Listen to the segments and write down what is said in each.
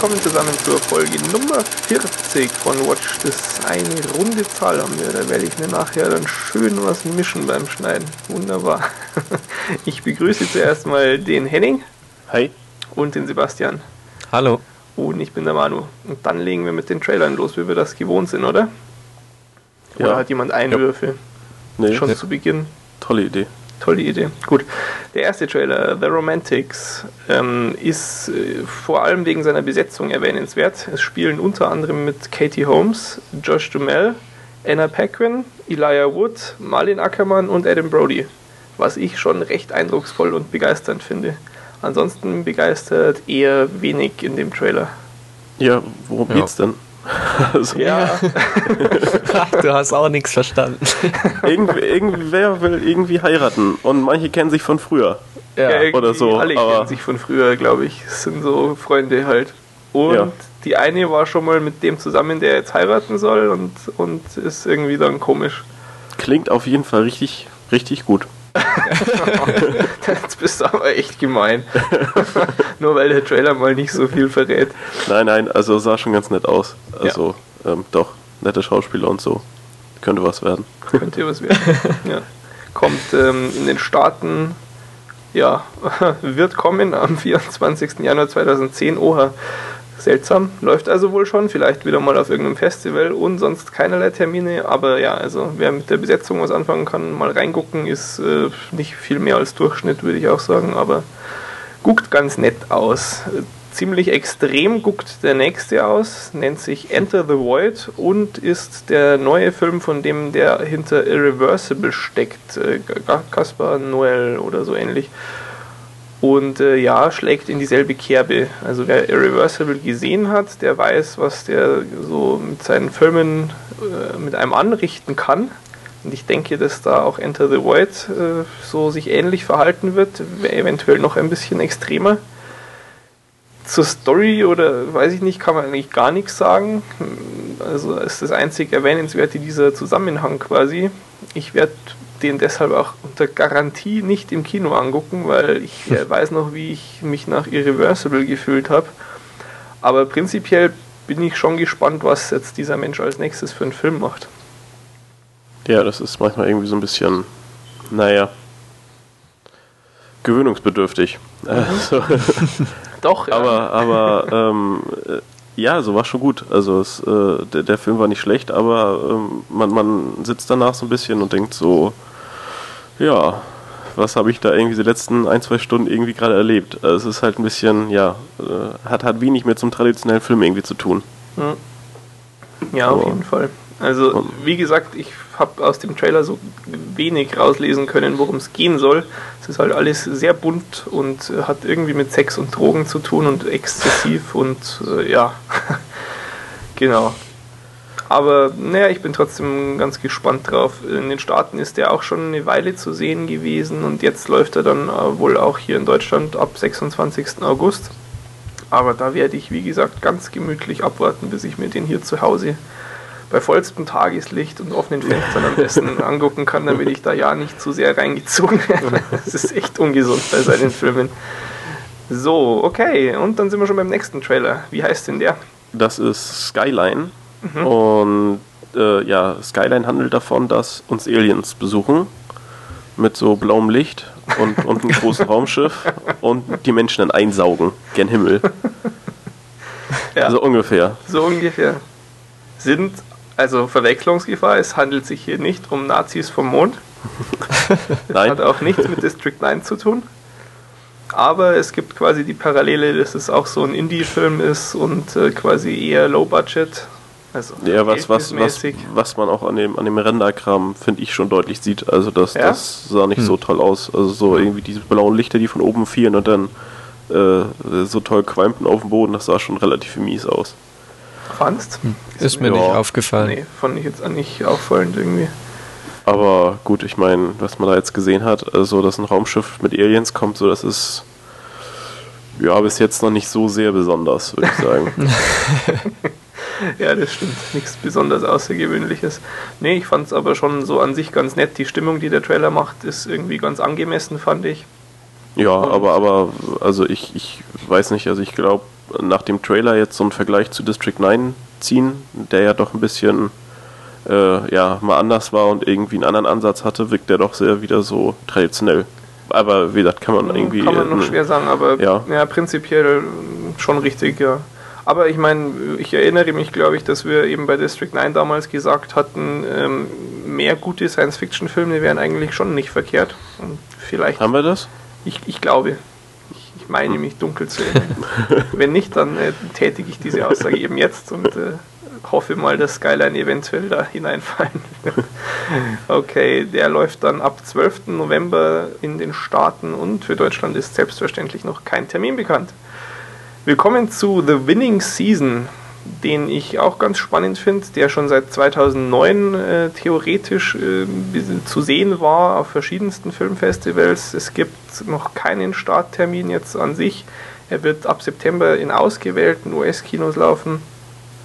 Willkommen zusammen zur Folge Nummer 40 von Watch. Das ist eine runde Zahl haben wir. Da werde ich mir nachher dann schön was mischen beim Schneiden. Wunderbar. Ich begrüße zuerst mal den Henning. Hi. Und den Sebastian. Hallo. Und ich bin der Manu. Und dann legen wir mit den Trailern los, wie wir das gewohnt sind, oder? Oder Ja. hat jemand Einwürfe? Nee, Schon nee. zu Beginn. tolle Idee. Tolle Idee. Gut. Der erste Trailer, The Romantics, ähm, ist äh, vor allem wegen seiner Besetzung erwähnenswert. Es spielen unter anderem mit Katie Holmes, Josh Duhamel, Anna Paquin, Elijah Wood, Marlin Ackermann und Adam Brody. Was ich schon recht eindrucksvoll und begeisternd finde. Ansonsten begeistert eher wenig in dem Trailer. Ja, worum Ja. geht's denn? Also, Ja, du hast auch nichts verstanden. irgendwie, irgendwer will irgendwie heiraten und manche kennen sich von früher. irgendwie oder so, Alle aber- kennen sich von früher, glaube ich. Es sind so Freunde halt. Und Ja. die eine war schon mal mit dem zusammen, der jetzt heiraten soll und, und ist irgendwie dann komisch. Klingt auf jeden Fall richtig, richtig gut. Jetzt bist du aber echt gemein. Nur weil der Trailer mal nicht so viel verrät. Nein, nein, also sah schon ganz nett aus. Also, ähm, doch, nette Schauspieler und so. Könnte was werden. Könnte was werden. Ja. Kommt ähm, in den Staaten, ja, wird kommen am 24. Januar 2010. Oha, seltsam. Läuft also wohl schon, vielleicht wieder mal auf irgendeinem Festival und sonst keinerlei Termine. Aber ja, also wer mit der Besetzung was anfangen kann, mal reingucken, ist äh, nicht viel mehr als Durchschnitt, würde ich auch sagen. Aber guckt ganz nett aus. Ziemlich extrem guckt der nächste aus, nennt sich Enter the Void und ist der neue Film, von dem der hinter Irreversible steckt. Äh, Gaspar Noel oder so ähnlich. Und äh, ja, schlägt in dieselbe Kerbe. Also wer Irreversible gesehen hat, der weiß, was der so mit seinen Filmen äh, mit einem anrichten kann. Und ich denke, dass da auch Enter the Void äh, so sich ähnlich verhalten wird, eventuell noch ein bisschen extremer. Zur Story oder weiß ich nicht, kann man eigentlich gar nichts sagen. Also ist das einzig Erwähnenswerte dieser Zusammenhang quasi. Ich werde den deshalb auch unter Garantie nicht im Kino angucken, weil ich äh, weiß noch, wie ich mich nach Irreversible gefühlt habe. Aber prinzipiell bin ich schon gespannt, was jetzt dieser Mensch als nächstes für einen Film macht. Ja, das ist manchmal irgendwie so ein bisschen, naja, gewöhnungsbedürftig. Also, Doch, ja. aber, aber, ähm, äh, ja, so war schon gut. Also, es, äh, der, der Film war nicht schlecht, aber ähm, man, man sitzt danach so ein bisschen und denkt so, ja, was habe ich da irgendwie die letzten ein, zwei Stunden irgendwie gerade erlebt? Also, es ist halt ein bisschen, ja, äh, hat, hat wenig mit zum traditionellen Film irgendwie zu tun. Ja, auf jeden Fall. Also, wie gesagt, ich habe aus dem Trailer so wenig rauslesen können, worum es gehen soll. Es ist halt alles sehr bunt und äh, hat irgendwie mit Sex und Drogen zu tun und exzessiv und äh, ja, genau. Aber naja, ich bin trotzdem ganz gespannt drauf. In den Staaten ist der auch schon eine Weile zu sehen gewesen und jetzt läuft er dann äh, wohl auch hier in Deutschland ab 26. August. Aber da werde ich, wie gesagt, ganz gemütlich abwarten, bis ich mir den hier zu Hause bei vollstem Tageslicht und offenen Fenstern am besten angucken kann, damit ich da ja nicht zu sehr reingezogen werde. Das ist echt ungesund bei seinen Filmen. So, okay, und dann sind wir schon beim nächsten Trailer. Wie heißt denn der? Das ist Skyline. Und äh, ja, Skyline handelt davon, dass uns Aliens besuchen mit so blauem Licht und, und einem großen Raumschiff und die Menschen dann einsaugen, gen Himmel. Ja. So ungefähr. So ungefähr. Sind, also Verwechslungsgefahr, es handelt sich hier nicht um Nazis vom Mond. Nein, Hat auch nichts mit District 9 zu tun. Aber es gibt quasi die Parallele, dass es auch so ein Indie-Film ist und äh, quasi eher Low Budget. Also ja, was, was, was, was man auch an dem, an dem Renderkram, finde ich, schon deutlich sieht. Also das, Ja? das sah nicht so toll aus. Also so irgendwie diese blauen Lichter, die von oben fielen und dann äh, so toll qualmten auf dem Boden, das sah schon relativ mies aus. Fandst? Ist mir Ja. nicht aufgefallen. Nee, fand ich jetzt auch nicht auffallend irgendwie. Aber gut, ich meine, was man da jetzt gesehen hat, also dass ein Raumschiff mit Aliens kommt, so das ist ja bis jetzt noch nicht so sehr besonders, würde ich sagen. Ja, das stimmt. Nichts besonders Außergewöhnliches. Nee, ich fand es aber schon so an sich ganz nett. Die Stimmung, die der Trailer macht, ist irgendwie ganz angemessen, fand ich. ja, aber aber also ich, ich weiß nicht, also ich glaube, nach dem Trailer jetzt so einen Vergleich zu District 9 ziehen, der ja doch ein bisschen äh, ja, mal anders war und irgendwie einen anderen Ansatz hatte, wirkt der doch sehr wieder so traditionell. Aber wie gesagt, kann man irgendwie. Kann man noch äh, schwer sagen, aber ja. ja, prinzipiell schon richtig, ja. Aber ich meine, ich erinnere mich, glaube ich, dass wir eben bei District 9 damals gesagt hatten, ähm, mehr gute Science-Fiction-Filme wären eigentlich schon nicht verkehrt. Und vielleicht. Haben wir das? Ich, ich glaube. Ich, meine mich dunkel zu erinnern. Wenn nicht, dann äh, tätige ich diese Aussage eben jetzt und äh, hoffe mal, dass Skyline eventuell da hineinfallen. okay, der läuft dann ab 12. November in den Staaten und für Deutschland ist selbstverständlich noch kein Termin bekannt. Willkommen zu The Winning Season, den ich auch ganz spannend finde, der schon seit 2009 äh, theoretisch äh, zu sehen war auf verschiedensten Filmfestivals. Es gibt noch keinen Starttermin jetzt an sich. Er wird ab September in ausgewählten US-Kinos laufen.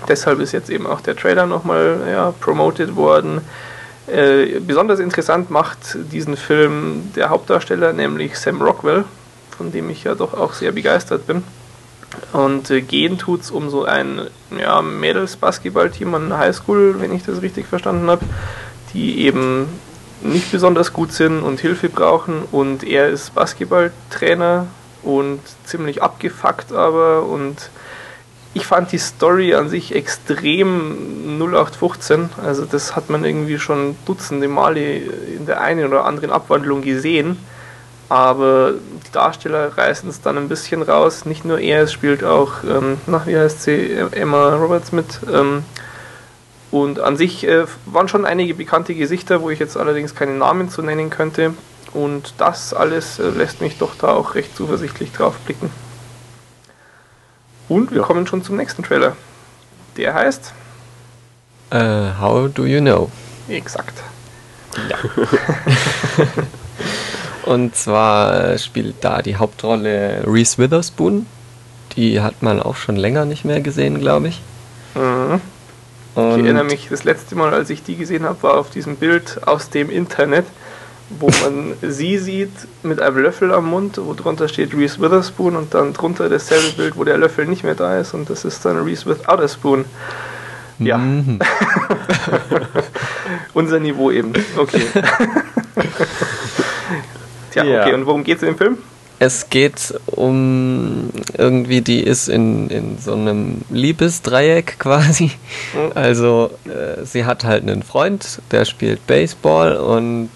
Deshalb ist jetzt eben auch der Trailer nochmal ja, promoted worden. Äh, besonders interessant macht diesen Film der Hauptdarsteller, nämlich Sam Rockwell, von dem ich ja doch auch sehr begeistert bin. Und äh, gehen tut es um so ein ja, Mädels-Basketball-Team an der Highschool, wenn ich das richtig verstanden habe, die eben nicht besonders gut sind und Hilfe brauchen. Und er ist Basketballtrainer und ziemlich abgefuckt aber. Und ich fand die Story an sich extrem 0815. Also das hat man irgendwie schon dutzende Male in der einen oder anderen Abwandlung gesehen aber die Darsteller reißen es dann ein bisschen raus. Nicht nur er, es spielt auch, ähm, na, wie heißt sie, Emma Roberts mit. Ähm, und an sich äh, waren schon einige bekannte Gesichter, wo ich jetzt allerdings keine Namen zu nennen könnte. Und das alles äh, lässt mich doch da auch recht zuversichtlich drauf blicken. Und wir ja. kommen schon zum nächsten Trailer. Der heißt uh, How Do You Know? Exakt. Ja. Und zwar spielt da die Hauptrolle Reese Witherspoon. Die hat man auch schon länger nicht mehr gesehen, glaube ich. Mhm. ich erinnere mich, das letzte Mal, als ich die gesehen habe, war auf diesem Bild aus dem Internet, wo man sie sieht mit einem Löffel am Mund, wo drunter steht Reese Witherspoon und dann drunter dasselbe Bild, wo der Löffel nicht mehr da ist und das ist dann Reese Without a Spoon. Ja. Mhm. Unser Niveau eben. Okay. Tja, ja. okay, und worum geht es in dem Film? Es geht um irgendwie, die ist in, in so einem Liebesdreieck quasi. Mhm. Also äh, sie hat halt einen Freund, der spielt Baseball und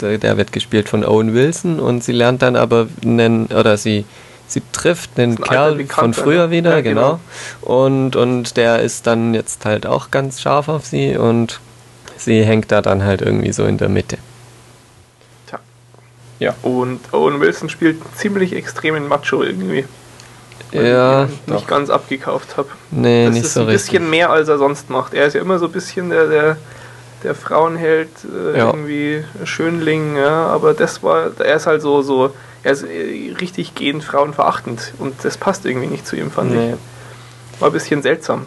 der, der, wird gespielt von Owen Wilson und sie lernt dann aber einen, oder sie, sie trifft einen Kerl von früher ne? wieder, ja, genau. genau. Und, und der ist dann jetzt halt auch ganz scharf auf sie und sie hängt da dann halt irgendwie so in der Mitte. Ja. Und Owen Wilson spielt ziemlich extremen Macho irgendwie. Ja. Ich nicht ganz abgekauft habe. Nee, das nicht so richtig. Das ist ein bisschen mehr, als er sonst macht. Er ist ja immer so ein bisschen der, der, der Frauenheld, äh, ja. irgendwie Schönling, ja, aber das war, er ist halt so, so, er ist äh, richtig gehend frauenverachtend und das passt irgendwie nicht zu ihm, fand nee. ich. War ein bisschen seltsam.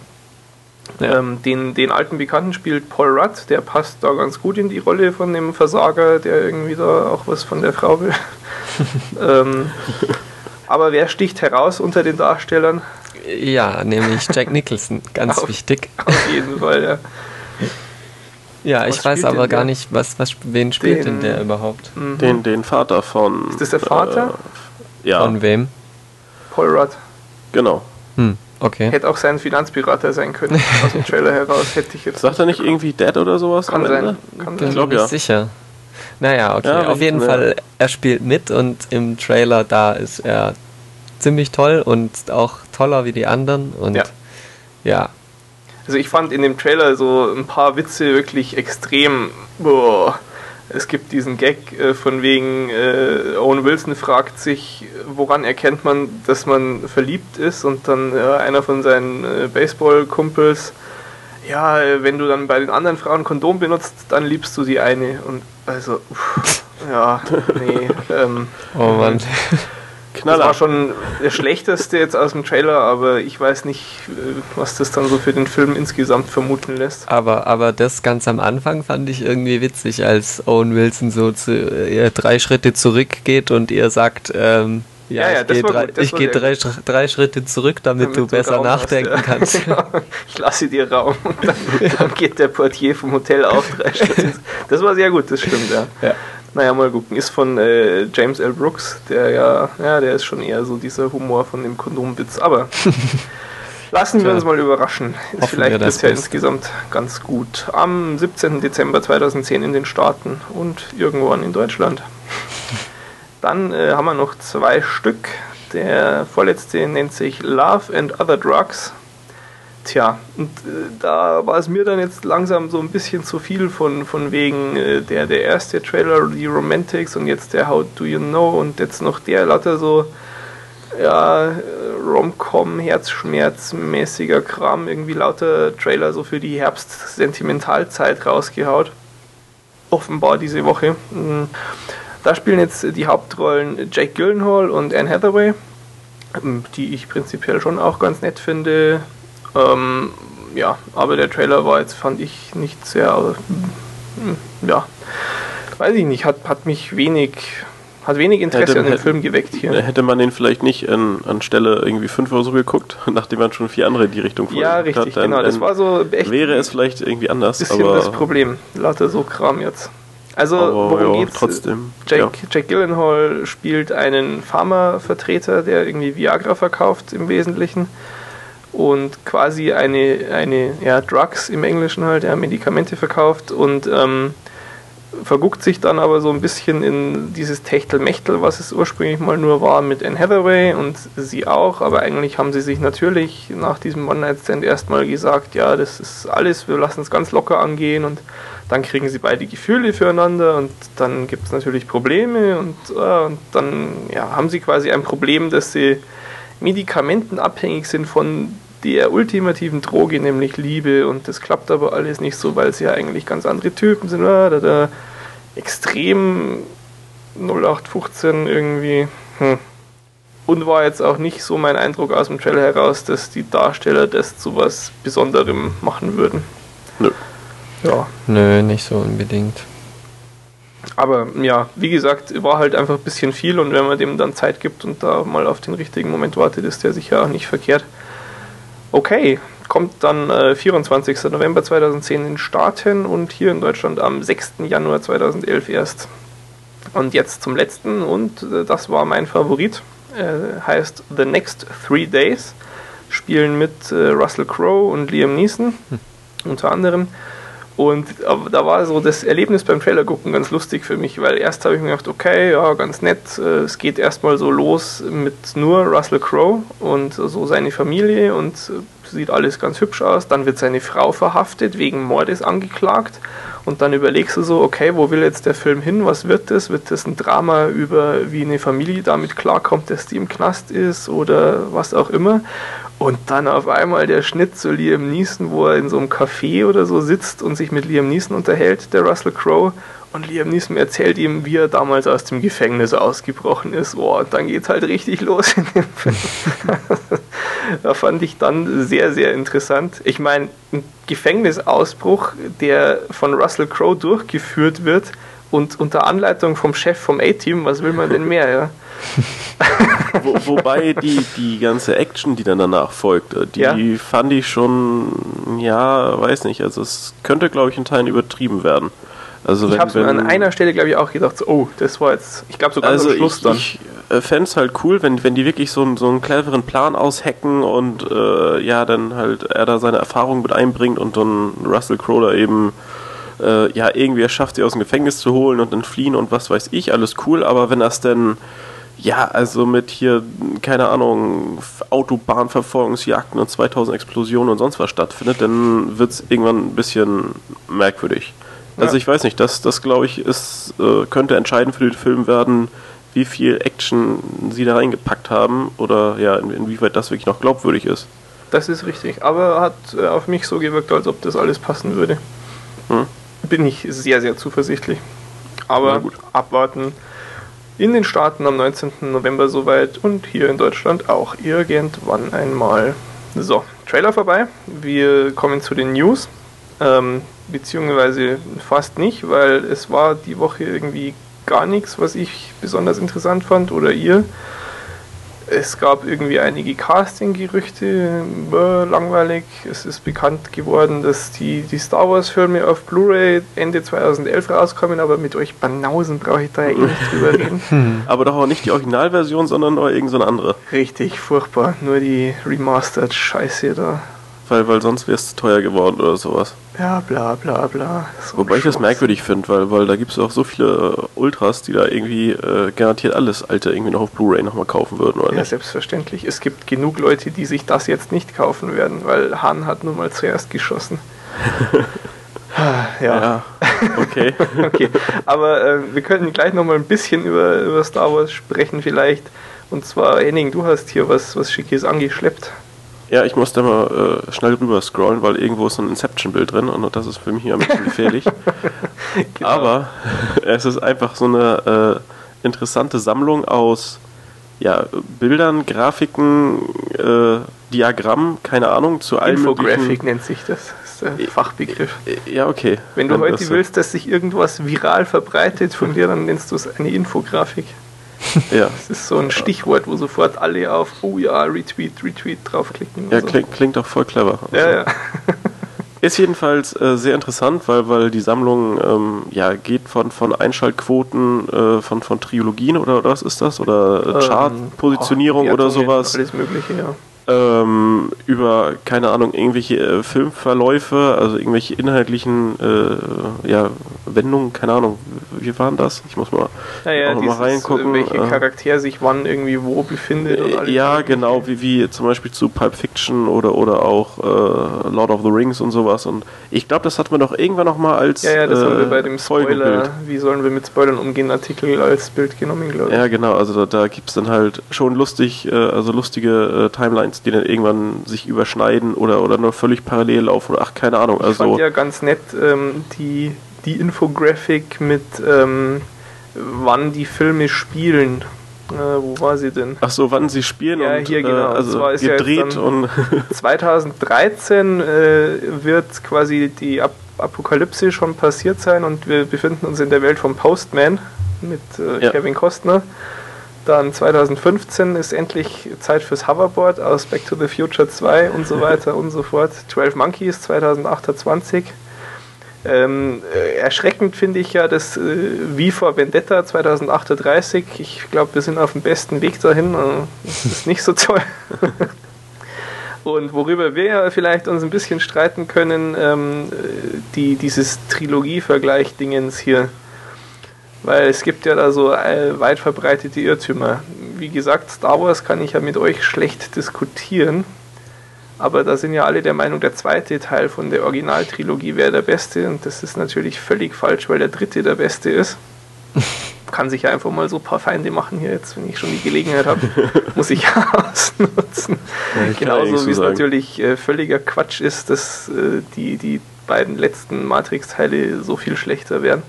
Ähm, den, den alten Bekannten spielt Paul Rudd, der passt da ganz gut in die Rolle von dem Versager, der irgendwie da auch was von der Frau will. ähm, aber wer sticht heraus unter den Darstellern? Ja, nämlich Jack Nicholson, ganz auf, wichtig. Auf jeden Fall, ja. Ja, was ich weiß aber gar nicht, was, was, wen spielt den, denn der überhaupt? Mhm. Den, den Vater von. Ist das der Vater? Äh, ja. Von wem? Paul Rudd. Genau. Hm. Okay. Hätte auch sein Finanzpirater sein können. Aus dem Trailer heraus hätte ich jetzt. Sagt er nicht irgendwie Dead oder sowas? Kann sein. Kann Bin ich glaube ja. sicher. Naja, okay. Ja, Auf jeden ja. Fall, er spielt mit und im Trailer da ist er ziemlich toll und auch toller wie die anderen. Und ja. ja. Also ich fand in dem Trailer so ein paar Witze wirklich extrem. Boah es gibt diesen Gag äh, von wegen, äh, Owen Wilson fragt sich, woran erkennt man, dass man verliebt ist und dann äh, einer von seinen äh, Baseball-Kumpels, ja, äh, wenn du dann bei den anderen Frauen Kondom benutzt, dann liebst du die eine und also, uff, ja, nee. Ähm, oh Mann. Knaller. Das war schon der schlechteste jetzt aus dem Trailer, aber ich weiß nicht, äh, was das dann so für den Film insgesamt vermuten lässt. Aber, aber das ganz am Anfang fand ich irgendwie witzig, als Owen Wilson so zu, äh, drei Schritte zurückgeht und ihr sagt, ähm, Ja, Ja, ja, ich das gehe war drei, ich sehr drei, drei Schritte zurück, damit, Damit du besser Raum hast, nachdenken ja. kannst. Genau. Ich lasse dir Raum und dann, dann geht der Portier vom Hotel auch drei Schritte. Das war sehr gut, das stimmt, ja. Ja. Naja, mal gucken. Ist von äh, James L. Brooks, der ja, ja, der ist schon eher so dieser Humor von dem Kondomwitz. Aber lassen wir uns mal überraschen. Ist Hoffen vielleicht bisher Beste. insgesamt ganz gut. Am 17. Dezember 2010 in den Staaten und irgendwann in Deutschland. Dann äh, haben wir noch zwei Stück. Der vorletzte nennt sich Love and Other Drugs. Tja, und äh, da war es mir dann jetzt langsam so ein bisschen zu viel von, von wegen äh, der, der erste Trailer, die Romantics und jetzt der How Do You Know und jetzt noch der lauter so ja, Rom-Com, Herzschmerz-mäßiger Kram, irgendwie lauter Trailer so für die Herbst-Sentimentalzeit rausgehaut. Offenbar diese Woche. Mm, Da spielen jetzt die Hauptrollen Jake Gyllenhaal und Anne Hathaway, ähm, die ich prinzipiell schon auch ganz nett finde. Ähm, ja, aber der Trailer war jetzt, fand ich, nicht sehr, äh, ja, weiß ich nicht, hat, hat mich wenig, hat wenig Interesse Hätte- an dem hätte- Film geweckt hier. Hätte man den vielleicht nicht an, an Stelle irgendwie fünf oder so geguckt, nachdem man schon vier andere in die Richtung Ja, vorgeguckt richtig, hat, dann- genau. Das war so echt wäre es vielleicht irgendwie anders, ein bisschen aber, das Problem. Lauter so Kram jetzt. Also, aber worum ja, geht's? trotzdem. Jake, ja. Jake Gyllenhaal spielt einen Pharmavertreter, der irgendwie Viagra verkauft im Wesentlichen und quasi eine, eine ja, Drugs im Englischen halt, ja, Medikamente verkauft und ähm, verguckt sich dann aber so ein bisschen in dieses Techtelmechtel, was es ursprünglich mal nur war mit Anne Hathaway und sie auch, aber eigentlich haben sie sich natürlich nach diesem One-Night-Stand erstmal gesagt, ja, das ist alles, wir lassen es ganz locker angehen und dann kriegen sie beide Gefühle füreinander und dann gibt es natürlich Probleme und, äh, und dann ja, haben sie quasi ein Problem, dass sie medikamentenabhängig sind von der ultimativen Droge, nämlich Liebe und das klappt aber alles nicht so, weil sie ja eigentlich ganz andere Typen sind. Ah, da, da, extrem 0815 irgendwie. Hm. Und war jetzt auch nicht so mein Eindruck aus dem Trailer heraus, dass die Darsteller das zu was Besonderem machen würden. Nö. Ja, Nö, nicht so unbedingt. Aber ja, wie gesagt, war halt einfach ein bisschen viel und wenn man dem dann Zeit gibt und da mal auf den richtigen Moment wartet, ist der sicher auch nicht verkehrt. Okay, kommt dann äh, 24. November 2010 in den Staaten und hier in Deutschland am 6. Januar 2011 erst. Und jetzt zum letzten und äh, das war mein Favorit. Äh, heißt The Next Three Days. Spielen mit äh, Russell Crowe und Liam Neeson unter anderem. Und da war so das Erlebnis beim Trailer gucken ganz lustig für mich, weil erst habe ich mir gedacht, okay, ja, ganz nett. äh, Es geht erstmal so los mit nur Russell Crowe und so seine Familie und äh, sieht alles ganz hübsch aus. Dann wird seine Frau verhaftet, wegen Mordes angeklagt. Und dann überlegst du so, okay, wo will jetzt der Film hin? Was wird das? Wird das ein Drama über, wie eine Familie damit klarkommt, dass die im Knast ist oder was auch immer? Und dann auf einmal der Schnitt zu Liam Neeson, wo er in so einem Café oder so sitzt und sich mit Liam Neeson unterhält, der Russell Crowe. Und Liam Neeson erzählt ihm, wie er damals aus dem Gefängnis ausgebrochen ist. Boah, und dann geht's halt richtig los in dem Film. da fand ich dann sehr, sehr interessant. Ich meine, ein Gefängnisausbruch, der von Russell Crowe durchgeführt wird und unter Anleitung vom Chef vom A-Team, was will man denn mehr, ja? Wo, wobei die, die ganze Action, die dann danach folgte, die Ja. fand ich schon, ja, weiß nicht, also es könnte, glaube ich, in Teilen übertrieben werden. Also Ich habe mir an einer Stelle, glaube ich, auch gedacht, so, oh, das war jetzt, ich glaube sogar also am Schluss ich, dann. ich äh, fände es halt cool, wenn, wenn die wirklich so, einen- so einen cleveren Plan aushacken und äh, ja, dann halt er da seine Erfahrungen mit einbringt und dann Russell Crowe da eben äh, ja, irgendwie er schafft, sie aus dem Gefängnis zu holen und dann fliehen und was weiß ich, alles cool, aber wenn das denn ja, also mit hier, keine Ahnung, Autobahnverfolgungsjagden und 2000 Explosionen und sonst was stattfindet, dann wird es irgendwann ein bisschen merkwürdig. Also Ja. ich weiß nicht, das, das glaube ich, ist, äh, könnte entscheidend für den Film werden, wie viel Action sie da reingepackt haben oder ja, in, inwieweit das wirklich noch glaubwürdig ist. Das ist richtig. Aber hat äh, auf mich so gewirkt, als ob das alles passen würde. Hm. Bin ich sehr, sehr zuversichtlich. Aber gut. abwarten. In den Staaten am 19. November soweit und hier in Deutschland auch irgendwann einmal. So, Trailer vorbei. Wir kommen zu den News. Ähm, beziehungsweise fast nicht, weil es war die Woche irgendwie gar nichts, was ich besonders interessant fand oder ihr. es gab irgendwie einige Casting-Gerüchte, äh, langweilig. Es ist bekannt geworden, dass die, die Star Wars-Filme auf Blu-ray Ende 2011 rauskommen, aber mit euch Banausen brauche ich da ja eh nicht drüber reden. Aber doch auch nicht die Originalversion, sondern nur irgendeine so andere. Richtig, furchtbar. Nur die Remastered Scheiße da. Weil, weil sonst wäre es zu teuer geworden oder sowas. Ja, bla bla bla. So Wobei ich das merkwürdig finde, weil, weil da gibt es auch so viele äh, Ultras, die da irgendwie äh, garantiert alles Alte irgendwie noch auf Blu-ray nochmal kaufen würden, oder Ja, nicht? selbstverständlich. Es gibt genug Leute, die sich das jetzt nicht kaufen werden, weil Han hat nun mal zuerst geschossen. Ah, ja. Ja, okay. Okay, aber äh, wir könnten gleich nochmal ein bisschen über, über Star Wars sprechen vielleicht. Und zwar, Henning, du hast hier was, was Schickes angeschleppt. Ja, ich muss da mal äh, schnell rüber scrollen, weil irgendwo ist so ein Inception-Bild drin und das ist für mich ein bisschen gefährlich. Genau. Aber es ist einfach so eine äh, interessante Sammlung aus ja, Bildern, Grafiken, äh, Diagrammen, keine Ahnung, zu Infographic möglichen... nennt sich das. Das ist der Fachbegriff. Ja, okay. Wenn du heute das- willst, dass sich irgendwas viral verbreitet von dir, dann nennst du es eine Infografik. Ja, Das ist so ein Stichwort, wo sofort alle auf Oh ja, Retweet, Retweet draufklicken. ja so. klingt, klingt auch voll clever. ja, Also, ja. Ist jedenfalls äh, sehr interessant, weil, weil die Sammlung ähm, ja, geht von, von Einschaltquoten äh, von, von Trilogien oder, oder was ist das? Oder äh, Chartpositionierung Ähm, oder Wertungen, sowas. Alles Mögliche, ja. Ähm, über, keine Ahnung, irgendwelche äh, Filmverläufe, also irgendwelche inhaltlichen äh, ja, Wendungen, keine Ahnung, wie waren das? Ich muss mal, Naja, noch mal dieses, reingucken. äh, welche äh, Charakter sich wann irgendwie wo befindet. alles ja, genau, wie, wie zum Beispiel zu Pulp Fiction oder, oder auch äh, Lord of the Rings und sowas. Und ich glaube, das hatten wir doch irgendwann noch mal als Ja, ja, das haben wir äh, bei dem Spoiler, wie sollen wir mit Spoilern umgehen, Artikel als Bild genommen, glaube ich. Ja, genau, also da, da gibt es dann halt schon lustig, äh, also lustige äh, Timelines, die dann irgendwann sich überschneiden oder, oder nur völlig parallel laufen oder ach, keine Ahnung. Ich Also fand ja ganz nett ähm, die, die Infografik mit ähm, wann die Filme spielen. Äh, wo war sie denn? ach so, wann sie spielen Ja, und hier genau. äh, Und also ja jetzt gedreht dann- und 2013 äh, wird quasi die Ap Apokalypse schon passiert sein und wir befinden uns in der Welt vom Postman mit äh, Ja. Kevin Costner. Dann 2015 ist endlich Zeit fürs Hoverboard aus Back to the Future 2 und so weiter und so fort. 12 Monkeys 2028. Ähm, äh, erschreckend finde ich ja das äh, wie vor Vendetta 2038. Ich glaube, wir sind auf dem besten Weg dahin. Äh, das ist nicht so toll. Und worüber wir ja vielleicht uns ein bisschen streiten können, ähm, äh, die, dieses Trilogie-Vergleich-Dingens hier. Weil es gibt ja da so äh, weit verbreitete Irrtümer. Wie gesagt, Star Wars kann ich ja mit euch schlecht diskutieren. Aber da sind ja alle der Meinung, der zweite Teil von der Originaltrilogie wäre der beste. Und das ist natürlich völlig falsch, weil der dritte der beste ist. Kann sich ja einfach mal so ein paar Feinde machen hier jetzt, wenn ich schon die Gelegenheit habe. Muss ich ja ausnutzen. Ja, Genauso so wie es sagen. natürlich äh, völliger Quatsch ist, dass äh, die, die beiden letzten Matrix-Teile so viel schlechter werden.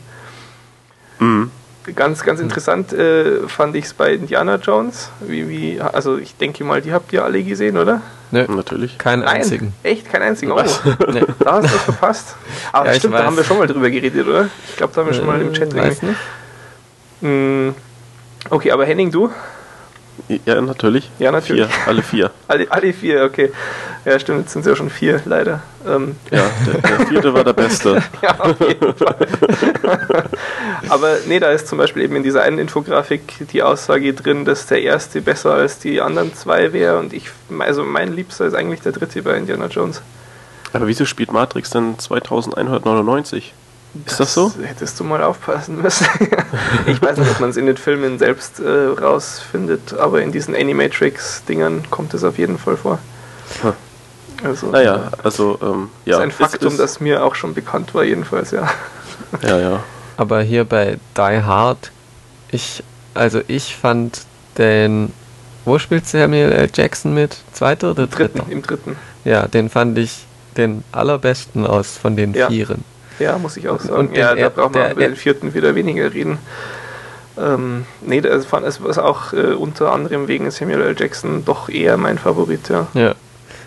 Mhm. Ganz, ganz interessant äh, fand ich es bei Indiana Jones. Wie, wie, also ich denke mal, die habt ihr alle gesehen, oder? Nö, natürlich. keinen einzigen. Echt? Kein einzigen? Oh? Nee. da hast du was verpasst. Aber Ja, stimmt, da haben wir schon mal drüber geredet, oder? Ich glaube, da haben wir schon mal im Chat Äh, weiß nicht. Mm, Okay, aber Henning, du? Ja, natürlich. Ja, natürlich. Vier, alle vier. Alle, alle vier, okay. Ja, stimmt, jetzt sind es ja schon vier, leider. Ähm, Ja, der, der vierte war der beste. Ja, auf jeden Fall. Aber nee, da ist zum Beispiel eben in dieser einen Infografik die Aussage drin, dass der erste besser als die anderen zwei wäre. Und ich, also mein Liebster ist eigentlich der dritte bei Indiana Jones. Aber wieso spielt Matrix denn 2199? Ist das so? Hättest du mal aufpassen müssen. ich weiß nicht, ob man es in den Filmen selbst äh, rausfindet, aber in diesen Animatrix-Dingern kommt es auf jeden Fall vor. Hm. Also, Naja, also, ähm, Das ja. ist ein Faktum, ist, das mir auch schon bekannt war, jedenfalls, ja. Ja, ja. Aber hier bei Die Hard, ich, also ich fand den, wo spielt Samuel L. Jackson mit? Zweiter oder Im dritten, dritter? im dritten. Ja, den fand ich den allerbesten aus von den Ja. Vieren. Ja, muss ich auch sagen. Und ja, da braucht man über den vierten wieder weniger reden. Ähm, nee, das was auch äh, unter anderem wegen Samuel L. Jackson doch eher mein Favorit, ja. Ja.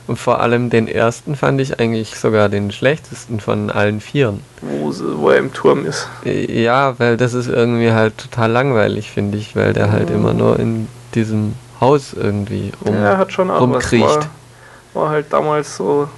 Und vor allem den ersten fand ich eigentlich sogar den schlechtesten von allen Vieren. Wo, wo er im Turm ist. Ja, weil das ist irgendwie halt total langweilig, finde ich, weil der halt immer nur in diesem Haus irgendwie rum, ja, hat schon auch rumkriecht. Was. War, war halt damals so,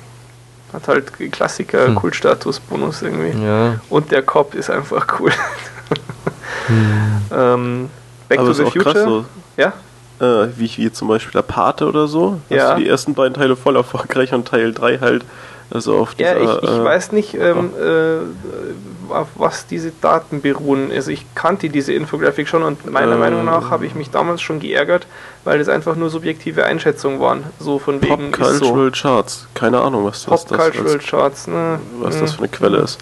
hat halt Klassiker, hm. Kultstatus-Bonus irgendwie. Ja. Und der Cop ist einfach cool. hm. ähm, Back Aber to the Future. Krass, so. Ja? Äh, wie, wie zum Beispiel der Pate oder so. Ja. Hast du die ersten beiden Teile voll erfolgreich und Teil 3 halt also auf dieser, Ja, ich, ich äh, weiß nicht, ähm, äh, auf was diese Daten beruhen. Also ich kannte diese Infografik schon und meiner ähm, Meinung nach habe ich mich damals schon geärgert, weil das einfach nur subjektive Einschätzungen waren. So von Pop wegen. Cultural so. Charts. Keine Ahnung, was, Pop das Cultural was, Charts, ne? Was das für eine Quelle ist.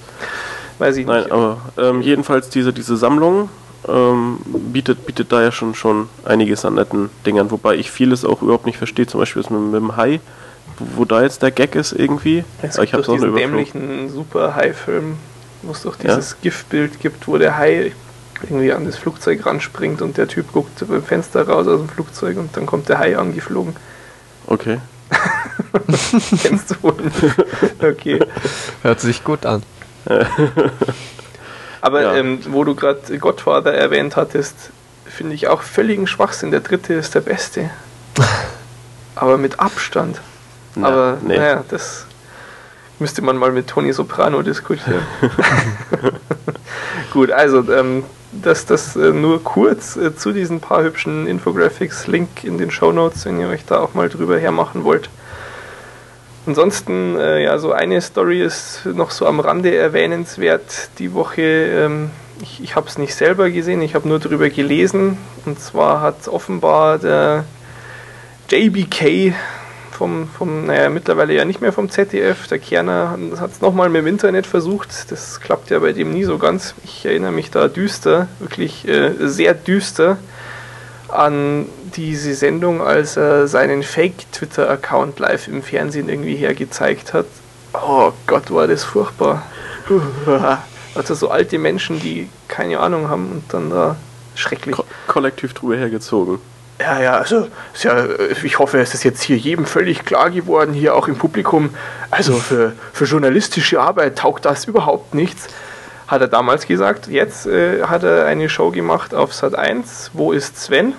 Weiß ich Nein, nicht. aber ähm, jedenfalls diese, diese Sammlung ähm, bietet, bietet da ja schon, schon einiges an netten Dingern, wobei ich vieles auch überhaupt nicht verstehe, zum Beispiel das mit, mit dem Hai, wo, da jetzt der Gag ist irgendwie. Es gibt ich habe diesen dämlichen super Hai-Film, wo es doch dieses ja? Giftbild gibt, wo der Hai irgendwie an das Flugzeug ranspringt und der Typ guckt beim Fenster raus aus dem Flugzeug und dann kommt der Hai angeflogen. Okay. Kennst du wohl nicht. Okay. Hört sich gut an. Aber ja. ähm, wo du gerade Godfather erwähnt hattest, finde ich auch völligen Schwachsinn. Der dritte ist der beste. Aber mit Abstand. Na, Aber nee. naja, das müsste man mal mit Tony Soprano diskutieren. Gut, also ähm, das, das äh, nur kurz äh, zu diesen paar hübschen Infographics. Link in den Show Notes, wenn ihr euch da auch mal drüber hermachen wollt. Ansonsten, äh, ja, so eine Story ist noch so am Rande erwähnenswert. Die Woche, ähm, ich, ich habe es nicht selber gesehen, ich habe nur darüber gelesen. Und zwar hat offenbar der JBK vom, vom, naja, mittlerweile ja nicht mehr vom ZDF, der Kerner hat es nochmal mit dem Internet versucht. Das klappt ja bei dem nie so ganz. Ich erinnere mich da düster, wirklich äh, sehr düster an diese Sendung, als er seinen Fake-Twitter-Account live im Fernsehen irgendwie hergezeigt hat. Oh Gott, war das furchtbar. Also so alte Menschen, die keine Ahnung haben und dann da schrecklich. Ko kollektiv drüber hergezogen. Ja, ja, also ja, ich hoffe, es ist jetzt hier jedem völlig klar geworden, hier auch im Publikum. Also für, für journalistische Arbeit taugt das überhaupt nichts hat er damals gesagt. Jetzt äh, hat er eine Show gemacht auf Sat 1, Wo ist Sven?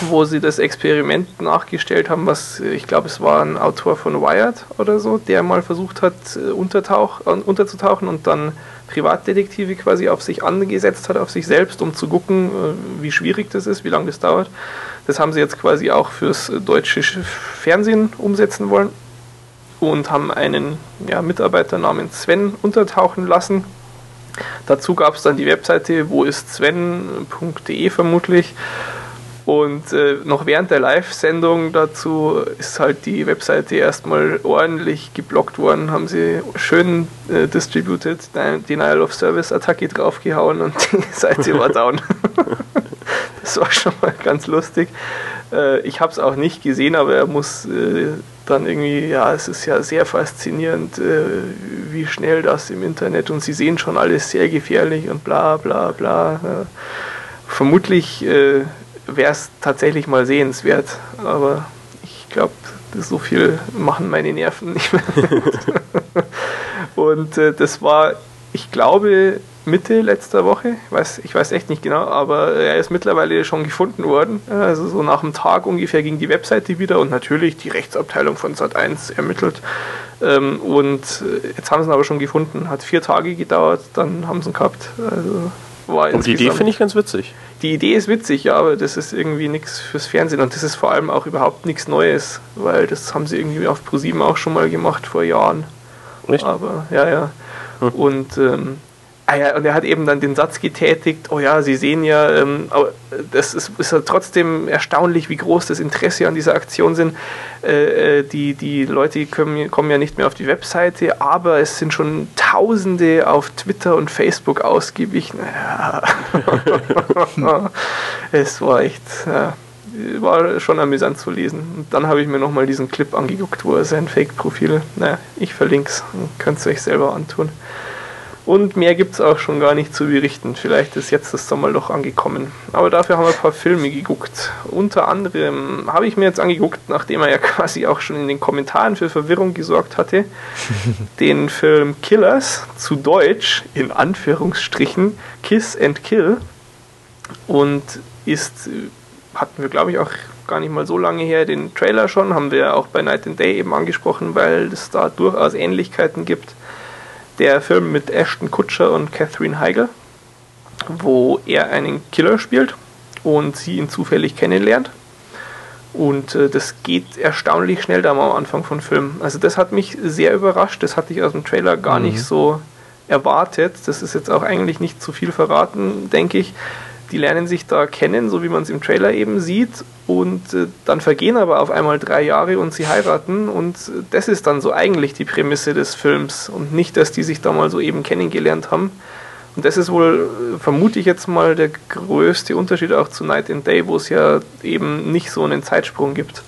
Wo sie das Experiment nachgestellt haben, was ich glaube, es war ein Autor von Wired oder so, der mal versucht hat, äh, untertauch, äh, unterzutauchen und dann Privatdetektive quasi auf sich angesetzt hat, auf sich selbst, um zu gucken, äh, wie schwierig das ist, wie lange das dauert. Das haben sie jetzt quasi auch fürs deutsche Fernsehen umsetzen wollen und haben einen ja, Mitarbeiter namens Sven untertauchen lassen Dazu gab es dann die Webseite wo ist Sven.de vermutlich. Und äh, noch während der Live-Sendung dazu ist halt die Webseite erstmal ordentlich geblockt worden, haben sie schön äh, distributed, Denial of Service Attacke draufgehauen und die Seite war down. das war schon mal ganz lustig. Äh, ich habe es auch nicht gesehen, aber er muss äh, dann irgendwie, ja, es ist ja sehr faszinierend, äh, wie schnell das im Internet und sie sehen schon alles sehr gefährlich und bla bla bla. vermutlich äh, wäre es tatsächlich mal sehenswert, aber ich glaube, so viel machen meine Nerven nicht mehr. und äh, das war, ich glaube, Mitte letzter Woche, ich weiß, ich weiß echt nicht genau, aber er ist mittlerweile schon gefunden worden. Also so nach einem Tag ungefähr ging die Webseite wieder und natürlich die Rechtsabteilung von Sat1 ermittelt. Ähm, und äh, jetzt haben sie ihn aber schon gefunden. Hat vier Tage gedauert, dann haben sie ihn gehabt. Also war und die Idee finde ich ganz witzig. Die Idee ist witzig, ja, aber das ist irgendwie nichts fürs Fernsehen und das ist vor allem auch überhaupt nichts Neues, weil das haben sie irgendwie auf ProSieben auch schon mal gemacht vor Jahren. Echt? Aber ja, ja. Hm. Und ähm, Ah ja, und er hat eben dann den Satz getätigt, oh ja, Sie sehen ja, ähm, das ist, ist ja trotzdem erstaunlich, wie groß das Interesse an dieser Aktion sind. Äh, äh, die, die Leute kommen, kommen ja nicht mehr auf die Webseite, aber es sind schon Tausende auf Twitter und Facebook ausgiebig. Naja. es war echt, ja, war schon amüsant zu lesen. Und dann habe ich mir nochmal diesen Clip angeguckt, wo er sein Fake-Profil, naja, ich verlinke es, könnt es euch selber antun. Und mehr gibt es auch schon gar nicht zu berichten. Vielleicht ist jetzt das Sommerloch angekommen. Aber dafür haben wir ein paar Filme geguckt. Unter anderem habe ich mir jetzt angeguckt, nachdem er ja quasi auch schon in den Kommentaren für Verwirrung gesorgt hatte, den Film Killers, zu Deutsch, in Anführungsstrichen, Kiss and Kill. Und ist, hatten wir glaube ich auch gar nicht mal so lange her, den Trailer schon, haben wir auch bei Night and Day eben angesprochen, weil es da durchaus Ähnlichkeiten gibt. Der Film mit Ashton Kutscher und Catherine Heigl, wo er einen Killer spielt und sie ihn zufällig kennenlernt. Und äh, das geht erstaunlich schnell da mal am Anfang von Film. Also das hat mich sehr überrascht, das hatte ich aus dem Trailer gar mhm. nicht so erwartet. Das ist jetzt auch eigentlich nicht zu viel verraten, denke ich. Die lernen sich da kennen, so wie man es im Trailer eben sieht. Und äh, dann vergehen aber auf einmal drei Jahre und sie heiraten. Und äh, das ist dann so eigentlich die Prämisse des Films. Und nicht, dass die sich da mal so eben kennengelernt haben. Und das ist wohl, äh, vermute ich jetzt mal, der größte Unterschied auch zu Night and Day, wo es ja eben nicht so einen Zeitsprung gibt.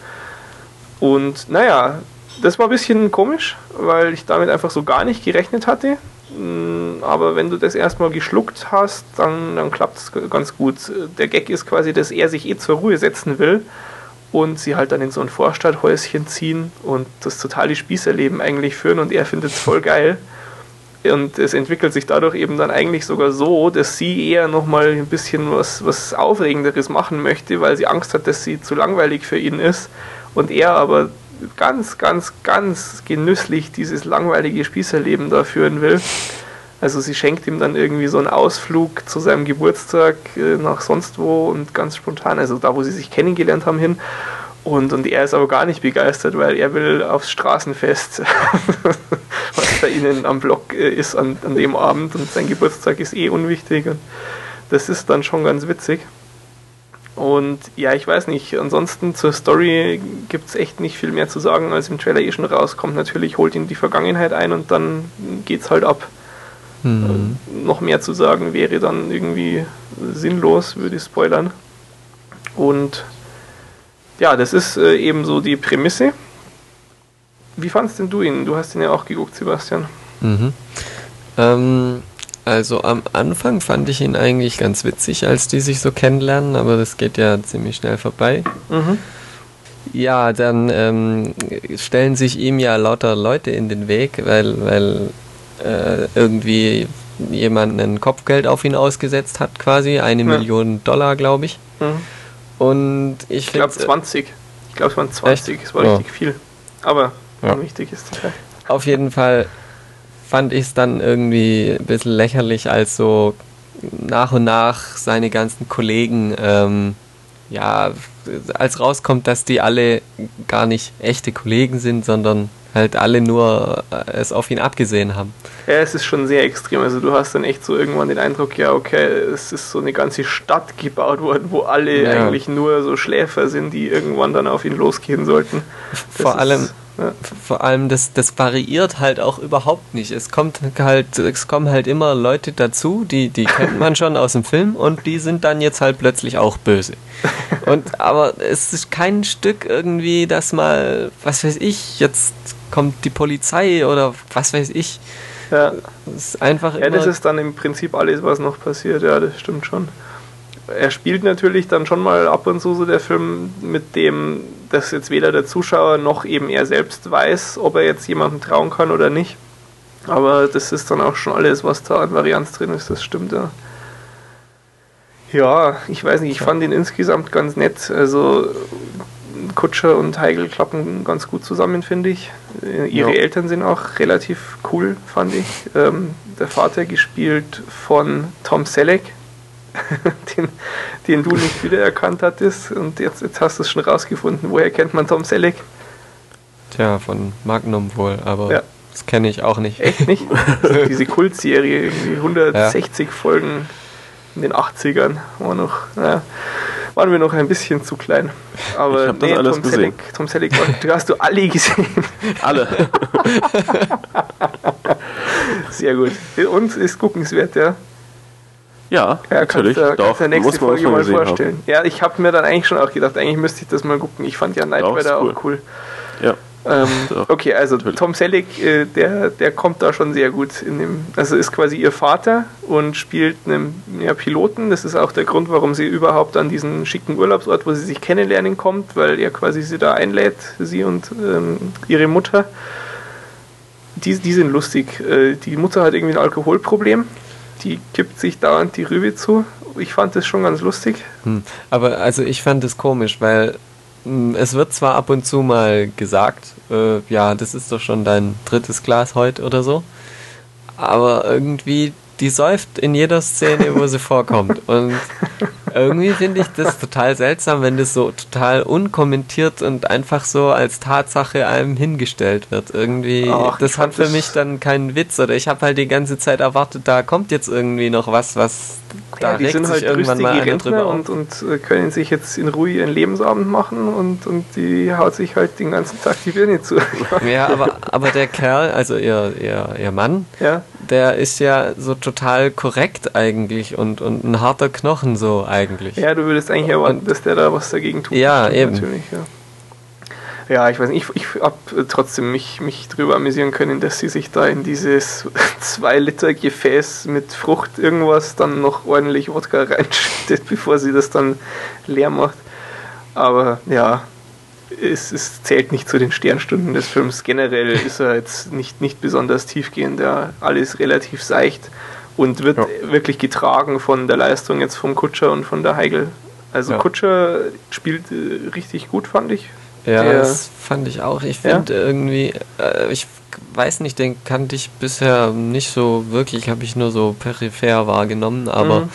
Und naja, das war ein bisschen komisch, weil ich damit einfach so gar nicht gerechnet hatte. Mm, aber wenn du das erstmal geschluckt hast, dann, dann klappt es ganz gut. Der Gag ist quasi, dass er sich eh zur Ruhe setzen will und sie halt dann in so ein Vorstadthäuschen ziehen und das totale Spießerleben eigentlich führen und er findet es voll geil. Und es entwickelt sich dadurch eben dann eigentlich sogar so, dass sie eher nochmal ein bisschen was, was Aufregenderes machen möchte, weil sie Angst hat, dass sie zu langweilig für ihn ist. Und er aber ganz, ganz, ganz genüsslich dieses langweilige Spießerleben da führen will. Also sie schenkt ihm dann irgendwie so einen Ausflug zu seinem Geburtstag äh, nach sonst wo und ganz spontan, also da, wo sie sich kennengelernt haben, hin. Und, und er ist aber gar nicht begeistert, weil er will aufs Straßenfest, was bei ihnen am Block äh, ist an, an dem Abend und sein Geburtstag ist eh unwichtig. Und das ist dann schon ganz witzig. Und ja, ich weiß nicht, ansonsten zur Story gibt es echt nicht viel mehr zu sagen, als im Trailer eh schon rauskommt. Natürlich holt ihn die Vergangenheit ein und dann geht's halt ab. Mhm. Äh, noch mehr zu sagen wäre dann irgendwie sinnlos, würde ich spoilern. Und ja, das ist äh, eben so die Prämisse. Wie fandest denn du ihn? Du hast ihn ja auch geguckt, Sebastian. Mhm. Ähm, also am Anfang fand ich ihn eigentlich ganz witzig, als die sich so kennenlernen, aber das geht ja ziemlich schnell vorbei. Mhm. Ja, dann ähm, stellen sich ihm ja lauter Leute in den Weg, weil, weil äh, irgendwie jemand ein Kopfgeld auf ihn ausgesetzt hat, quasi. Eine ja. Million Dollar, glaube ich. Mhm. Und ich, ich glaube 20. Ich glaube, es waren 20. Es war ja. richtig viel. Aber ja. wichtig ist das. Auf jeden Fall fand ich es dann irgendwie ein bisschen lächerlich, als so nach und nach seine ganzen Kollegen, ähm, ja, als rauskommt, dass die alle gar nicht echte Kollegen sind, sondern halt alle nur äh, es auf ihn abgesehen haben. Ja, es ist schon sehr extrem. Also du hast dann echt so irgendwann den Eindruck, ja, okay, es ist so eine ganze Stadt gebaut worden, wo alle ja. eigentlich nur so Schläfer sind, die irgendwann dann auf ihn losgehen sollten. Das Vor allem. Vor allem, das, das variiert halt auch überhaupt nicht. Es kommt halt, es kommen halt immer Leute dazu, die, die kennt man schon aus dem Film und die sind dann jetzt halt plötzlich auch böse. Und aber es ist kein Stück irgendwie, dass mal, was weiß ich, jetzt kommt die Polizei oder was weiß ich. Ja. Das ist einfach Ja, das ist dann im Prinzip alles, was noch passiert, ja, das stimmt schon er spielt natürlich dann schon mal ab und zu so der Film mit dem, dass jetzt weder der Zuschauer noch eben er selbst weiß, ob er jetzt jemandem trauen kann oder nicht. Aber das ist dann auch schon alles, was da an Varianz drin ist, das stimmt ja. Ja, ich weiß nicht, ich fand ihn insgesamt ganz nett. Also Kutscher und Heigl klappen ganz gut zusammen, finde ich. Äh, ihre ja. Eltern sind auch relativ cool, fand ich. Ähm, der Vater gespielt von Tom Selleck, den, den du nicht wiedererkannt hattest. Und jetzt, jetzt hast du es schon rausgefunden. Woher kennt man Tom Selleck? Tja, von Magnum wohl, aber ja. das kenne ich auch nicht. Echt nicht? diese Kultserie, 160 ja. Folgen in den 80ern, war noch, naja, waren wir noch ein bisschen zu klein. Aber nee, Tom, Selleck, Tom Selleck, du hast du alle gesehen. alle. Sehr gut. Und ist guckenswert, ja. Ja, ja natürlich. Kannst, Doch, kannst der nächste Folge mal vorstellen. Haben. Ja, ich habe mir dann eigentlich schon auch gedacht, eigentlich müsste ich das mal gucken. Ich fand ja Night Rider cool. auch cool. Ja. Ähm, okay, also natürlich. Tom Selleck, äh, der, der kommt da schon sehr gut in dem, also ist quasi ihr Vater und spielt einen ja, Piloten. Das ist auch der Grund, warum sie überhaupt an diesen schicken Urlaubsort, wo sie sich kennenlernen kommt, weil er quasi sie da einlädt, sie und ähm, ihre Mutter. Die, die sind lustig. Äh, die Mutter hat irgendwie ein Alkoholproblem die kippt sich dauernd die Rübe zu. Ich fand das schon ganz lustig. Hm. Aber also ich fand es komisch, weil es wird zwar ab und zu mal gesagt, äh, ja, das ist doch schon dein drittes Glas heute oder so, aber irgendwie die säuft in jeder Szene, wo sie vorkommt. Und irgendwie finde ich das total seltsam, wenn das so total unkommentiert und einfach so als Tatsache einem hingestellt wird. Irgendwie, Ach, das hat für mich dann keinen Witz. Oder ich habe halt die ganze Zeit erwartet, da kommt jetzt irgendwie noch was, was da ja, die sind halt irgendwann mal Rentner und, und äh, können sich jetzt in Ruhe ihren Lebensabend machen und, und die haut sich halt den ganzen Tag die Birne zu. ja, aber, aber der Kerl, also ihr, ihr, ihr Mann, ja. Der ist ja so total korrekt eigentlich und, und ein harter Knochen so eigentlich. Ja, du würdest eigentlich erwarten, dass der da was dagegen tut. Ja, eben. Natürlich, ja ja, ich weiß nicht, ich, ich habe trotzdem mich, mich drüber amüsieren können, dass sie sich da in dieses 2 Liter Gefäß mit Frucht irgendwas dann noch ordentlich Wodka reinschüttet, bevor sie das dann leer macht. Aber ja, es, es zählt nicht zu den Sternstunden des Films. Generell ist er jetzt nicht, nicht besonders tiefgehend, ja, alles relativ seicht und wird ja. wirklich getragen von der Leistung jetzt vom Kutscher und von der Heigl. Also ja. Kutscher spielt äh, richtig gut, fand ich. Ja, der, das fand ich auch. Ich finde ja? irgendwie, äh, ich weiß nicht, den kannte ich bisher nicht so wirklich, habe ich nur so peripher wahrgenommen, aber. Mhm.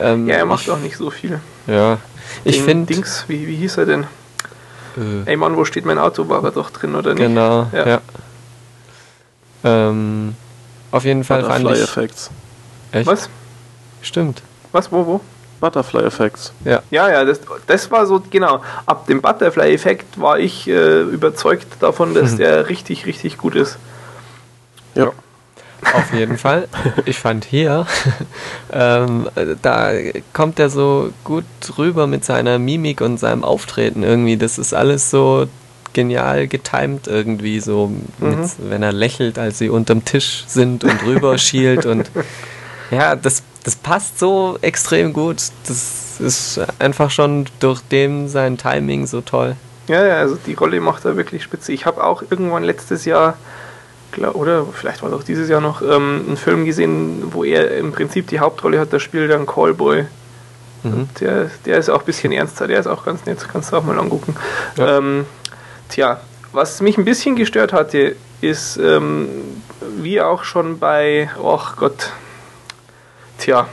Ähm, ja, er macht auch nicht so viel. Ja. Ich finde. Dings, wie, wie hieß er denn? Äh, Ey Mann, wo steht mein Auto? War er doch drin, oder nicht? Genau, ja. ja. Ähm, auf jeden Fall fand ich. Effects. Echt? Was? Stimmt. Was, wo, wo? Butterfly-Effekts. Ja, ja, ja das, das war so, genau. Ab dem Butterfly-Effekt war ich äh, überzeugt davon, dass mhm. der richtig, richtig gut ist. Ja. Auf jeden Fall. Ich fand hier, ähm, da kommt er so gut rüber mit seiner Mimik und seinem Auftreten irgendwie. Das ist alles so genial getimed irgendwie, so mit, mhm. wenn er lächelt, als sie unterm Tisch sind und rüber schielt und ja, das das passt so extrem gut. Das ist einfach schon durch dem sein Timing so toll. Ja, ja, also die Rolle macht er wirklich spitze. Ich habe auch irgendwann letztes Jahr, oder vielleicht war es auch dieses Jahr noch, ähm, einen Film gesehen, wo er im Prinzip die Hauptrolle hat. Da spielt er einen Callboy. Mhm. Der, der ist auch ein bisschen ernster, der ist auch ganz nett, kannst du auch mal angucken. Ja. Ähm, tja, was mich ein bisschen gestört hatte, ist, ähm, wie auch schon bei, ach Gott, Tja,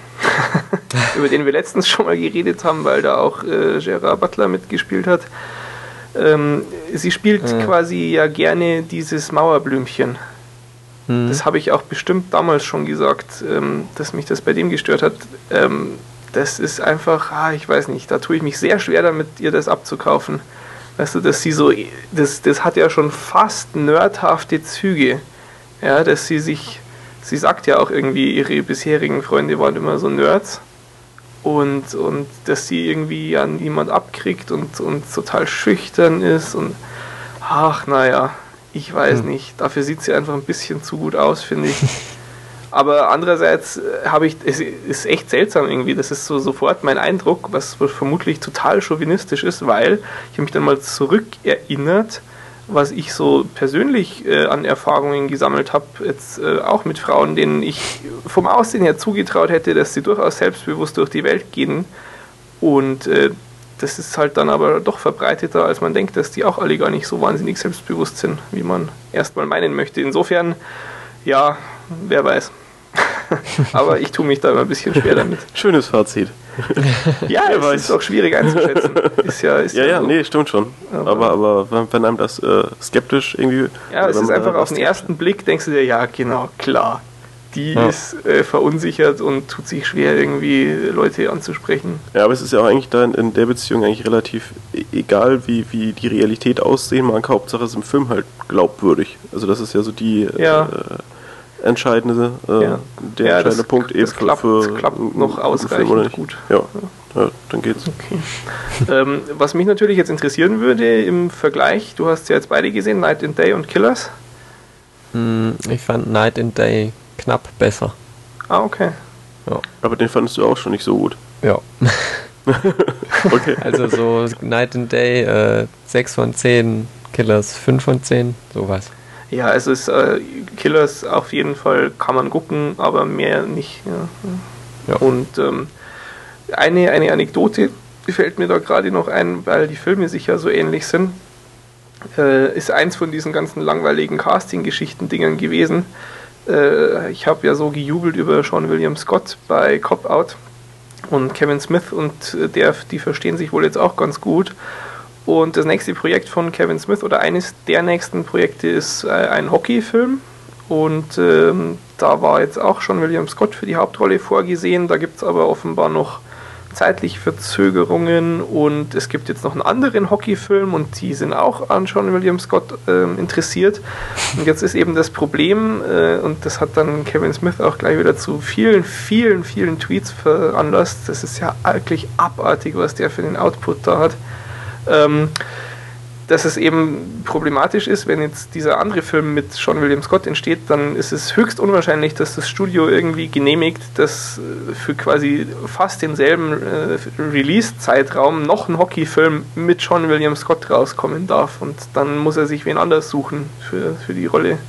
über den wir letztens schon mal geredet haben, weil da auch äh, Gerard Butler mitgespielt hat. Ähm, sie spielt ja. quasi ja gerne dieses Mauerblümchen. Mhm. Das habe ich auch bestimmt damals schon gesagt, ähm, dass mich das bei dem gestört hat. Ähm, das ist einfach, ah, ich weiß nicht, da tue ich mich sehr schwer damit, ihr das abzukaufen. Weißt du, dass sie so, das, das hat ja schon fast nerdhafte Züge. Ja, dass sie sich sie sagt ja auch irgendwie, ihre bisherigen Freunde waren immer so Nerds und, und dass sie irgendwie an niemand abkriegt und, und total schüchtern ist und ach naja, ich weiß hm. nicht. Dafür sieht sie einfach ein bisschen zu gut aus, finde ich. Aber andererseits äh, habe ich, es ist echt seltsam irgendwie, das ist so sofort mein Eindruck, was vermutlich total chauvinistisch ist, weil ich habe mich dann mal zurückerinnert, was ich so persönlich äh, an Erfahrungen gesammelt habe, jetzt äh, auch mit Frauen, denen ich vom Aussehen her zugetraut hätte, dass sie durchaus selbstbewusst durch die Welt gehen. Und äh, das ist halt dann aber doch verbreiteter, als man denkt, dass die auch alle gar nicht so wahnsinnig selbstbewusst sind, wie man erstmal meinen möchte. Insofern, ja, wer weiß. aber ich tue mich da immer ein bisschen schwer damit. Schönes Fazit. ja, es weiß. ist auch schwierig einzuschätzen. Ist ja, ist ja, ja, ja so. nee, stimmt schon. Aber, aber, wenn einem das äh, skeptisch irgendwie. Ja, es ist einfach auf den ersten Blick, denkst du dir, ja, genau, klar. Die ja. ist äh, verunsichert und tut sich schwer, irgendwie Leute anzusprechen. Ja, aber es ist ja auch eigentlich dann in der Beziehung eigentlich relativ e-, egal, wie, wie die Realität aussehen mag. Hauptsache es ist im Film halt glaubwürdig. Also, das ist ja so die. Ja. Äh, entscheidende, äh, ja. der ja, entscheidende Punkt eben für, klappt, für klappt noch ausreichend gut. Ja. ja, dann geht's. Okay. ähm, was mich natürlich jetzt interessieren würde im Vergleich, du hast ja jetzt beide gesehen, Night and Day und Killers. Hm, ich fand Night and Day knapp besser. Ah, okay. Ja. Aber den fandest du auch schon nicht so gut. Ja. okay. Also so Night and Day äh, 6 von 10, Killers 5 von 10, sowas. Ja, es ist äh, Killers auf jeden Fall kann man gucken, aber mehr nicht. Ja. ja. Und ähm, eine, eine Anekdote fällt mir da gerade noch ein, weil die Filme sich ja so ähnlich sind, äh, ist eins von diesen ganzen langweiligen Casting-Geschichten-Dingern gewesen. Äh, ich habe ja so gejubelt über Sean William Scott bei Cop Out und Kevin Smith und äh, der, die verstehen sich wohl jetzt auch ganz gut. Und das nächste Projekt von Kevin Smith oder eines der nächsten Projekte ist äh, ein Hockeyfilm. Und ähm, da war jetzt auch schon William Scott für die Hauptrolle vorgesehen. Da gibt es aber offenbar noch zeitliche Verzögerungen und es gibt jetzt noch einen anderen Hockeyfilm und die sind auch an John William Scott äh, interessiert. Und jetzt ist eben das Problem, äh, und das hat dann Kevin Smith auch gleich wieder zu vielen, vielen, vielen Tweets veranlasst. Das ist ja wirklich abartig, was der für den Output da hat. Ähm, dass es eben problematisch ist, wenn jetzt dieser andere Film mit Sean William Scott entsteht, dann ist es höchst unwahrscheinlich, dass das Studio irgendwie genehmigt, dass äh, für quasi fast denselben äh, Release-Zeitraum noch ein Hockeyfilm mit Sean William Scott rauskommen darf. Und dann muss er sich wen anders suchen für, für die Rolle.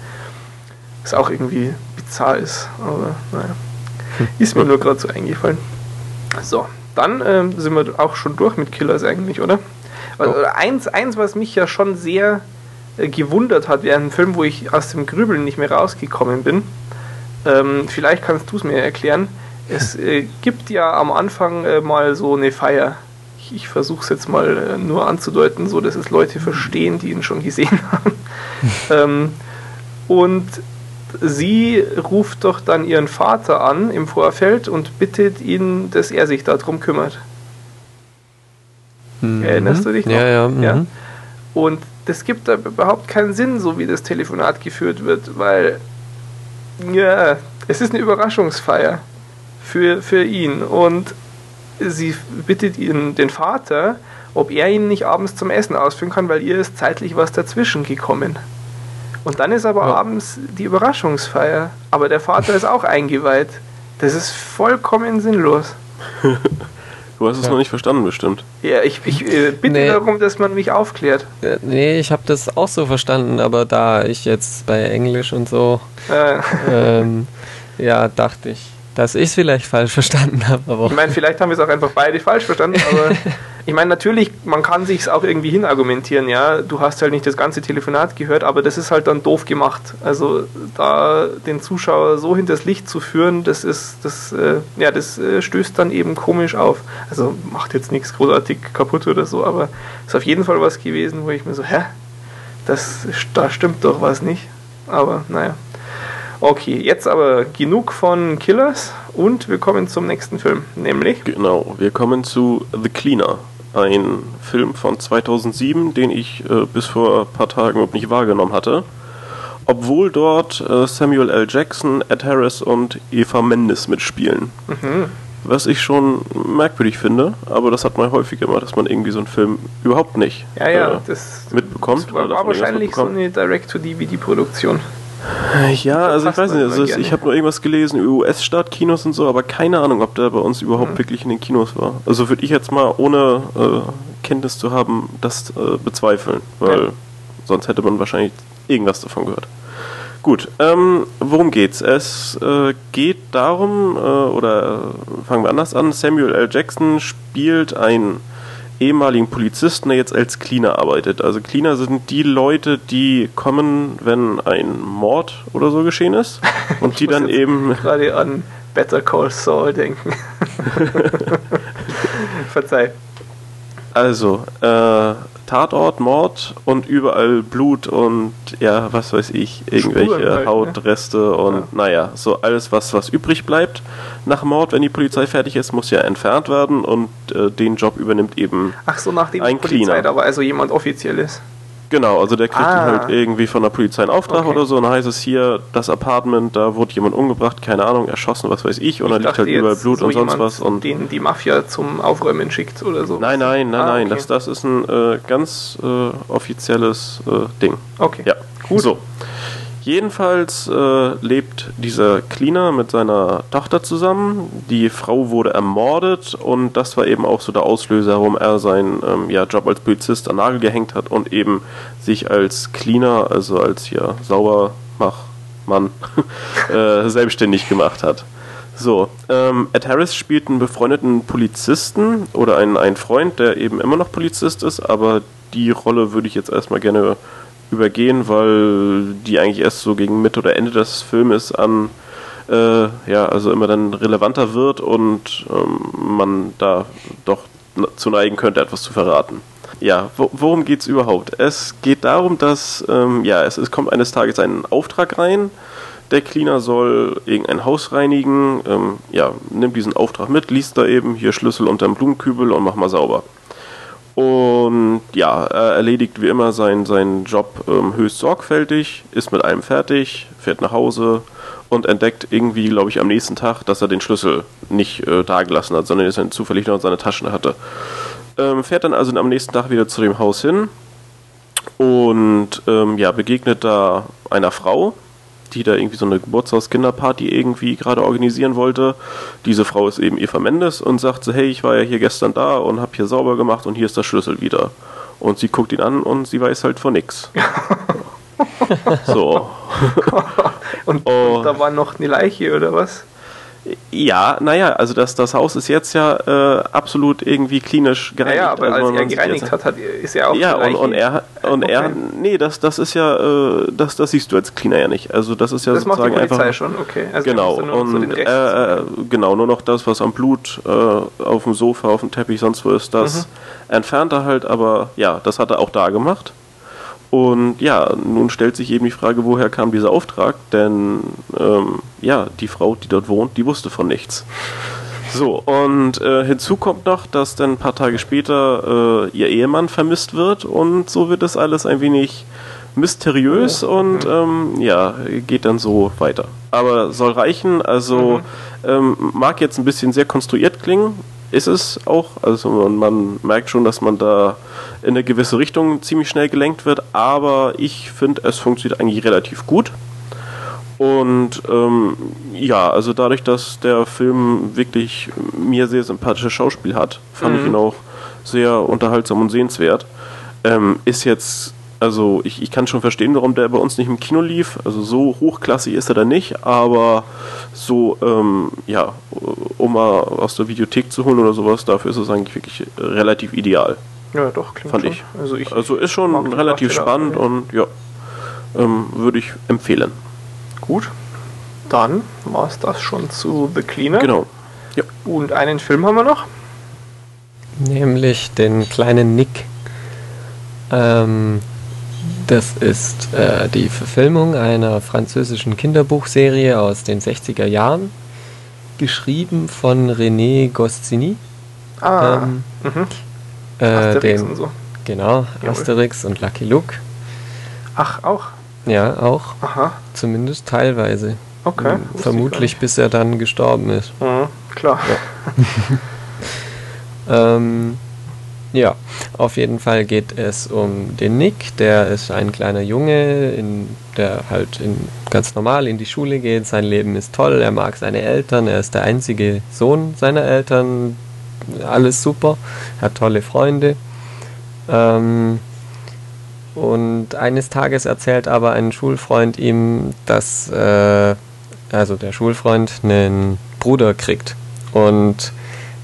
Was auch irgendwie bizarr ist, aber naja. Ist mir nur gerade so eingefallen. So, dann ähm, sind wir auch schon durch mit Killers eigentlich, oder? Also, eins, eins, was mich ja schon sehr äh, gewundert hat, während einem Film, wo ich aus dem Grübeln nicht mehr rausgekommen bin. Ähm, vielleicht kannst du es mir erklären. Es äh, gibt ja am Anfang äh, mal so eine Feier. Ich, ich versuche es jetzt mal äh, nur anzudeuten, so dass es Leute verstehen, die ihn schon gesehen haben. ähm, und sie ruft doch dann ihren Vater an im Vorfeld und bittet ihn, dass er sich darum kümmert. Mhm. Erinnerst du dich noch? Ja, ja. Mhm. ja. Und das gibt da überhaupt keinen Sinn, so wie das Telefonat geführt wird, weil ja, es ist eine Überraschungsfeier für, für ihn. Und sie bittet ihn, den Vater, ob er ihn nicht abends zum Essen ausführen kann, weil ihr ist zeitlich was dazwischen gekommen. Und dann ist aber ja. abends die Überraschungsfeier. Aber der Vater ist auch eingeweiht. Das ist vollkommen sinnlos. Du hast es ja. noch nicht verstanden, bestimmt. Ja, ich, ich äh, bitte nee. darum, dass man mich aufklärt. Äh, nee, ich habe das auch so verstanden, aber da ich jetzt bei Englisch und so, äh. ähm, ja, dachte ich, dass ich es vielleicht falsch verstanden habe. Ich meine, vielleicht haben wir es auch einfach beide falsch verstanden, aber ich meine, natürlich, man kann sich es auch irgendwie hinargumentieren, ja. Du hast halt nicht das ganze Telefonat gehört, aber das ist halt dann doof gemacht. Also da den Zuschauer so hinters Licht zu führen, das ist, das, äh, ja, das äh, stößt dann eben komisch auf. Also macht jetzt nichts großartig kaputt oder so, aber ist auf jeden Fall was gewesen, wo ich mir so, hä? Das, da stimmt doch was nicht. Aber naja. Okay, jetzt aber genug von Killers und wir kommen zum nächsten Film, nämlich. Genau, wir kommen zu The Cleaner. Ein Film von 2007, den ich äh, bis vor ein paar Tagen überhaupt nicht wahrgenommen hatte. Obwohl dort äh, Samuel L. Jackson, Ed Harris und Eva Mendes mitspielen. Mhm. Was ich schon merkwürdig finde, aber das hat man häufiger immer, dass man irgendwie so einen Film überhaupt nicht ja, ja, äh, das, mitbekommt. Das war, war wahrscheinlich so eine Direct-to-DVD-Produktion. Ja, also ich weiß nicht, also ich habe nur irgendwas gelesen über US-Startkinos und so, aber keine Ahnung, ob der bei uns überhaupt mhm. wirklich in den Kinos war. Also würde ich jetzt mal ohne äh, Kenntnis zu haben, das äh, bezweifeln, weil ja. sonst hätte man wahrscheinlich irgendwas davon gehört. Gut, ähm, worum geht's? Es äh, geht darum, äh, oder fangen wir anders an, Samuel L. Jackson spielt ein ehemaligen Polizisten, der jetzt als Cleaner arbeitet. Also Cleaner sind die Leute, die kommen, wenn ein Mord oder so geschehen ist und die dann eben gerade an Better Call Saul denken. Verzeih. Also, äh, Tatort, Mord und überall Blut und ja, was weiß ich, irgendwelche halt, ne? Hautreste ne? und ja. naja, so alles, was, was übrig bleibt nach Mord, wenn die Polizei fertig ist, muss ja entfernt werden und äh, den Job übernimmt eben Ach so, nachdem ein die Polizei Cleaner. aber also jemand offiziell ist. Genau, also der kriegt ah. halt irgendwie von der Polizei einen Auftrag okay. oder so, und dann heißt es hier, das Apartment, da wurde jemand umgebracht, keine Ahnung, erschossen, was weiß ich, und dann liegt halt überall Blut so und sonst was. Und den die Mafia zum Aufräumen schickt oder so. Nein, nein, nein, ah, nein, okay. das, das ist ein äh, ganz äh, offizielles äh, Ding. Okay. Ja, gut. So. Jedenfalls äh, lebt dieser Cleaner mit seiner Tochter zusammen. Die Frau wurde ermordet und das war eben auch so der Auslöser, warum er seinen ähm, ja, Job als Polizist an Nagel gehängt hat und eben sich als Cleaner, also als hier Saubermachmann, äh, selbstständig gemacht hat. So, ähm, Ed Harris spielt einen befreundeten Polizisten oder einen, einen Freund, der eben immer noch Polizist ist, aber die Rolle würde ich jetzt erstmal gerne übergehen, weil die eigentlich erst so gegen Mitte oder Ende des Filmes an äh, ja, also immer dann relevanter wird und ähm, man da doch zu neigen könnte, etwas zu verraten. Ja, worum geht es überhaupt? Es geht darum, dass ähm, ja, es, es kommt eines Tages ein Auftrag rein. Der Cleaner soll irgendein Haus reinigen. Ähm, ja, nimmt diesen Auftrag mit, liest da eben hier Schlüssel unterm Blumenkübel und mach mal sauber. Und ja, er erledigt wie immer seinen, seinen Job ähm, höchst sorgfältig, ist mit allem fertig, fährt nach Hause und entdeckt irgendwie, glaube ich, am nächsten Tag, dass er den Schlüssel nicht äh, dagelassen hat, sondern dass er zufällig noch in seiner Tasche hatte. Ähm, fährt dann also am nächsten Tag wieder zu dem Haus hin und ähm, ja, begegnet da einer Frau, die da irgendwie so eine Geburtstagskinderparty irgendwie gerade organisieren wollte. Diese Frau ist eben Eva Mendes und sagt so, hey, ich war ja hier gestern da und habe hier sauber gemacht und hier ist der Schlüssel wieder. Und sie guckt ihn an und sie weiß halt von nix. so. und, oh. und da war noch eine Leiche oder was? Ja, naja, also das, das Haus ist jetzt ja äh, absolut irgendwie klinisch gereinigt. Ja, aber also als er gereinigt hat, hat, ist er auch Ja, und, und, er, und okay. er, nee, das, das ist ja, äh, das, das siehst du als Cleaner ja nicht. Also das ist ja das sozusagen macht die Polizei einfach. schon, okay. Also genau, und äh, äh, genau, nur noch das, was am Blut äh, auf dem Sofa, auf dem Teppich, sonst wo ist, das mhm. entfernt er halt, aber ja, das hat er auch da gemacht. Und ja, nun stellt sich eben die Frage, woher kam dieser Auftrag? Denn ähm, ja, die Frau, die dort wohnt, die wusste von nichts. So, und äh, hinzu kommt noch, dass dann ein paar Tage später äh, ihr Ehemann vermisst wird und so wird es alles ein wenig mysteriös und mhm. ähm, ja, geht dann so weiter. Aber soll reichen, also mhm. ähm, mag jetzt ein bisschen sehr konstruiert klingen, ist es auch. Also man, man, merkt schon, dass man da in eine gewisse Richtung ziemlich schnell gelenkt wird, aber ich finde, es funktioniert eigentlich relativ gut. Und ähm, ja, also dadurch, dass der Film wirklich mir sehr sympathisches Schauspiel hat, fand mhm. ich ihn auch sehr unterhaltsam und sehenswert. Ähm, ist jetzt also ich, ich kann schon verstehen, warum der bei uns nicht im Kino lief. Also so hochklassig ist er da nicht, aber so, ähm, ja, um mal aus der Videothek zu holen oder sowas, dafür ist es eigentlich wirklich relativ ideal. Ja, doch, klingt Fand schon. ich. Also, ich also ist schon relativ spannend und ja, ähm, würde ich empfehlen. Gut, dann war es das schon zu The Cleaner. Genau. Ja. Und einen Film haben wir noch. Nämlich den kleinen Nick. Ähm, das ist äh, die Verfilmung einer französischen Kinderbuchserie aus den 60er Jahren, geschrieben von René Goscinny. Ah, ähm, mhm. äh, Asterix den, und so. Genau, Jawohl. Asterix und Lucky Luke. Ach, auch? Ja, auch. Aha. Zumindest teilweise. Okay. Vermutlich bis er dann gestorben ist. Mhm, klar. Ja. ähm, ja, auf jeden Fall geht es um den Nick, der ist ein kleiner Junge, in, der halt in, ganz normal in die Schule geht, sein Leben ist toll, er mag seine Eltern, er ist der einzige Sohn seiner Eltern, alles super, hat tolle Freunde. Ähm, und eines Tages erzählt aber ein Schulfreund ihm, dass äh, also der Schulfreund einen Bruder kriegt. Und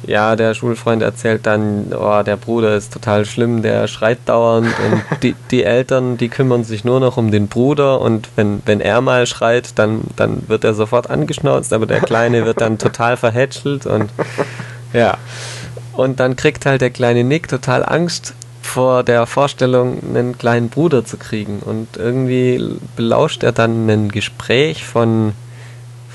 ja, der Schulfreund erzählt dann, oh, der Bruder ist total schlimm, der schreit dauernd und die, die Eltern, die kümmern sich nur noch um den Bruder und wenn, wenn er mal schreit, dann, dann wird er sofort angeschnauzt, aber der Kleine wird dann total verhätschelt und ja. Und dann kriegt halt der kleine Nick total Angst vor der Vorstellung, einen kleinen Bruder zu kriegen und irgendwie belauscht er dann ein Gespräch von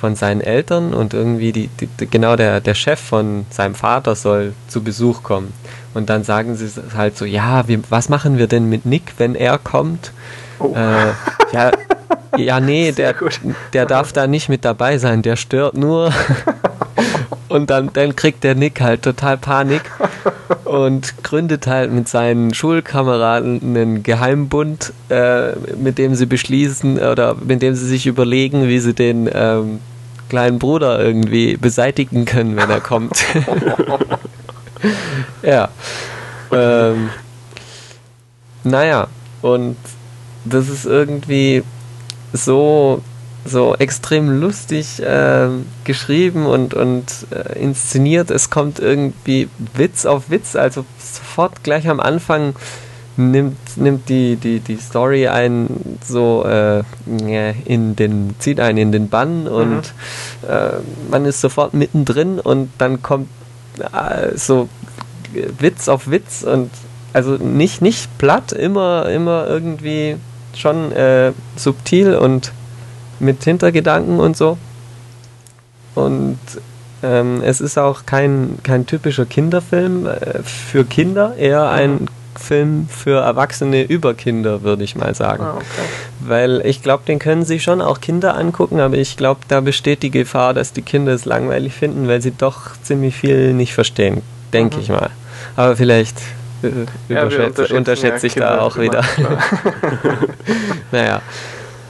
von seinen Eltern und irgendwie die, die, genau der, der Chef von seinem Vater soll zu Besuch kommen. Und dann sagen sie halt so, ja, wie, was machen wir denn mit Nick, wenn er kommt? Oh. Äh, ja, ja, nee, der, der darf da nicht mit dabei sein, der stört nur. und dann, dann kriegt der Nick halt total Panik und gründet halt mit seinen Schulkameraden einen Geheimbund, äh, mit dem sie beschließen oder mit dem sie sich überlegen, wie sie den ähm, kleinen Bruder irgendwie beseitigen können, wenn er kommt. ja. Ähm, naja, und das ist irgendwie so so extrem lustig äh, geschrieben und, und äh, inszeniert. Es kommt irgendwie Witz auf Witz, also sofort gleich am Anfang nimmt, nimmt die, die, die Story einen so äh, in den, zieht einen in den Bann und mhm. äh, man ist sofort mittendrin und dann kommt äh, so Witz auf Witz und also nicht, nicht platt, immer, immer irgendwie schon äh, subtil und mit Hintergedanken und so. Und ähm, es ist auch kein, kein typischer Kinderfilm äh, für Kinder, eher ein Film für Erwachsene über Kinder, würde ich mal sagen. Ah, okay. Weil ich glaube, den können sich schon auch Kinder angucken, aber ich glaube, da besteht die Gefahr, dass die Kinder es langweilig finden, weil sie doch ziemlich viel nicht verstehen, denke mhm. ich mal. Aber vielleicht äh, ja, unterschätze, unterschätze ich da auch wieder. naja.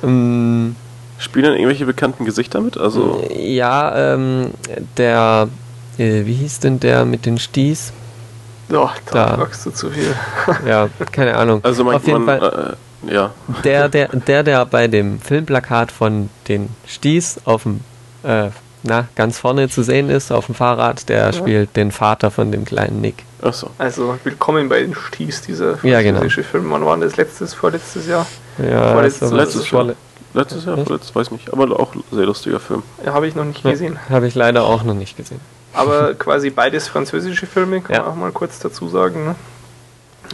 Ähm, Spielen dann irgendwelche bekannten Gesichter mit? Also ja, ähm, der, äh, wie hieß denn der mit den Sties? Doch, da, magst du zu viel. ja, keine Ahnung. Also man, Auf jeden man, Fall, äh, ja. Der, der, der, der bei dem Filmplakat von den Sties auf dem, äh, na, ganz vorne zu sehen ist, auf dem Fahrrad, der ja. spielt den Vater von dem kleinen Nick. Ach so. Also, willkommen bei den Sties, dieser ja, genau. Film. Wann war das? Letztes, vorletztes Jahr? Ja, vorletztes, letztes Jahr. Letztes Jahr, vorletztes, weiß nicht. Aber auch ein sehr lustiger Film. Ja, habe ich noch nicht gesehen. Habe ich leider auch noch nicht gesehen. Aber quasi beides französische Filme, kann ja. man auch mal kurz dazu sagen. Ne?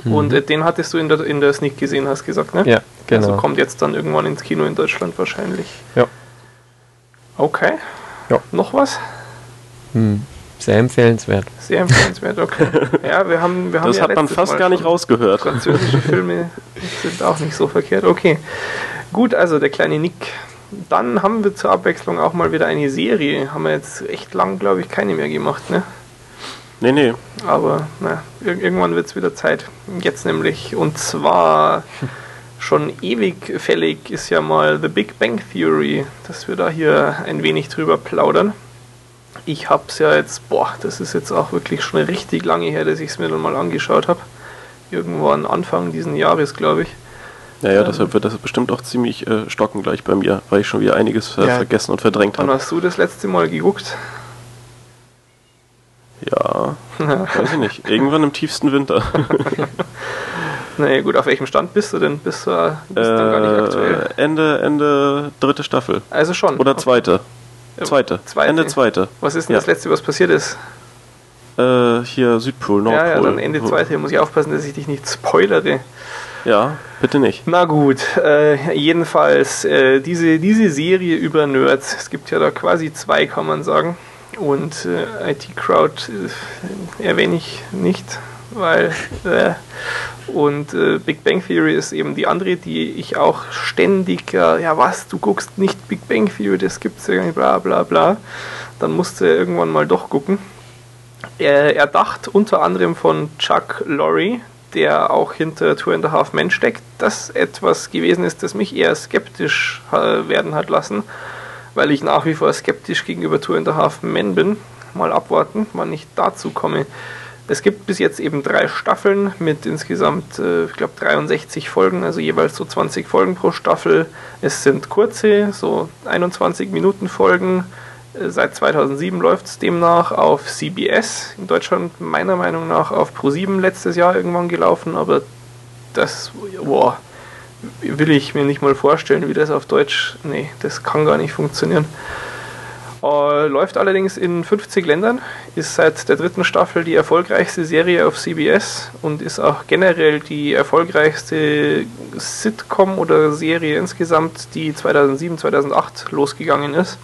Mhm. Und äh, den hattest du in der, in der Sneak gesehen, hast gesagt, ne? Ja, genau. Also kommt jetzt dann irgendwann ins Kino in Deutschland wahrscheinlich. Ja. Okay. Ja. Noch was? Hm. Sehr empfehlenswert. Sehr empfehlenswert, okay. Ja, wir haben, wir haben das ja hat man fast Mal gar nicht rausgehört. Französische Filme sind auch nicht so verkehrt. Okay. Gut, also der kleine Nick dann haben wir zur Abwechslung auch mal wieder eine Serie. Haben wir jetzt echt lang, glaube ich, keine mehr gemacht, ne? Nee, nee. Aber na, irgendwann wird es wieder Zeit. Jetzt nämlich. Und zwar schon ewig fällig ist ja mal The Big Bang Theory, dass wir da hier ein wenig drüber plaudern. Ich habe es ja jetzt, boah, das ist jetzt auch wirklich schon richtig lange her, dass ich es mir dann mal angeschaut habe. Irgendwann Anfang diesen Jahres, glaube ich. Ja, ja, ähm, deshalb wird das bestimmt auch ziemlich äh, stocken gleich bei mir, weil ich schon wieder einiges äh, ja. vergessen und verdrängt habe. Wann hast du das letzte Mal geguckt? Ja, weiß ich nicht. Irgendwann im tiefsten Winter. naja, gut, auf welchem Stand bist du denn? Bist du bist äh, gar nicht aktuell? Ende, Ende dritte Staffel. Also schon. Oder zweite. Okay. Zweite. zweite. Ende zweite. Was ist denn ja. das letzte, was passiert ist? Äh, hier Südpol, Nordpol. Ja, ja, dann Ende zweite. Muss ich aufpassen, dass ich dich nicht spoilere. Ja, bitte nicht. Na gut, äh, jedenfalls äh, diese, diese Serie über Nerds, es gibt ja da quasi zwei, kann man sagen. Und äh, IT Crowd äh, erwähne ich nicht, weil äh, und äh, Big Bang Theory ist eben die andere, die ich auch ständig, ja was, du guckst nicht Big Bang Theory, das gibt's ja nicht, bla bla bla. Dann musste er irgendwann mal doch gucken. Er, erdacht unter anderem von Chuck Lorre, der auch hinter Two and a Half Men steckt, das etwas gewesen ist, das mich eher skeptisch äh, werden hat lassen, weil ich nach wie vor skeptisch gegenüber Two and a Half Men bin. Mal abwarten, wann ich dazu komme. Es gibt bis jetzt eben drei Staffeln mit insgesamt, äh, ich glaube, 63 Folgen, also jeweils so 20 Folgen pro Staffel. Es sind kurze, so 21 Minuten Folgen Seit 2007 läuft es demnach auf CBS, in Deutschland meiner Meinung nach auf Pro7 letztes Jahr irgendwann gelaufen, aber das, boah, will ich mir nicht mal vorstellen, wie das auf Deutsch, nee, das kann gar nicht funktionieren. Äh, läuft allerdings in 50 Ländern, ist seit der dritten Staffel die erfolgreichste Serie auf CBS und ist auch generell die erfolgreichste Sitcom oder Serie insgesamt, die 2007, 2008 losgegangen ist.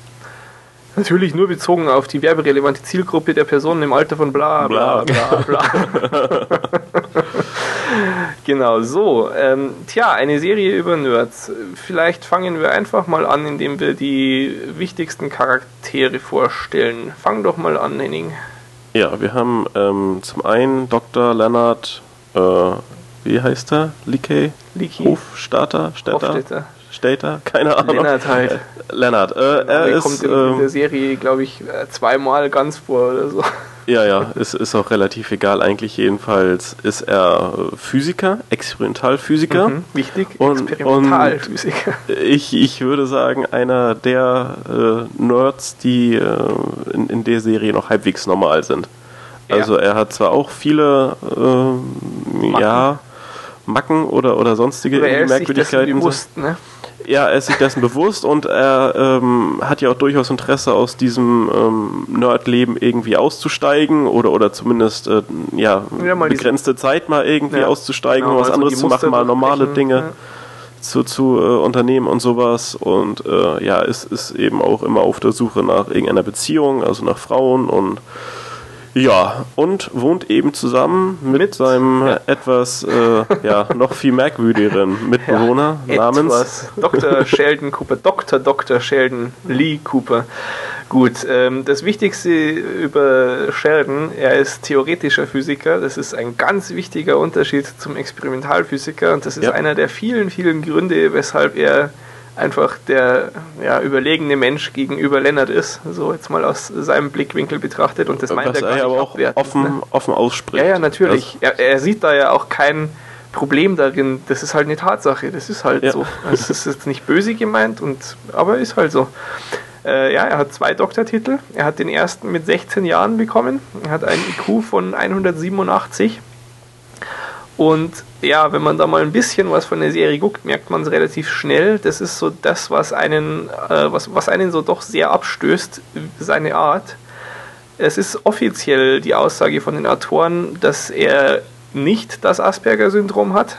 Natürlich nur bezogen auf die werberelevante Zielgruppe der Personen im Alter von bla bla bla bla. bla. genau, so. Ähm, tja, eine Serie über Nerds. Vielleicht fangen wir einfach mal an, indem wir die wichtigsten Charaktere vorstellen. Fang doch mal an, Henning. Ja, wir haben ähm, zum einen Dr. Leonard, äh, wie heißt er? Leakey? Leakey. Hofstarter? Städter? Hofstädter. Stater, keine Ahnung. Lennart halt. Äh, Lennart, äh, er er ist, kommt in, ähm, der Serie, glaube ich, äh, zweimal ganz vor oder so. Ja, ja, es ist auch relativ egal. Eigentlich jedenfalls ist er Physiker, Experimentalphysiker. Mhm, wichtig, und, Experimentalphysiker. Und ich, ich würde sagen, einer der äh, Nerds, die äh, in, in der Serie noch halbwegs normal sind. Also er hat zwar auch viele äh, ja, Macken oder, oder sonstige oder er ist Merkwürdigkeiten. Sich bewusst, ne? Ja, er ist sich dessen bewusst und er ähm, hat ja auch durchaus Interesse, aus diesem ähm, Nerdleben irgendwie auszusteigen oder, oder zumindest äh, ja, ja begrenzte Zeit mal irgendwie ja, auszusteigen, genau, was also anderes zu machen, mal normale Dinge ja. zu, zu äh, unternehmen und sowas. Und äh, ja, ist, ist eben auch immer auf der Suche nach irgendeiner Beziehung, also nach Frauen und ja, und wohnt eben zusammen mit, mit seinem ja. etwas äh, ja, noch viel merkwürdigeren Mitbewohner ja, namens Dr. Sheldon Cooper, Dr. Dr. Sheldon Lee Cooper. Gut, ähm, das Wichtigste über Sheldon, er ist theoretischer Physiker, das ist ein ganz wichtiger Unterschied zum Experimentalphysiker und das ist ja. einer der vielen, vielen Gründe, weshalb er einfach der ja, überlegene Mensch gegenüber Lennart ist, so jetzt mal aus seinem Blickwinkel betrachtet und das meint Was er gar er aber auch offen, ne? offen ausspricht. Ja, ja, natürlich. Er, er, sieht da ja auch kein Problem darin, das ist halt eine Tatsache, das ist halt ja. so. Also, es ist jetzt nicht böse gemeint, und, aber ist halt so. Äh, ja, er hat zwei Doktortitel. Er hat den ersten mit 16 Jahren bekommen. Er hat einen IQ von 187 und ja, wenn man da mal ein bisschen was von der Serie guckt, merkt man es relativ schnell. Das ist so das, was einen, äh, was, was einen so doch sehr abstößt, seine Art. Es ist offiziell die Aussage von den Autoren, dass er nicht das Asperger-Syndrom hat,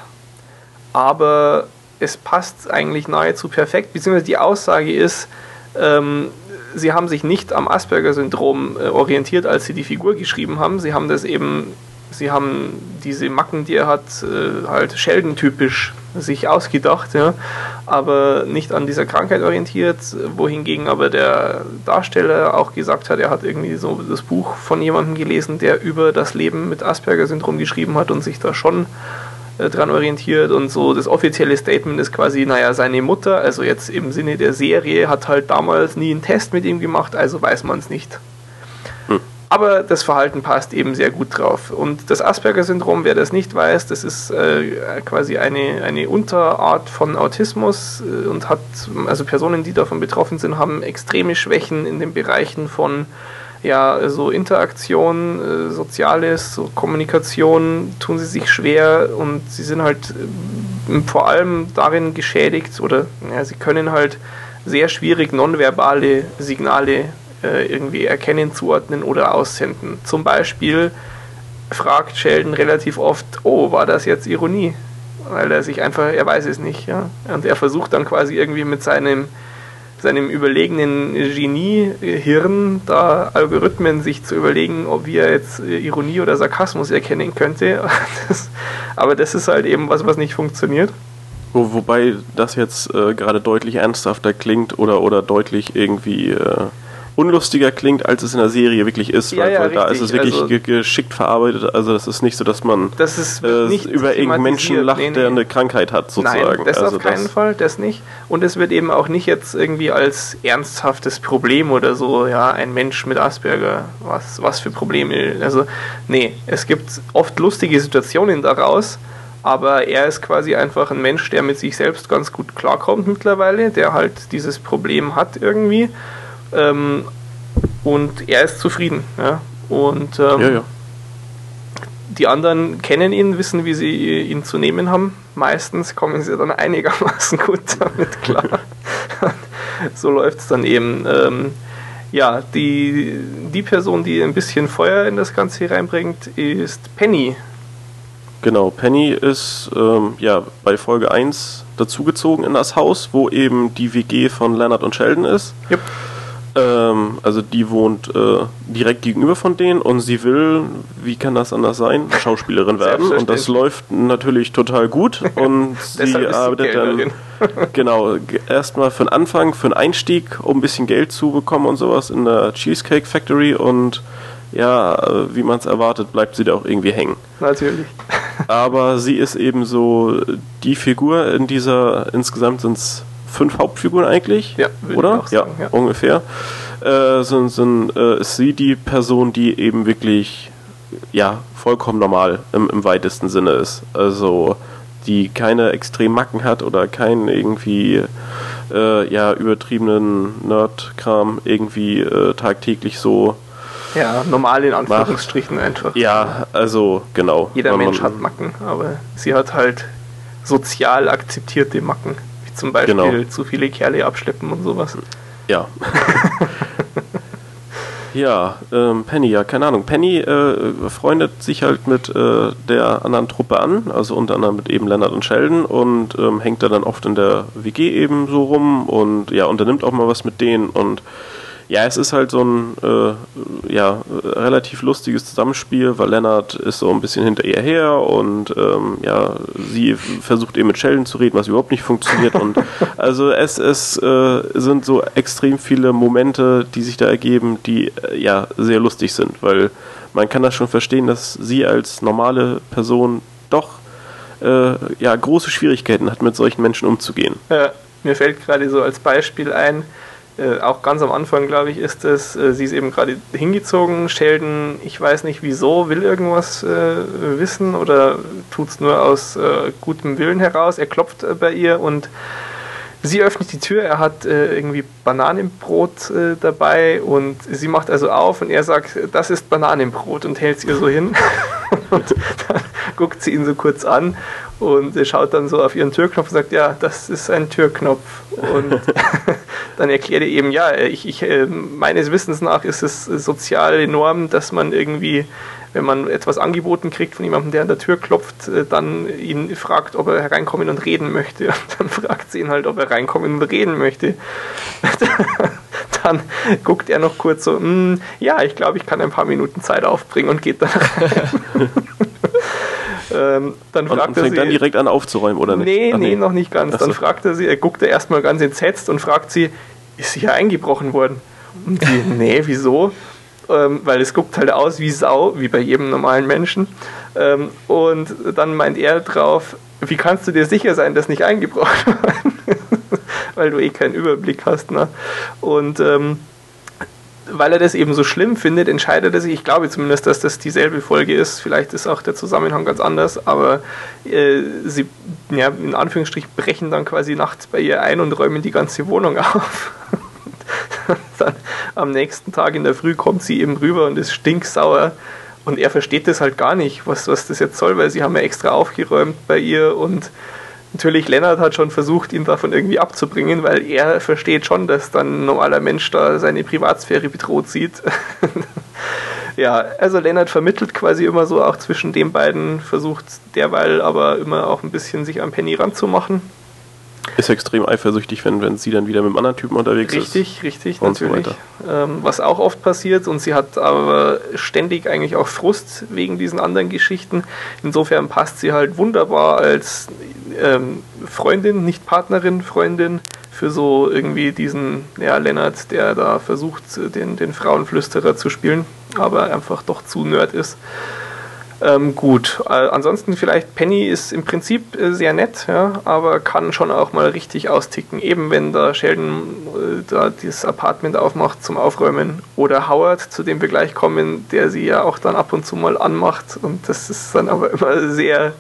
aber es passt eigentlich nahezu perfekt, beziehungsweise die Aussage ist, ähm, sie haben sich nicht am Asperger-Syndrom äh, orientiert, als sie die Figur geschrieben haben. Sie haben das eben sie haben diese Macken, die er hat, äh, halt Sheldon-typisch sich ausgedacht, ja, aber nicht an dieser Krankheit orientiert, wohingegen aber der Darsteller auch gesagt hat, er hat irgendwie so das Buch von jemandem gelesen, der über das Leben mit Asperger-Syndrom geschrieben hat und sich da schon äh, dran orientiert und so das offizielle Statement ist quasi, naja, seine Mutter, also jetzt im Sinne der Serie, hat halt damals nie einen Test mit ihm gemacht, also weiß man es nicht. Aber das Verhalten passt eben sehr gut drauf. Und das Asperger-Syndrom, wer das nicht weiß, das ist äh, quasi eine, eine Unterart von Autismus äh, und hat, also Personen, die davon betroffen sind, haben extreme Schwächen in den Bereichen von ja, so Interaktion, äh, Soziales, so Kommunikation tun sie sich schwer und sie sind halt äh, vor allem darin geschädigt oder ja, sie können halt sehr schwierig nonverbale Signale äh, irgendwie erkennen, zuordnen oder aussenden. Zum Beispiel fragt Sheldon relativ oft, oh, war das jetzt Ironie? Weil er sich einfach, er weiß es nicht, ja. Und er versucht dann quasi irgendwie mit seinem, seinem überlegenen Genie-Hirn da Algorithmen sich zu überlegen, ob er jetzt Ironie oder Sarkasmus erkennen könnte. Das, aber das ist halt eben was, was nicht funktioniert. Wo, wobei das jetzt äh, gerade deutlich ernsthafter klingt oder, oder deutlich irgendwie äh, unlustiger klingt, als es in der Serie wirklich ist, ja, weil, ja, weil da ist es wirklich also, geschickt verarbeitet. Also das ist nicht so, dass man das ist äh, über irgendeinen Menschen lacht, nee, nee. der eine Krankheit hat, sozusagen. Nein, das also auf keinen das Fall, das nicht. Und es wird eben auch nicht jetzt irgendwie als ernsthaftes Problem oder so, ja, ein Mensch mit Asperger, was, was für Probleme. Also, nee, es gibt oft lustige Situationen daraus, aber er ist quasi einfach ein Mensch, der mit sich selbst ganz gut klarkommt mittlerweile, der halt dieses Problem hat irgendwie ähm, und er ist zufrieden. Ja? Und ähm, ja, ja. die anderen kennen ihn, wissen, wie sie ihn zu nehmen haben. Meistens kommen sie dann einigermaßen gut damit klar. so läuft es dann eben. Ähm, ja, die, die Person, die ein bisschen Feuer in das Ganze reinbringt, ist Penny. Genau, Penny ist ähm, ja bei Folge 1 dazugezogen in das Haus, wo eben die WG von Leonard und Sheldon ist. Yep. Ähm, also die wohnt äh, direkt gegenüber von denen und sie will, wie kann das anders sein, Schauspielerin werden. Und das läuft natürlich total gut. Und sie arbeitet dann genau erstmal für den Anfang, für den Einstieg, um ein bisschen Geld zu bekommen und sowas in der Cheesecake Factory und ja, wie man es erwartet, bleibt sie da auch irgendwie hängen. Natürlich. Aber sie ist eben so die Figur in dieser, insgesamt sind es fünf Hauptfiguren eigentlich, Ja, oder? sagen, ja, ungefähr. Äh, sind, sind, äh, ist sie die Person, die eben wirklich ja vollkommen normal im, im weitesten Sinne ist. Also die keine extremen Macken hat oder keinen irgendwie äh, ja übertriebenen Nerd-Kram irgendwie äh, tagtäglich so. Ja, normal in Anführungsstrichen einfach. Ja, also genau. Jeder Mensch hat Macken, aber sie hat halt sozial akzeptierte Macken. Zum Beispiel Genau. zu viele Kerle abschleppen und sowas. Ja. ja, ähm, Penny, ja, keine Ahnung. Penny äh, freundet sich halt mit äh, der anderen Truppe an, also unter anderem mit eben Leonard und Sheldon und ähm, hängt da dann oft in der WG eben so rum und ja, unternimmt auch mal was mit denen und ja, es ist halt so ein äh, ja, relativ lustiges Zusammenspiel, weil Leonard ist so ein bisschen hinter ihr her und ähm, ja, sie versucht eben mit Sheldon zu reden, was überhaupt nicht funktioniert. Und also es, es äh, sind so extrem viele Momente, die sich da ergeben, die äh, ja sehr lustig sind, weil man kann das schon verstehen, dass sie als normale Person doch äh, ja, große Schwierigkeiten hat, mit solchen Menschen umzugehen. Äh, mir fällt gerade so als Beispiel ein, äh, auch ganz am Anfang, glaube ich, ist es, äh, sie ist eben gerade hingezogen, Sheldon, ich weiß nicht wieso, will irgendwas äh, wissen oder tut es nur aus äh, gutem Willen heraus. Er klopft äh, bei ihr und sie öffnet die Tür, er hat äh, irgendwie Bananenbrot dabei und sie macht also auf und er sagt, das ist Bananenbrot und hält es ihr so hin. und dann guckt sie ihn so kurz an und äh, schaut dann so auf ihren Türknopf und sagt, ja, das ist ein Türknopf. Und dann erklärt er eben, ja, ich, ich, äh, meines Wissens nach ist es äh, soziale Norm, dass man irgendwie, wenn man etwas angeboten kriegt von jemandem, der an der Tür klopft, äh, dann ihn fragt, ob er hereinkommen und reden möchte. Und dann fragt sie ihn halt, ob er reinkommen und reden möchte. dann guckt er noch kurz so, "Mm, ja, ich glaube, ich kann ein paar Minuten Zeit aufbringen und geht dann rein. Ähm, dann Und, fragt und er fängt sie, dann direkt an aufzuräumen, oder nicht? Nee, Ach, nee, noch nicht ganz. Ach Dann so. fragt er sie, er guckt er erstmal ganz entsetzt und fragt sie, ist sie hier eingebrochen worden? Und sie, nee, wieso? Ähm, weil es guckt halt aus wie Sau, wie bei jedem normalen Menschen. Ähm, und dann meint er drauf, wie kannst du dir sicher sein, dass nicht eingebrochen worden weil du eh keinen Überblick hast. Ne? Und ähm, weil er das eben so schlimm findet, entscheidet er sich, ich glaube zumindest, dass das dieselbe Folge ist, vielleicht ist auch der Zusammenhang ganz anders, aber äh, sie, ja, in Anführungsstrichen, brechen dann quasi nachts bei ihr ein und räumen die ganze Wohnung auf. dann am nächsten Tag in der Früh kommt sie eben rüber und ist stinksauer. Und er versteht das halt gar nicht, was, was das jetzt soll, weil sie haben ja extra aufgeräumt bei ihr und natürlich Lennart hat schon versucht, ihn davon irgendwie abzubringen, weil er versteht schon, dass dann ein normaler Mensch da seine Privatsphäre bedroht sieht. ja, also Lennart vermittelt quasi immer so auch zwischen den beiden, versucht derweil aber immer auch ein bisschen sich an Penny ranzumachen. Ist extrem eifersüchtig, wenn, wenn sie dann wieder mit einem anderen Typen unterwegs ist. Richtig, richtig, so natürlich. weiter. ähm, was auch oft passiert und sie hat aber ständig eigentlich auch Frust wegen diesen anderen Geschichten. Insofern passt sie halt wunderbar als ähm, Freundin, nicht Partnerin, Freundin für so irgendwie diesen ja, Lennart, der da versucht, den, den Frauenflüsterer zu spielen, aber einfach doch zu nerd ist. Ähm, gut, äh, ansonsten vielleicht Penny ist im Prinzip äh, sehr nett, ja, aber kann schon auch mal richtig austicken. Eben wenn da Sheldon äh, da das Apartment aufmacht zum Aufräumen oder Howard, zu dem wir gleich kommen, der sie ja auch dann ab und zu mal anmacht und das ist dann aber immer sehr,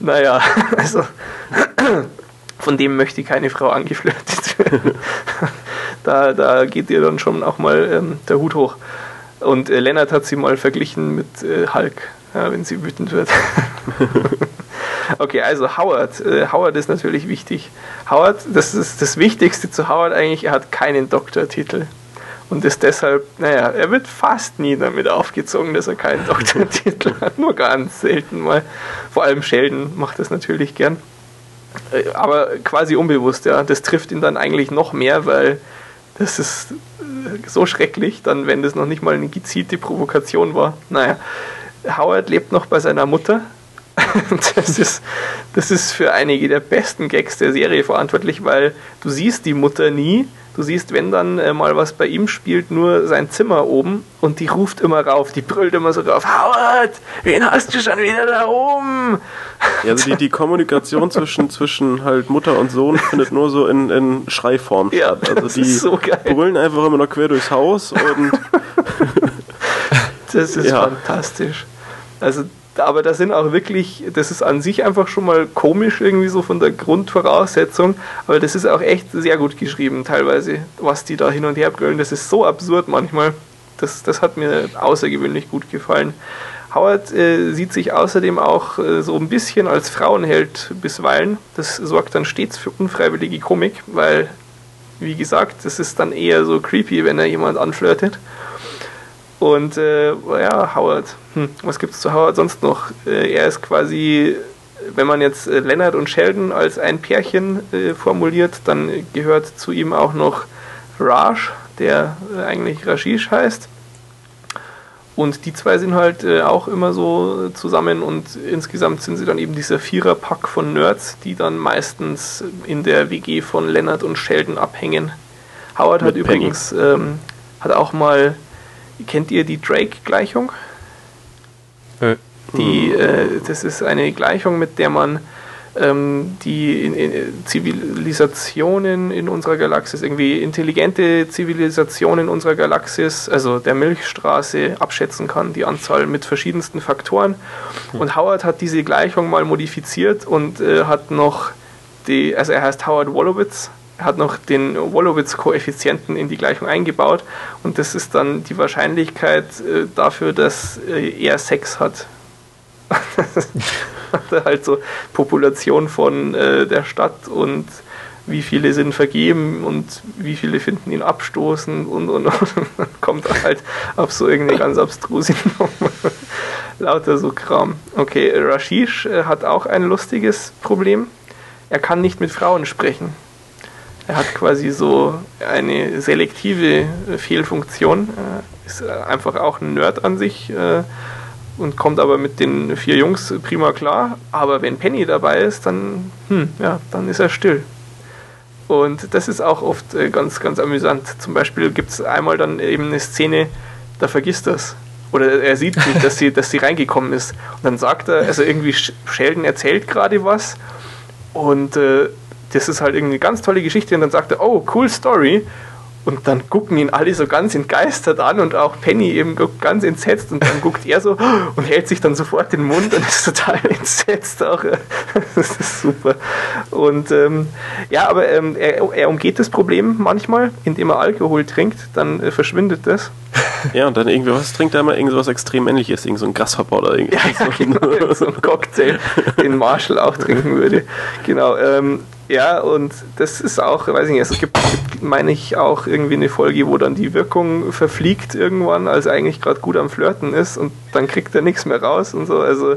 naja, also von dem möchte keine Frau angeflirtet werden. da, da geht ihr dann schon auch mal ähm, der Hut hoch. Und äh, Lennart hat sie mal verglichen mit äh, Hulk, ja, wenn sie wütend wird. okay, also Howard. Äh, Howard ist natürlich wichtig. Howard, das ist das Wichtigste zu Howard eigentlich, er hat keinen Doktortitel. Und ist deshalb, naja, er wird fast nie damit aufgezogen, dass er keinen Doktortitel hat. Nur ganz selten mal. Vor allem Sheldon macht das natürlich gern. Äh, Aber quasi unbewusst, ja. Das trifft ihn dann eigentlich noch mehr, weil das ist äh, so schrecklich, dann, wenn das noch nicht mal eine gezielte Provokation war. Naja, Howard lebt noch bei seiner Mutter. Das ist, das ist für einige der besten Gags der Serie verantwortlich, weil du siehst die Mutter nie, Du siehst, wenn dann äh, mal was bei ihm spielt, nur sein Zimmer oben und die ruft immer rauf, die brüllt immer so rauf, Howard, wen hast du schon wieder da oben? Ja, also die, die Kommunikation zwischen, zwischen halt Mutter und Sohn findet nur so in, in Schreiform Ja, statt. Also das die ist so geil. brüllen einfach immer noch quer durchs Haus und Das ist Ja. fantastisch. Also, aber das sind auch wirklich, das ist an sich einfach schon mal komisch irgendwie so von der Grundvoraussetzung, aber das ist auch echt sehr gut geschrieben teilweise, was die da hin und her brüllen. Das ist so absurd manchmal. Das, das hat mir außergewöhnlich gut gefallen. Howard äh, sieht sich außerdem auch äh, so ein bisschen als Frauenheld bisweilen. Das sorgt dann stets für unfreiwillige Komik, weil, wie gesagt, das ist dann eher so creepy, wenn er jemand anflirtet. Und äh, ja, Howard. Hm, was gibt es zu Howard sonst noch? Äh, er ist quasi, wenn man jetzt äh, Leonard und Sheldon als ein Pärchen äh, formuliert, dann gehört zu ihm auch noch Raj, der äh, eigentlich Rashish heißt. Und die zwei sind halt äh, auch immer so zusammen und insgesamt sind sie dann eben dieser Viererpack von Nerds, die dann meistens in der WG von Leonard und Sheldon abhängen. Howard hat Mit Peggy. übrigens ähm, hat auch mal, kennt ihr die Drake-Gleichung? Äh, Die, äh, das ist eine Gleichung, mit der man ähm, die in, in Zivilisationen in unserer Galaxis, irgendwie intelligente Zivilisationen unserer Galaxis, also der Milchstraße, abschätzen kann, die Anzahl mit verschiedensten Faktoren. Und Howard hat diese Gleichung mal modifiziert und äh, hat noch die, also er heißt Howard Wolowitz, hat noch den Wolowitz-Koeffizienten in die Gleichung eingebaut und das ist dann die Wahrscheinlichkeit äh, dafür, dass äh, er Sex hat. Hat halt so Population von äh, der Stadt und wie viele sind vergeben und wie viele finden ihn abstoßend und und und. Dann kommt er halt auf so irgendeine ganz abstruse Nummer. Lauter so Kram. Okay, Rashish äh, hat auch ein lustiges Problem. Er kann nicht mit Frauen sprechen. Er hat quasi so eine selektive äh, Fehlfunktion. Äh, Ist äh, einfach auch ein Nerd an sich und kommt aber mit den vier Jungs prima klar. Aber wenn Penny dabei ist, dann, hm, ja, dann ist er still. Und das ist auch oft ganz, ganz amüsant. Zum Beispiel gibt es einmal dann eben eine Szene, da vergisst das. Oder er sieht nicht, dass sie, dass sie reingekommen ist. Und dann sagt er, also irgendwie Sh- Sheldon erzählt gerade was und äh, das ist halt irgendwie eine ganz tolle Geschichte. Und dann sagt er, oh, cool Story. Und dann gucken ihn alle so ganz entgeistert an und auch Penny eben ganz entsetzt und dann guckt er so und hält sich dann sofort den Mund und ist total entsetzt auch. Das ist super. Und ähm, ja, aber ähm, er, er umgeht das Problem manchmal, indem er Alkohol trinkt, dann äh, verschwindet das. ja, und dann irgendwie, was trinkt er immer? Irgendwas extrem männliches, irgend so ein Grasshopper oder irgendwie. Ja, ja, genau, so ein Cocktail, den Marshall auch trinken würde. Genau, ähm, ja, und das ist auch, weiß ich nicht, es gibt, gibt, meine ich, auch irgendwie eine Folge, wo dann die Wirkung verfliegt irgendwann, als eigentlich gerade gut am Flirten ist und dann kriegt er nichts mehr raus und so. Also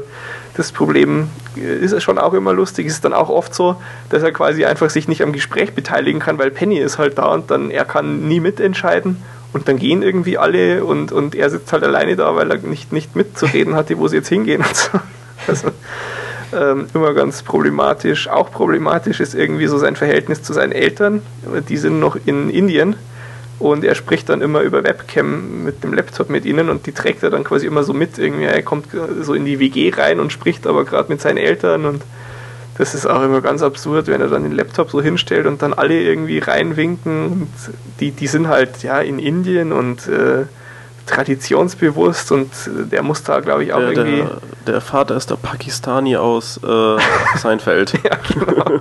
das Problem ist schon auch immer lustig. Es ist dann auch oft so, dass er quasi einfach sich nicht am Gespräch beteiligen kann, weil Penny ist halt da und dann er kann nie mitentscheiden. Und dann gehen irgendwie alle und, und er sitzt halt alleine da, weil er nicht, nicht mitzureden hatte, wo sie jetzt hingehen und so. Also, ähm, immer ganz problematisch. Auch problematisch ist irgendwie so sein Verhältnis zu seinen Eltern. Die sind noch in Indien und er spricht dann immer über Webcam mit dem Laptop mit ihnen und die trägt er dann quasi immer so mit. Irgendwie, er kommt so in die WG rein und spricht aber gerade mit seinen Eltern und das ist auch immer ganz absurd, wenn er dann den Laptop so hinstellt und dann alle irgendwie reinwinken und die, die sind halt ja in Indien und äh, traditionsbewusst und äh, der muss da glaube ich auch Der, irgendwie der, der Vater ist der Pakistani aus äh, Seinfeld. ja, genau.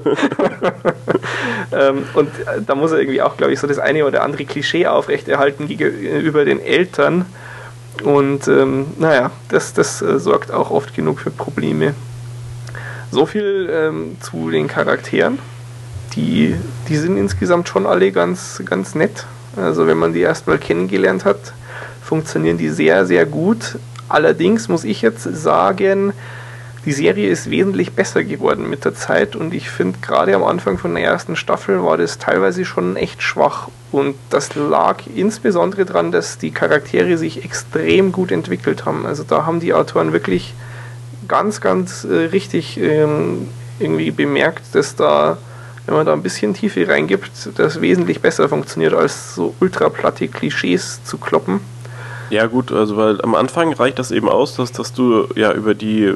ähm, und äh, da muss er irgendwie auch, glaube ich, so das eine oder andere Klischee aufrechterhalten gegenüber den Eltern. Und ähm, naja, das, das äh, sorgt auch oft genug für Probleme. So viel ähm, zu den Charakteren. Die, die sind insgesamt schon alle ganz, ganz nett. Also wenn man die erstmal kennengelernt hat, funktionieren die sehr, sehr gut. Allerdings muss ich jetzt sagen, die Serie ist wesentlich besser geworden mit der Zeit und ich finde gerade am Anfang von der ersten Staffel war das teilweise schon echt schwach und das lag insbesondere daran, dass die Charaktere sich extrem gut entwickelt haben. Also da haben die Autoren wirklich ganz, ganz äh, richtig ähm, irgendwie bemerkt, dass da wenn man da ein bisschen Tiefe reingibt, das wesentlich besser funktioniert, als so ultraplatte Klischees zu kloppen. Ja gut, also weil am Anfang reicht das eben aus, dass, dass du ja über die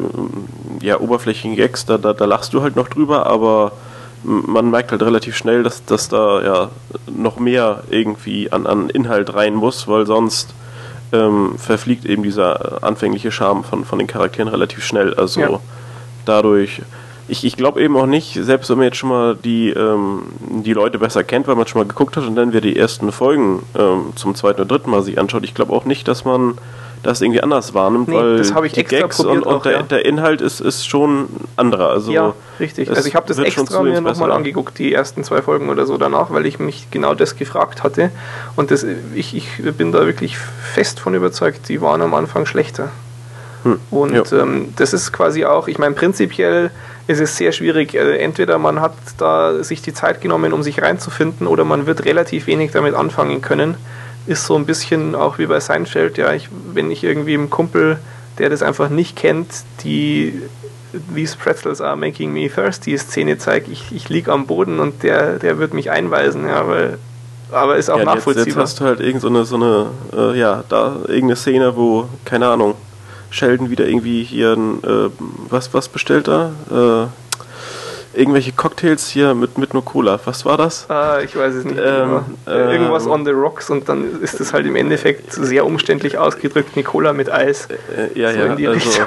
ja, oberflächlichen Gags, da, da, da lachst du halt noch drüber, aber man merkt halt relativ schnell, dass, dass da ja noch mehr irgendwie an, an Inhalt rein muss, weil sonst ähm, verfliegt eben dieser anfängliche Charme von, von den Charakteren relativ schnell. Also ja. dadurch ich, ich glaube eben auch nicht, selbst wenn man jetzt schon mal die, ähm, die Leute besser kennt, weil man schon mal geguckt hat und dann wieder die ersten Folgen ähm, zum zweiten oder dritten Mal sich anschaut, ich glaube auch nicht, dass man das irgendwie anders wahrnimmt, nee, weil die Gags und, und auch, der, ja. der, Inhalt ist, ist schon anderer. Also ja, richtig. Also ich habe das extra mir nochmal angeguckt, die ersten zwei Folgen oder so danach, weil ich mich genau das gefragt hatte. Und das, ich, ich bin da wirklich fest von überzeugt, die waren am Anfang schlechter. Hm. Und ähm, das ist quasi auch, ich meine, prinzipiell ist es sehr schwierig. Äh, entweder man hat da sich die Zeit genommen, um sich reinzufinden, oder man wird relativ wenig damit anfangen können. Ist so ein bisschen auch wie bei Seinfeld, ja, ich, wenn ich irgendwie einem Kumpel, der das einfach nicht kennt, die These Pretzels are making me thirsty Szene zeige, ich, ich liege am Boden und der, der wird mich einweisen, ja, weil aber ist auch ja, nachvollziehbar. Jetzt, jetzt hast du halt irgendeine so eine, so eine äh, ja, da irgendeine Szene, wo, keine Ahnung, Sheldon wieder irgendwie hier ein, äh, was, was bestellt er? Äh, irgendwelche Cocktails hier mit, mit nur Cola. Was war das? Ah, ich weiß es nicht. Ähm, äh, Irgendwas on the rocks und dann ist es halt im Endeffekt sehr umständlich ausgedrückt, eine Cola mit Eis. Äh, ja, so ja, in die also,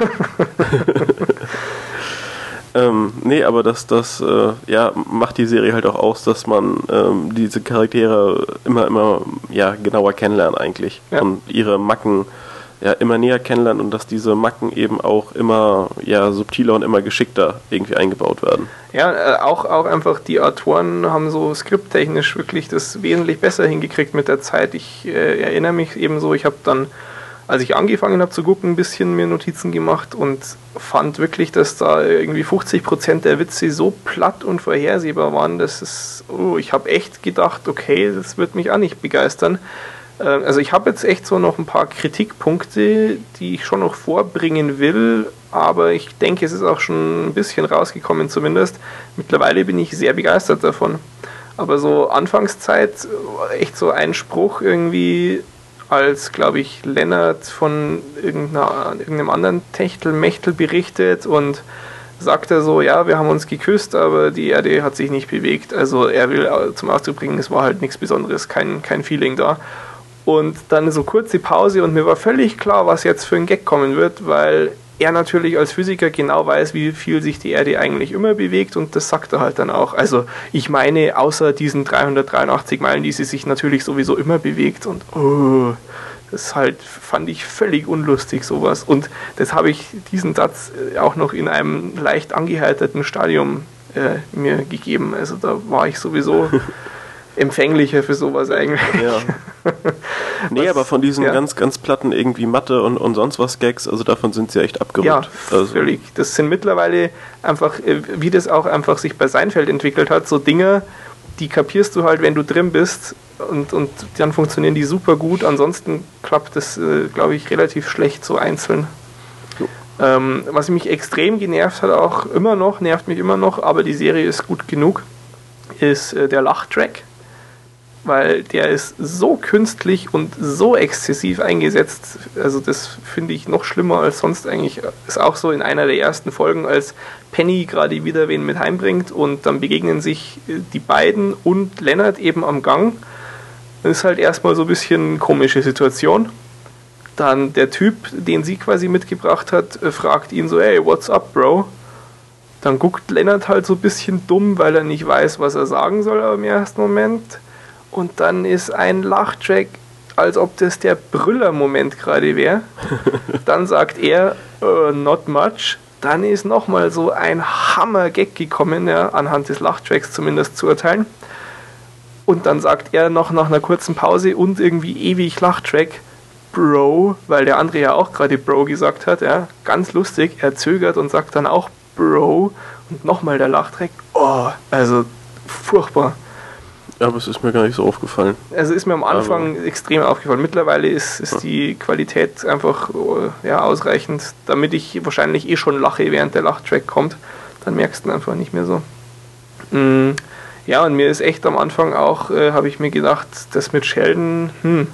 ähm, nee, aber das, das äh, ja, macht die Serie halt auch aus, dass man ähm, diese Charaktere immer, immer ja, genauer kennenlernt eigentlich. Ja. Und ihre Macken ja, immer näher kennenlernen und dass diese Macken eben auch immer ja, subtiler und immer geschickter irgendwie eingebaut werden. Ja, äh, auch, auch einfach die Autoren haben so skripttechnisch wirklich das wesentlich besser hingekriegt mit der Zeit. Ich äh, erinnere mich eben so, ich habe dann, als ich angefangen habe zu gucken, ein bisschen mir Notizen gemacht und fand wirklich, dass da irgendwie 50 Prozent der Witze so platt und vorhersehbar waren, dass es, oh, ich habe echt gedacht, okay, das wird mich auch nicht begeistern. Ähm, also ich habe jetzt echt so noch ein paar Kritikpunkte, die ich schon noch vorbringen will, aber ich denke, es ist auch schon ein bisschen rausgekommen zumindest. Mittlerweile bin ich sehr begeistert davon. Aber so Anfangszeit, echt so ein Spruch irgendwie, als, glaube ich, Lennart von irgendeinem anderen Techtelmechtel berichtet und sagt er so, ja, wir haben uns geküsst, aber die Erde hat sich nicht bewegt. Also er will zum Ausdruck bringen, es war halt nichts Besonderes, kein, kein Feeling da. Und dann so kurze Pause und mir war völlig klar, was jetzt für ein Gag kommen wird, weil er natürlich als Physiker genau weiß, wie viel sich die Erde eigentlich immer bewegt und das sagt er halt dann auch. Also ich meine, außer diesen 383 Meilen, die sie sich natürlich sowieso immer bewegt und oh, das halt fand ich völlig unlustig sowas und das habe ich diesen Satz äh, auch noch in einem leicht angeheiterten Stadium äh, mir gegeben. Also da war ich sowieso empfänglicher für sowas eigentlich. Ja. nee, was, aber von diesen ja. ganz, ganz platten irgendwie Mathe und, und sonst was Gags, also davon sind sie echt abgerückt. Ja, also. völlig. Das sind mittlerweile einfach, äh, wie das auch einfach sich bei Seinfeld entwickelt hat, so Dinge, die kapierst du halt, wenn du drin bist und, und dann funktionieren die super gut. Ansonsten klappt das, äh, glaube ich, relativ schlecht so einzeln. Ähm, was mich extrem genervt hat, auch immer noch, nervt mich immer noch, aber die Serie ist gut genug, ist äh, der Lachtrack weil der ist so künstlich und so exzessiv eingesetzt. Also das finde ich noch schlimmer als sonst eigentlich. Ist auch so in einer der ersten Folgen, als Penny gerade wieder wen mit heimbringt und dann begegnen sich die beiden und Lennart eben am Gang. Das ist halt erstmal so ein bisschen komische Situation. Dann der Typ, den sie quasi mitgebracht hat, fragt ihn so, hey, what's up, Bro? Dann guckt Lennart halt so ein bisschen dumm, weil er nicht weiß, was er sagen soll im ersten Moment und dann ist ein Lachtrack, als ob das der Brüller-Moment gerade wäre. dann sagt er, uh, not much. Dann ist nochmal so ein Hammer-Gag gekommen, ja, anhand des Lachtracks zumindest zu urteilen. Und dann sagt er noch nach einer kurzen Pause und irgendwie ewig Lachtrack, Bro, weil der andere ja auch gerade Bro gesagt hat, ja, ganz lustig. Er zögert und sagt dann auch Bro und nochmal der Lachtrack. Oh, also furchtbar. Ja, aber es ist mir gar nicht so aufgefallen. Also ist mir am Anfang aber extrem aufgefallen. Mittlerweile ist, ist ja. die Qualität einfach ja, ausreichend, damit ich wahrscheinlich eh schon lache, während der Lachtrack kommt. Dann merkst du ihn einfach nicht mehr so. Mhm. Ja, und mir ist echt am Anfang auch, äh, habe ich mir gedacht, das mit Sheldon, hm,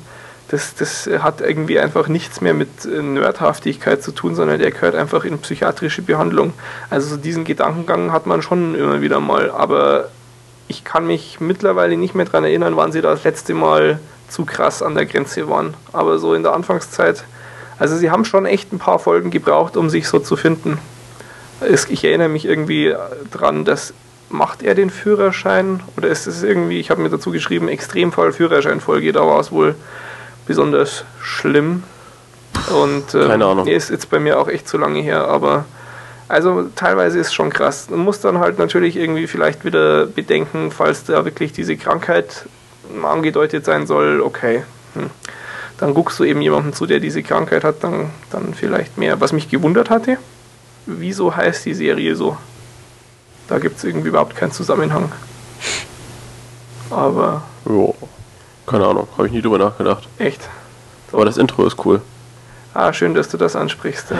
das, das hat irgendwie einfach nichts mehr mit äh, Nerdhaftigkeit zu tun, sondern der gehört einfach in psychiatrische Behandlung. Also so diesen Gedankengang hat man schon immer wieder mal, aber ich kann mich mittlerweile nicht mehr daran erinnern, wann sie das letzte Mal zu krass an der Grenze waren. Aber so in der Anfangszeit, also sie haben schon echt ein paar Folgen gebraucht, um sich so zu finden. Ich erinnere mich irgendwie dran, dass macht er den Führerschein oder ist es irgendwie, ich habe mir dazu geschrieben, Extremfall Führerscheinfolge, da war es wohl besonders schlimm. Und ähm, Keine Ahnung. Nee, ist jetzt bei mir auch echt zu lange her, aber also teilweise ist es schon krass. Man muss dann halt natürlich irgendwie vielleicht wieder bedenken, falls da wirklich diese Krankheit angedeutet sein soll, okay. Hm. Dann guckst du eben jemanden zu, der diese Krankheit hat, dann, dann vielleicht mehr. Was mich gewundert hatte, wieso heißt die Serie so? Da gibt es irgendwie überhaupt keinen Zusammenhang. Aber. Jo. Keine Ahnung, habe ich nie drüber nachgedacht. Echt? Aber das Intro ist cool. Ah, schön, dass du das ansprichst. Ja.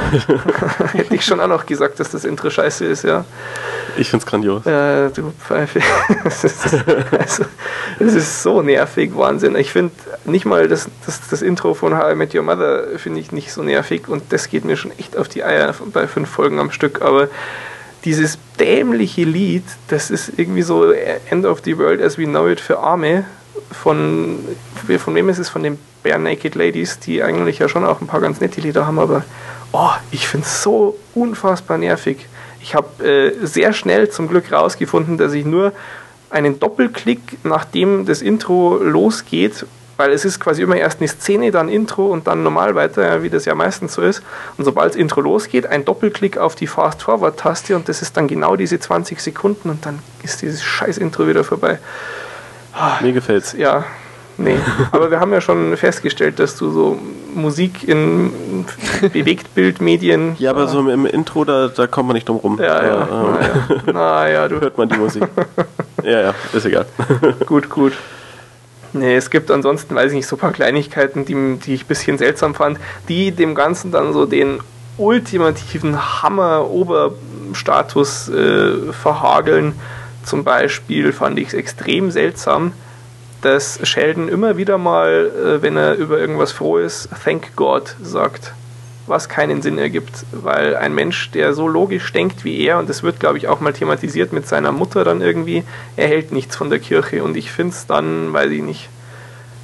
Hätte ich schon auch noch gesagt, dass das Intro scheiße ist, ja. Ich find's grandios. Ja, du Pfeife. Es ist, also, es ist so nervig, Wahnsinn. Ich finde nicht mal das, das, das Intro von How I Met Your Mother finde ich nicht so nervig und das geht mir schon echt auf die Eier bei fünf Folgen am Stück, aber dieses dämliche Lied, das ist irgendwie so End of the World as we know it für Arme von, von wem ist es? Von den Bare Naked Ladies, die eigentlich ja schon auch ein paar ganz nette Lieder haben, aber oh, ich finde es so unfassbar nervig. Ich habe äh, sehr schnell zum Glück rausgefunden, dass ich nur einen Doppelklick, nachdem das Intro losgeht, weil es ist quasi immer erst eine Szene, dann Intro und dann normal weiter, wie das ja meistens so ist. Und sobald das Intro losgeht, ein Doppelklick auf die Fast-Forward-Taste und das ist dann genau diese 20 Sekunden und dann ist dieses scheiß Intro wieder vorbei. Mir gefällt's. Ja, nee. Aber wir haben ja schon festgestellt, dass du so Musik in Bewegtbildmedien. Ja, aber so im Intro, da, da kommt man nicht drum rum. Ja, ja. Da, äh, naja, du. Hört man die Musik. ja, ja, ist egal. gut, gut. Nee, es gibt ansonsten, weiß ich nicht, so ein paar Kleinigkeiten, die, die ich ein bisschen seltsam fand, die dem Ganzen dann so den ultimativen Hammer-Oberstatus äh, verhageln. Zum Beispiel fand ich es extrem seltsam, dass Sheldon immer wieder mal, äh, wenn er über irgendwas froh ist, Thank God sagt. Was keinen Sinn ergibt, weil ein Mensch, der so logisch denkt wie er, und das wird, glaube ich, auch mal thematisiert mit seiner Mutter dann irgendwie, er hält nichts von der Kirche. Und ich finde es dann, weiß ich nicht,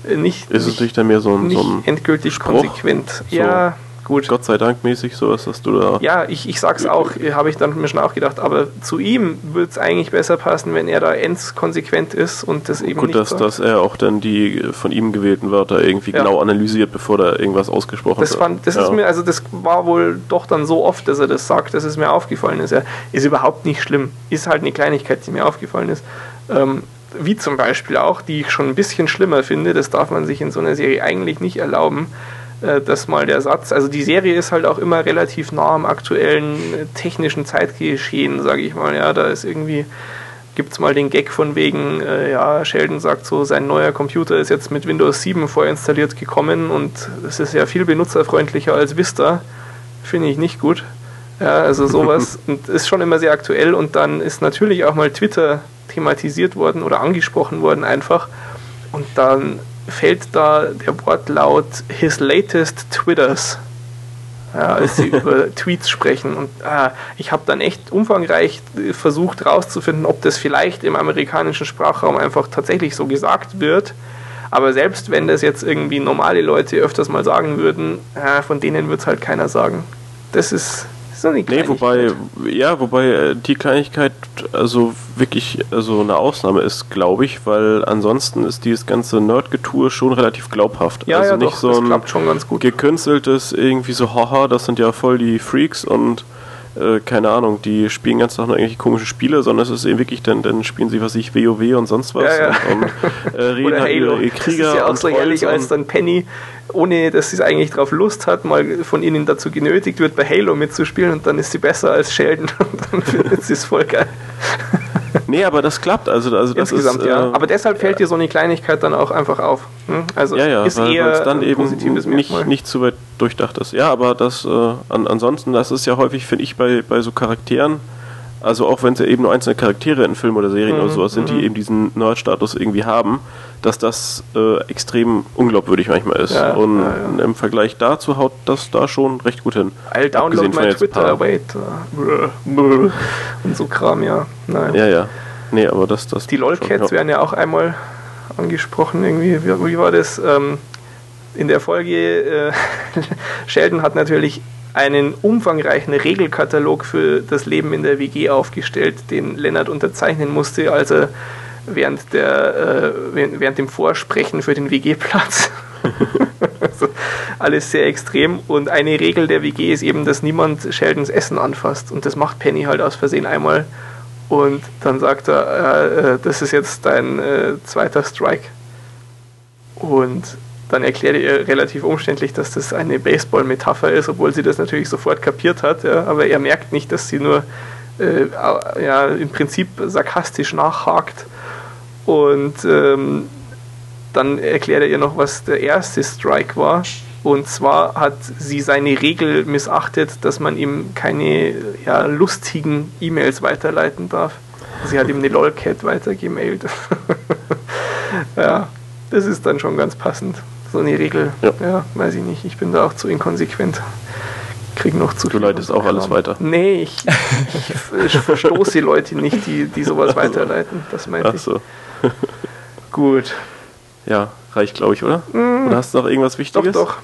nicht, Ist es nicht, nicht dann mehr so ein, so ein endgültig Spruch? konsequent. So. Ja, gut. Gott sei Dank mäßig sowas, dass du da. Ja, ich, ich sag's auch, habe ich dann mir schon auch gedacht, aber zu ihm würde es eigentlich besser passen, wenn er da ends konsequent ist und das eben Gut, nicht dass, sagt. dass er auch dann die von ihm gewählten Wörter irgendwie Ja. genau analysiert, bevor da irgendwas ausgesprochen Das, wird. fand, das ja. ist mir, also das war wohl doch dann so oft, dass er das sagt, dass es mir aufgefallen ist. Ja, ist überhaupt nicht schlimm. Ist halt eine Kleinigkeit, die mir aufgefallen ist. Ähm, wie zum Beispiel auch, die ich schon ein bisschen schlimmer finde, das darf man sich in so einer Serie eigentlich nicht erlauben, äh, dass mal der Satz, also die Serie ist halt auch immer relativ nah am aktuellen äh, technischen Zeitgeschehen, sage ich mal. Ja, da ist irgendwie gibt es mal den Gag von wegen, äh, ja, Sheldon sagt so, sein neuer Computer ist jetzt mit Windows 7 vorinstalliert gekommen und es ist ja viel benutzerfreundlicher als Vista. Finde ich nicht gut. Ja, also sowas und ist schon immer sehr aktuell und dann ist natürlich auch mal Twitter thematisiert worden oder angesprochen worden einfach und dann fällt da der Wortlaut his latest Twitters ja, als sie über Tweets sprechen. Und ah, ich habe dann echt umfangreich äh, versucht herauszufinden, ob das vielleicht im amerikanischen Sprachraum einfach tatsächlich so gesagt wird. Aber selbst wenn das jetzt irgendwie normale Leute öfters mal sagen würden, ah, von denen wird es halt keiner sagen. Das ist so Nee, wobei, ja, wobei äh, die Kleinigkeit also wirklich also eine Ausnahme ist, glaube ich, weil ansonsten ist dieses ganze Nerdgetue schon relativ glaubhaft. ja, also ja, nicht doch, so ein klappt schon ganz gut. gekünsteltes irgendwie so, haha, das sind ja voll die Freaks und äh, keine Ahnung, die spielen ganz nur irgendwelche komischen Spiele, sondern es ist eben wirklich, dann, dann spielen sie, was ich, WoW und sonst was Ja, ja. und, und äh, reden halt über ihre das Krieger ist ja auch so ehrlich, als dann Penny, ohne dass sie es eigentlich drauf Lust hat, mal von ihnen dazu genötigt wird, bei Halo mitzuspielen und dann ist sie besser als Sheldon und dann findet sie es voll geil. Nee, aber das klappt, also, also das Insgesamt, ist, ja. äh, Aber deshalb fällt dir so eine Kleinigkeit dann auch einfach auf. Hm? Also Ja, ja, ist weil eher dann ein eben positives nicht, Merkmal. nicht zu weit durchdacht ist. Ja, aber das äh, an, ansonsten, das ist ja häufig, finde ich, bei, bei so Charakteren, Also auch wenn es ja eben nur einzelne Charaktere in Filmen oder Serien oder sowas sind, die eben diesen Nerd-Status irgendwie haben, dass das äh, extrem unglaubwürdig manchmal ist. Ja, Und ja, im Vergleich dazu haut das da schon recht gut hin. I'll download Abgesehen my Twitter, wait. Brr. Und so Kram, ja. Nein. Ja, ja. Nee, aber das, das Die LOL-Cats werden ja auch einmal angesprochen irgendwie. Wie, wie war das? Ähm, in der Folge, äh, Sheldon hat natürlich einen umfangreichen Regelkatalog für das Leben in der WG aufgestellt, den Lennart unterzeichnen musste, als er während, der, äh, während, dem Vorsprechen für den WG-Platz. also alles sehr extrem. Und eine Regel der WG ist eben, dass niemand Sheldons Essen anfasst. Und das macht Penny halt aus Versehen einmal. Und dann sagt er, äh, äh, das ist jetzt dein äh, zweiter Strike. Und dann erklärt er relativ umständlich, dass das eine Baseball-Metapher ist, obwohl sie das natürlich sofort kapiert hat. Ja, aber er merkt nicht, dass sie nur äh, ja, im Prinzip sarkastisch nachhakt. Und ähm, dann erklärt er ihr noch, was der erste Strike war. Und zwar hat sie seine Regel missachtet, dass man ihm keine ja, lustigen E-Mails weiterleiten darf. Sie hat ihm eine LOLCat weitergemailt. ja, das ist dann schon ganz passend. So eine Regel. Ja. Ja. weiß ich nicht. Ich bin da auch zu inkonsequent. Krieg noch zu Du viel leitest auch alles weiter. Nee, ich, ich, ich verstoße Leute nicht, die, die sowas weiterleiten. Das meinte Ach ich. so. Gut. Ja, reicht, glaube ich, oder? Oder hast du noch irgendwas Doch, Wichtiges? doch.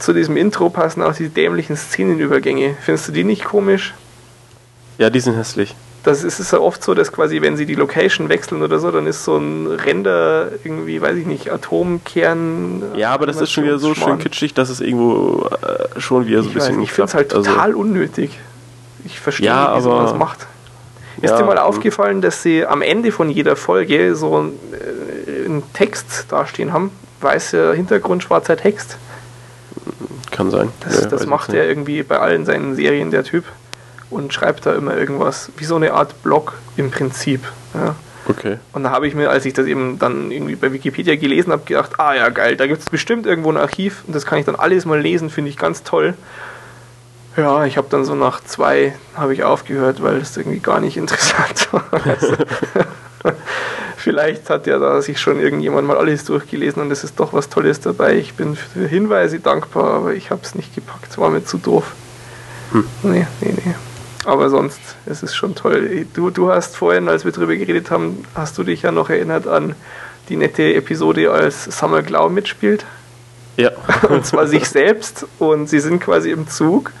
Zu diesem Intro passen auch die dämlichen Szenenübergänge. Findest du die nicht komisch? Ja, die sind hässlich. Das ist, ist ja oft so, dass quasi, wenn sie die Location wechseln oder so, dann ist so ein Render irgendwie, weiß ich nicht, Atomkern. Ja, aber das ist schon wieder so schön kitschig, dass es irgendwo äh, schon wieder so ein bisschen nicht, ich finde es halt klappt. total unnötig. Ich verstehe Ja, nicht, wie man das macht. Ist Ja, dir mal hm. aufgefallen, dass sie am Ende von jeder Folge so einen, äh, einen Text dastehen haben? Weißer Hintergrund, schwarzer Text. Kann sein. Das, Ja, das macht er irgendwie bei allen seinen Serien, der Typ. Und schreibt da immer irgendwas, wie so eine Art Blog im Prinzip. Ja. Okay. Und da habe ich mir, als ich das eben dann irgendwie bei Wikipedia gelesen habe, gedacht, ah ja, geil, da gibt es bestimmt irgendwo ein Archiv und das kann ich dann alles mal lesen, finde ich ganz toll. Ja, ich habe dann so nach zwei habe ich aufgehört, weil das irgendwie gar nicht interessant war. Vielleicht hat ja da sich schon irgendjemand mal alles durchgelesen und es ist doch was Tolles dabei. Ich bin für Hinweise dankbar, aber ich habe es nicht gepackt, war mir zu doof. Nee, nee, nee. Aber sonst, es ist schon toll. Du, du hast vorhin, als wir drüber geredet haben, hast du dich ja noch erinnert an die nette Episode, als Summer Glau mitspielt. Ja. Und zwar sich selbst. Und sie sind quasi im Zug.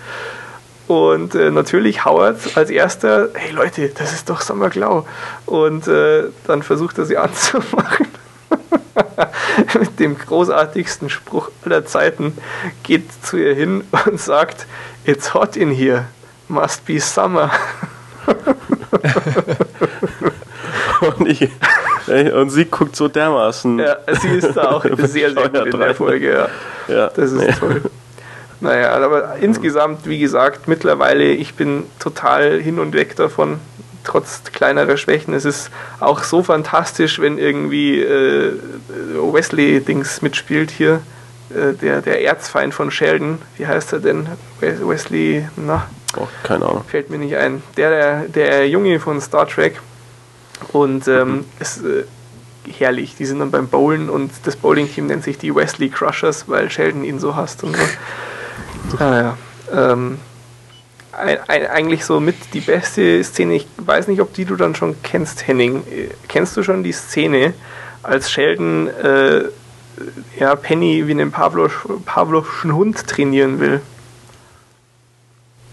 Und äh, natürlich Howard als erster, hey Leute, das ist doch Summer Glau. Und äh, dann versucht er sie anzumachen. Mit dem großartigsten Spruch aller Zeiten geht zu ihr hin und sagt, It's hot in here, must be summer. Und, ich, und sie guckt so dermaßen. Ja, sie ist da auch sehr, sehr gut in der. Folge. Ja. Ja. Das ist Nee. toll. Naja, aber insgesamt, wie gesagt, mittlerweile, ich bin total hin und weg davon, trotz kleinerer Schwächen. Es ist auch so fantastisch, wenn irgendwie äh, Wesley-Dings mitspielt hier, der, der Erzfeind von Sheldon. Wie heißt er denn? Wes- Wesley, na, Oh, keine Ahnung. fällt mir nicht ein. Der, der, der Junge von Star Trek. Und ähm, es äh, herrlich. Die sind dann beim Bowlen und das Bowling-Team nennt sich die Wesley Crushers, weil Sheldon ihn so hasst und so. Ah, ja. ähm, ein, ein, eigentlich so mit die beste Szene. Ich weiß nicht, ob die du dann schon kennst, Henning. Äh, Kennst du schon die Szene, als Sheldon äh, ja, Penny wie einen Pavlov, Pavlovschen Hund trainieren will?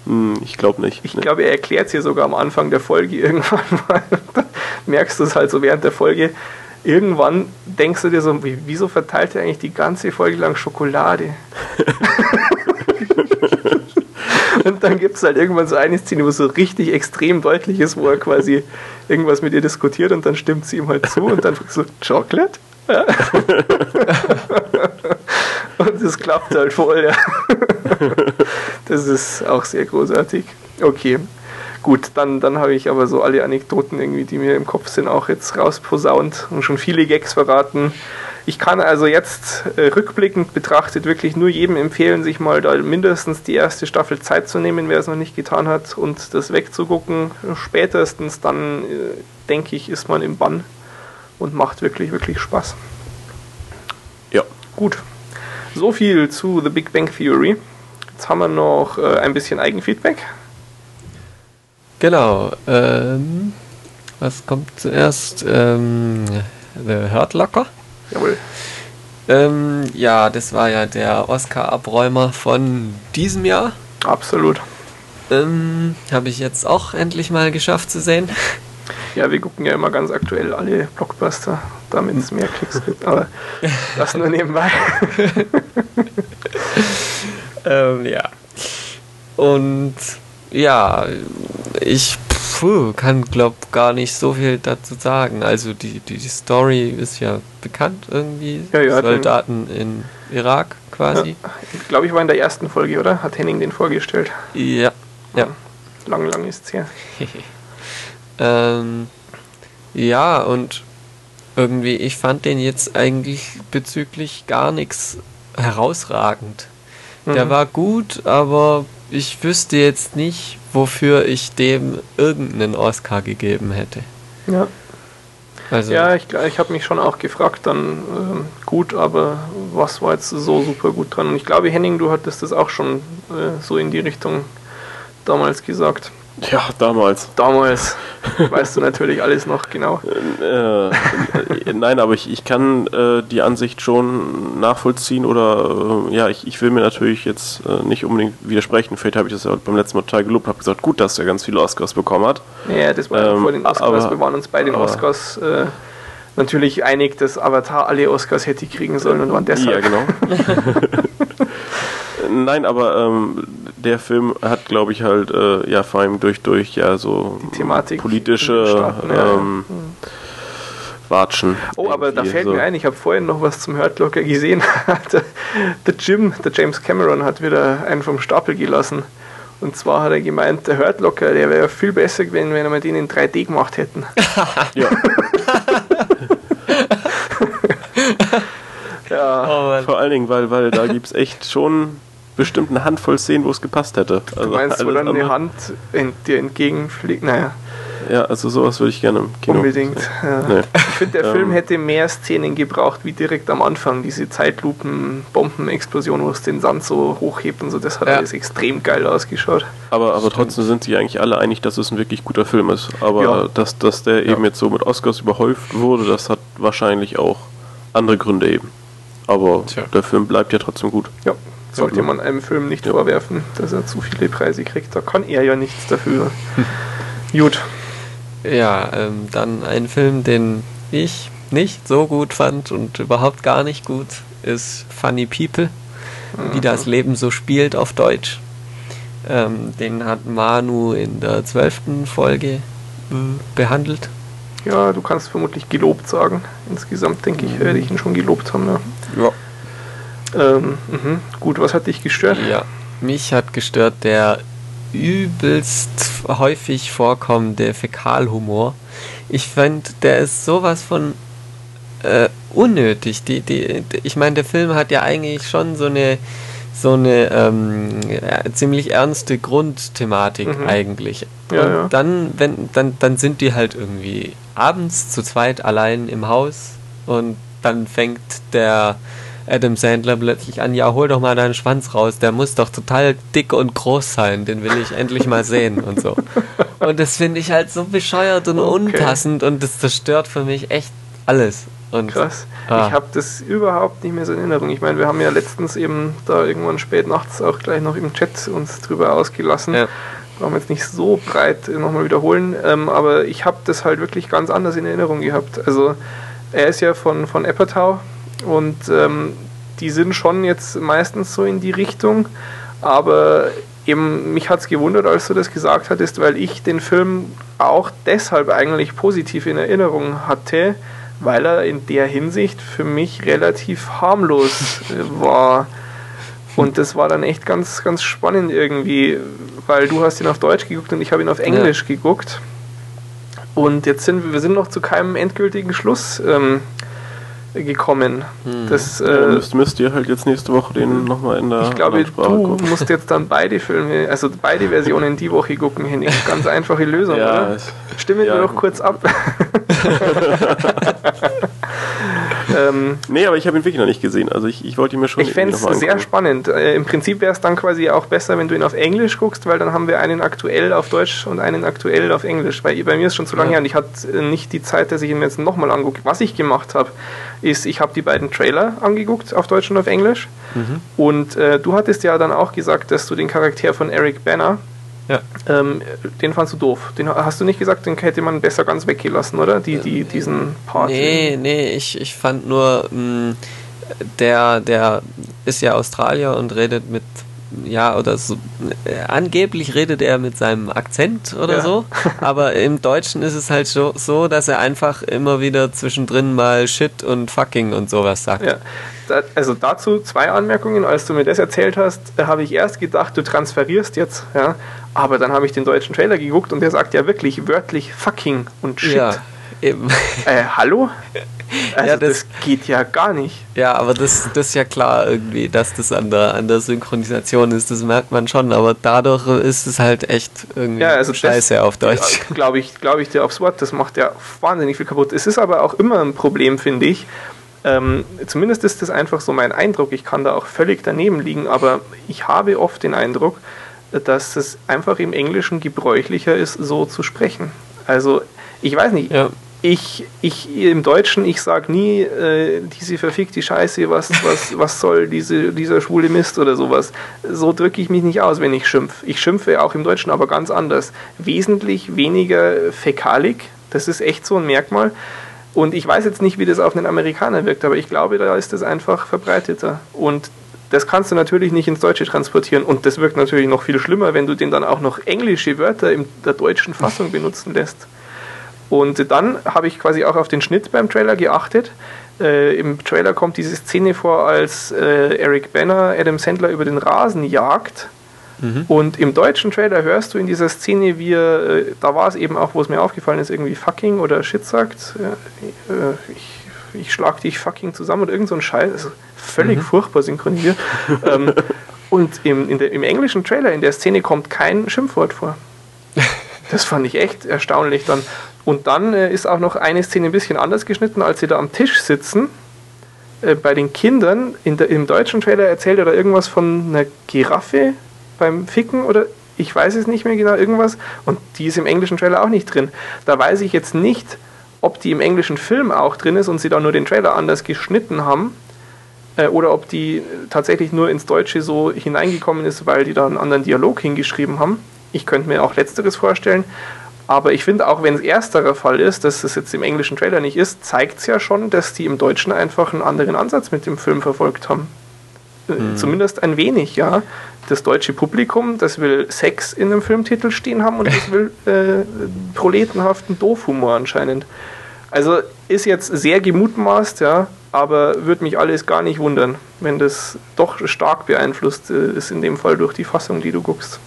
Hm, ich glaube nicht. Ich Nee. glaube, er erklärt es hier sogar am Anfang der Folge irgendwann mal. Dann merkst du es halt so während der Folge. Irgendwann denkst du dir so, wie- wieso verteilt er eigentlich die ganze Folge lang Schokolade? Und dann gibt es halt irgendwann so eine Szene, wo es so richtig extrem deutlich ist, wo er quasi irgendwas mit ihr diskutiert und dann stimmt sie ihm halt zu und dann fragst du, Chocolate? Und es klappt halt voll, ja. Das ist auch sehr großartig. Okay, gut, dann, dann habe ich aber so alle Anekdoten irgendwie, die mir im Kopf sind, auch jetzt rausposaunt und schon viele Gags verraten. ich kann also jetzt äh, rückblickend betrachtet wirklich nur jedem empfehlen, sich mal da mindestens die erste Staffel Zeit zu nehmen, wer es noch nicht getan hat, und das wegzugucken. Spätestens dann, äh, denke ich, ist man im Bann und macht wirklich, wirklich Spaß. Ja. Gut. So viel zu The Big Bang Theory. Jetzt haben wir noch äh, ein bisschen Eigenfeedback. Genau. Ähm, was kommt zuerst? Ähm, The Hurt Locker. Jawohl. Ähm, ja, das war ja der Oscar-Abräumer von diesem Jahr. Absolut. Ähm, Habe ich jetzt auch endlich mal geschafft zu sehen. Ja, wir gucken ja immer ganz aktuell alle Blockbuster, damit es mehr Klicks gibt, aber das nur nebenbei. ähm, ja. Und ja, ich puh, kann glaub gar nicht so viel dazu sagen. Also die, die, die Story ist ja bekannt irgendwie. Ja, ja, Soldaten in Irak quasi. Ja, Glaube ich war in der ersten Folge, oder? Hat Henning den vorgestellt. Ja. Ja. Lang, lang ist es her. ähm, ja, und irgendwie, ich fand den jetzt eigentlich bezüglich gar nichts herausragend. Der Mhm. war gut, aber ich wüsste jetzt nicht, wofür ich dem irgendeinen Oscar gegeben hätte. Ja, Also, ja ich, ich habe mich schon auch gefragt, dann ähm, gut, aber was war jetzt so super gut dran? Und ich glaube, Henning, du hattest das auch schon äh, so in die Richtung damals gesagt. Ja, damals. Damals weißt du natürlich alles noch genau. Äh, äh, nein, aber ich, ich kann äh, die Ansicht schon nachvollziehen oder äh, ja, ich, ich will mir natürlich jetzt nicht unbedingt widersprechen. Vielleicht habe ich das ja beim letzten Mal total gelobt, habe gesagt, gut, dass er ganz viele Oscars bekommen hat. Ja, das war Ähm, vor den Oscars. aber- wir waren uns bei den Oscars natürlich einig, dass Avatar alle Oscars hätte kriegen sollen und waren deshalb. Ja, genau. Nein, aber ähm, der Film hat, glaube ich, halt äh, ja vor allem durch durch ja so politische Staaten, ja. ähm, Watschen. Oh, aber da fällt so. mir ein, ich habe vorhin noch was zum Hurt Locker gesehen. der, Jim, der James Cameron, hat wieder einen vom Stapel gelassen. Und zwar hat er gemeint, der Hurt Locker, der wäre viel besser gewesen, wenn wir den in 3D gemacht hätten. Ja, Ja, oh vor allen Dingen, weil, weil da gibt es echt schon bestimmt eine Handvoll Szenen, wo es gepasst hätte. Also du meinst, wo dann eine andere- Hand in, dir entgegenfliegt? Naja, Ja, also sowas würde ich gerne im Kino. unbedingt. Ja. Nee. Ich finde, der Ähm. Film hätte mehr Szenen gebraucht, wie direkt am Anfang. Diese Zeitlupen-Bombenexplosion, wo es den Sand so hochhebt und so. Das hat Ja. alles extrem geil ausgeschaut. Aber, aber trotzdem sind sich eigentlich alle einig, dass es ein wirklich guter Film ist. Aber Ja. dass, dass der eben jetzt so mit Oscars überhäuft wurde, das hat wahrscheinlich auch andere Gründe eben. Aber Tja. der Film bleibt ja trotzdem gut. Ja, sollte man einem Film nicht vorwerfen, dass er zu viele Preise kriegt. Da kann er ja nichts dafür. Gut. Ja, ähm, dann ein Film, den ich nicht so gut fand und überhaupt gar nicht gut, ist Funny People, wie das Leben so spielt auf Deutsch. Ähm, den hat Manu in der zwölften Folge äh, behandelt. Ja, du kannst vermutlich gelobt sagen. Insgesamt denke ich, werde ich ihn schon gelobt haben. Ja. Ja. Ähm, mhm. Gut, was hat dich gestört? Ja, mich hat gestört der übelst häufig vorkommende Fäkalhumor. Ich finde, der ist sowas von äh, unnötig. Die, die, die, ich meine, der Film hat ja eigentlich schon so eine so eine ähm, ja, ziemlich ernste Grundthematik Mhm. eigentlich. Ja, Und ja. dann, wenn, dann, dann sind die halt irgendwie abends zu zweit allein im Haus und dann fängt der Adam Sandler plötzlich an, ja, hol doch mal deinen Schwanz raus, der muss doch total dick und groß sein, den will ich endlich mal sehen und so. Und das finde ich halt so bescheuert und Okay. unpassend und das zerstört für mich echt alles. Und Krass. Ah. Ich habe das überhaupt nicht mehr so in Erinnerung. Ich meine, wir haben ja letztens eben da irgendwann spät nachts auch gleich noch im Chat uns drüber ausgelassen. Ja. Brauchen wir jetzt nicht so breit nochmal wiederholen, ähm, aber ich habe das halt wirklich ganz anders in Erinnerung gehabt. Also er ist ja von, von Apatow und ähm, die sind schon jetzt meistens so in die Richtung, aber eben mich hat es gewundert, als du das gesagt hattest, weil ich den Film auch deshalb eigentlich positiv in Erinnerung hatte, weil er in der Hinsicht für mich relativ harmlos äh, war. Und das war dann echt ganz, ganz spannend irgendwie, weil du hast ihn auf Deutsch geguckt und ich habe ihn auf Englisch geguckt. Und jetzt sind wir, wir sind noch zu keinem endgültigen Schluss ähm, gekommen. Hm. Das, Ja, äh, müsst, müsst ihr halt jetzt nächste Woche den nochmal in der ich glaube, anderen Sprache du gucken. musst jetzt dann beide Filme, also beide Versionen die Woche gucken, Henning. Ganz einfache Lösung, Ja, oder? Stimmen ja. wir doch kurz ab. ähm, Nee, aber ich habe ihn wirklich noch nicht gesehen. Also ich, ich wollte ihn mir schon ich fände es sehr spannend. Äh, Im Prinzip wäre es dann quasi auch besser, wenn du ihn auf Englisch guckst, weil dann haben wir einen aktuell auf Deutsch und einen aktuell auf Englisch. Weil bei mir ist schon zu lange Ja. her und ich hatte äh, nicht die Zeit, dass ich ihn mir jetzt nochmal angucke. Was ich gemacht habe, ist, ich habe die beiden Trailer angeguckt, auf Deutsch und auf Englisch. Mhm. Und äh, du hattest ja dann auch gesagt, dass du den Charakter von Eric Banner, Ja. ähm, den fandst du doof. Den hast du nicht gesagt, den hätte man besser ganz weggelassen, oder? Die, die, diesen Part. Nee, nee, ich, ich fand nur, mh, der, der ist ja Australier und redet mit, ja, oder so, äh, angeblich redet er mit seinem Akzent oder Ja. so, aber im Deutschen ist es halt so, so, dass er einfach immer wieder zwischendrin mal Shit und Fucking und sowas sagt. Ja, also dazu zwei Anmerkungen. Als du mir das erzählt hast, äh, habe ich erst gedacht, du transferierst jetzt, ja. Aber dann habe ich den deutschen Trailer geguckt und der sagt ja wirklich wörtlich fucking und shit. Ja, eben. Äh, hallo? Also Ja, das, das- geht ja gar nicht. Ja, aber das, das ist ja klar irgendwie, dass das an der, an der Synchronisation ist, das merkt man schon, aber dadurch ist es halt echt irgendwie Ja, also scheiße auf Deutsch. Glaube ich, glaube ich dir aufs Wort. Das macht ja wahnsinnig viel kaputt. Es ist aber auch immer ein Problem, finde ich. Ähm, zumindest ist das einfach so mein Eindruck. Ich kann da auch völlig daneben liegen, aber ich habe oft den Eindruck, dass es einfach im Englischen gebräuchlicher ist, so zu sprechen. Also, ich weiß nicht. Ja. Ich, ich im Deutschen, ich sage nie, äh, diese verfickte Scheiße, was, was, was soll diese, dieser schwule Mist oder sowas. So drücke ich mich nicht aus, wenn ich schimpfe. Ich schimpfe auch im Deutschen, aber ganz anders. Wesentlich weniger fäkalik, das ist echt so ein Merkmal. Und ich weiß jetzt nicht, wie das auf einen Amerikaner wirkt, aber ich glaube, da ist das einfach verbreiteter. Und das kannst du natürlich nicht ins Deutsche transportieren. Und das wirkt natürlich noch viel schlimmer, wenn du den dann auch noch englische Wörter in der deutschen Fassung benutzen lässt. Und dann habe ich quasi auch auf den Schnitt beim Trailer geachtet. Äh, Im Trailer kommt diese Szene vor, als äh, Eric Banner Adam Sandler über den Rasen jagt. Und im deutschen Trailer hörst du in dieser Szene, wie er, äh, da war es eben auch, wo es mir aufgefallen ist, irgendwie fucking oder shit sagt. Ja, äh, ich, ich schlag dich fucking zusammen oder irgend so ein Scheiß. Also völlig furchtbar synchronisiert. ähm, und im, in der, im englischen Trailer, in der Szene, kommt kein Schimpfwort vor. Das fand ich echt erstaunlich dann. Und dann äh, ist auch noch eine Szene ein bisschen anders geschnitten, als sie da am Tisch sitzen. Äh, bei den Kindern, in der, im deutschen Trailer erzählt er da irgendwas von einer Giraffe beim Ficken oder ich weiß es nicht mehr genau, irgendwas. Und die ist im englischen Trailer auch nicht drin. Da weiß ich jetzt nicht, ob die im englischen Film auch drin ist und sie da nur den Trailer anders geschnitten haben. Äh, oder ob die tatsächlich nur ins Deutsche so hineingekommen ist, weil die da einen anderen Dialog hingeschrieben haben. Ich könnte mir auch Letzteres vorstellen. Aber ich finde, auch wenn es ersterer Fall ist, dass es jetzt im englischen Trailer nicht ist, zeigt es ja schon, dass die im Deutschen einfach einen anderen Ansatz mit dem Film verfolgt haben. Äh, Zumindest ein wenig, ja. Das deutsche Publikum, das will Sex in einem Filmtitel stehen haben und das will äh, proletenhaften Doofhumor anscheinend. Also ist jetzt sehr gemutmaßt, ja, aber würde mich alles gar nicht wundern, wenn das doch stark beeinflusst äh, ist, in dem Fall durch die Fassung, die du guckst.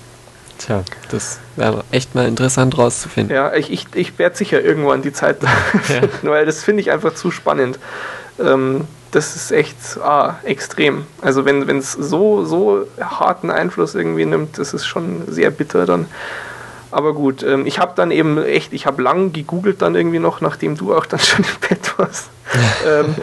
Tja, das wäre echt mal interessant rauszufinden. Ja, ich, ich, ich werde sicher irgendwann die Zeit finden, weil das finde ich einfach zu spannend. Ähm, das ist echt ah, extrem. Also wenn es so, so harten Einfluss irgendwie nimmt, das ist schon sehr bitter dann. Aber gut, ähm, ich habe dann eben echt, ich habe lang gegoogelt dann irgendwie noch, nachdem du auch dann schon im Bett warst, ähm,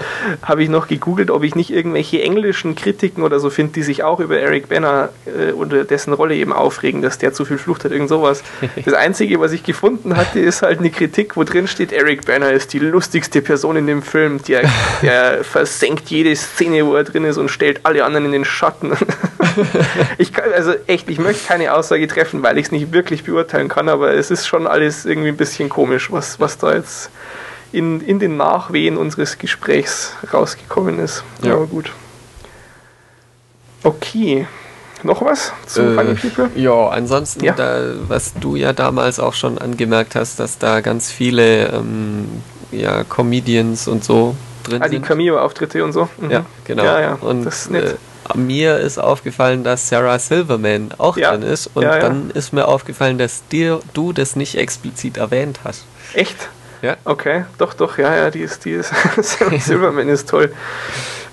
habe ich noch gegoogelt, ob ich nicht irgendwelche englischen Kritiken oder so finde, die sich auch über Eric Banner äh, oder dessen Rolle eben aufregen, dass der zu viel Flucht hat, irgend sowas. Das Einzige, was ich gefunden hatte, ist halt eine Kritik, wo drin steht, Eric Banner ist die lustigste Person in dem Film, der, der versenkt jede Szene, wo er drin ist und stellt alle anderen in den Schatten. ich kann, also echt, ich möchte keine Aussage treffen, weil ich es nicht wirklich beurteilen kann, aber es ist schon alles irgendwie ein bisschen komisch, was, was da jetzt in, in den Nachwehen unseres Gesprächs rausgekommen ist. Ja. Aber gut. Okay. Noch was zu Äh, Funny People? Ja, ansonsten, Ja. Da, was du ja damals auch schon angemerkt hast, dass da ganz viele ähm, ja, Comedians und so drin Ah, die sind. Cameo-Auftritte und so. Mhm. Ja, genau. Ja, ja, Und das ist nett. Äh, mir ist aufgefallen, dass Sarah Silverman auch Ja, drin ist. Und ja, ja. dann ist mir aufgefallen, dass dir, du das nicht explizit erwähnt hast. Echt? Ja. Okay, doch, doch, ja, ja, die ist, die ist, Silverman ist toll.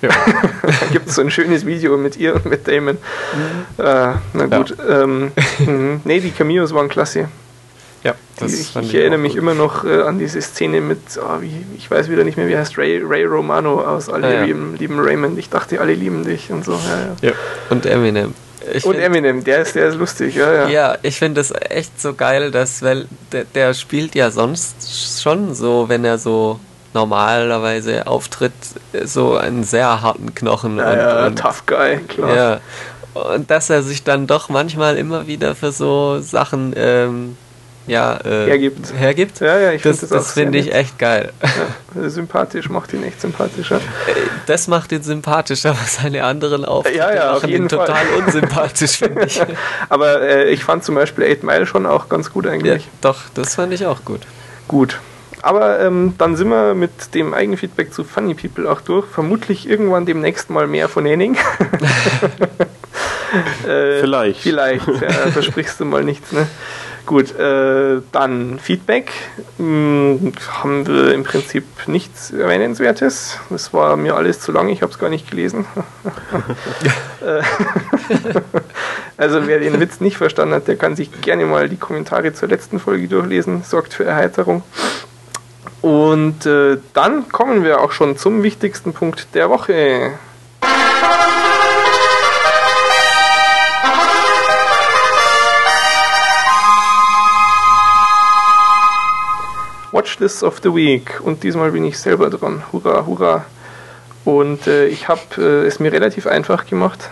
Ja. da gibt es so ein schönes Video mit ihr und mit Damon. Mhm. Äh, na gut. Ja. Ähm, mhm. nee, die Cameos waren klasse. Ja, das ich, ich erinnere mich gut. immer noch äh, an diese Szene mit, oh, wie, ich weiß wieder nicht mehr, wie heißt Ray, Ray Romano aus Alle ja, lieben, lieben Raymond. Ich dachte, alle lieben dich und so. Ja, ja. Und Eminem. Ich und find, Eminem, der ist, der ist lustig, ja, ja. Ja, ich finde es echt so geil, dass, weil der, der spielt ja sonst schon so, wenn er so normalerweise auftritt, so einen sehr harten Knochen. Ja, und, ja und, tough guy, klar. Ja. Und dass er sich dann doch manchmal immer wieder für so Sachen ähm, ja, äh, hergibt. hergibt. Ja, ja, ich das, find das, das finde ich echt geil. Ja, sympathisch, macht ihn echt sympathischer. Äh, das macht ihn sympathischer, aber seine anderen Auftritte ja, ja, machen ihn total Fall. unsympathisch, finde ich. aber äh, ich fand zum Beispiel 8 Mile schon auch ganz gut eigentlich. Ja, doch, das fand ich auch gut. Gut. Aber ähm, dann sind wir mit dem Eigenfeedback zu Funny People auch durch. Vermutlich irgendwann demnächst mal mehr von Henning. äh, vielleicht. Vielleicht, ja, versprichst du mal nichts, ne? Gut, äh, dann Feedback. Hm, haben wir im Prinzip nichts Erwähnenswertes. Das war mir alles zu lang, ich habe es gar nicht gelesen. Also wer den Witz nicht verstanden hat, der kann sich gerne mal die Kommentare zur letzten Folge durchlesen. Sorgt für Erheiterung. Und äh, dann kommen wir auch schon zum wichtigsten Punkt der Woche. Watchlists of the Week und diesmal bin ich selber dran. Hurra, hurra. Und äh, ich habe äh, es mir relativ einfach gemacht.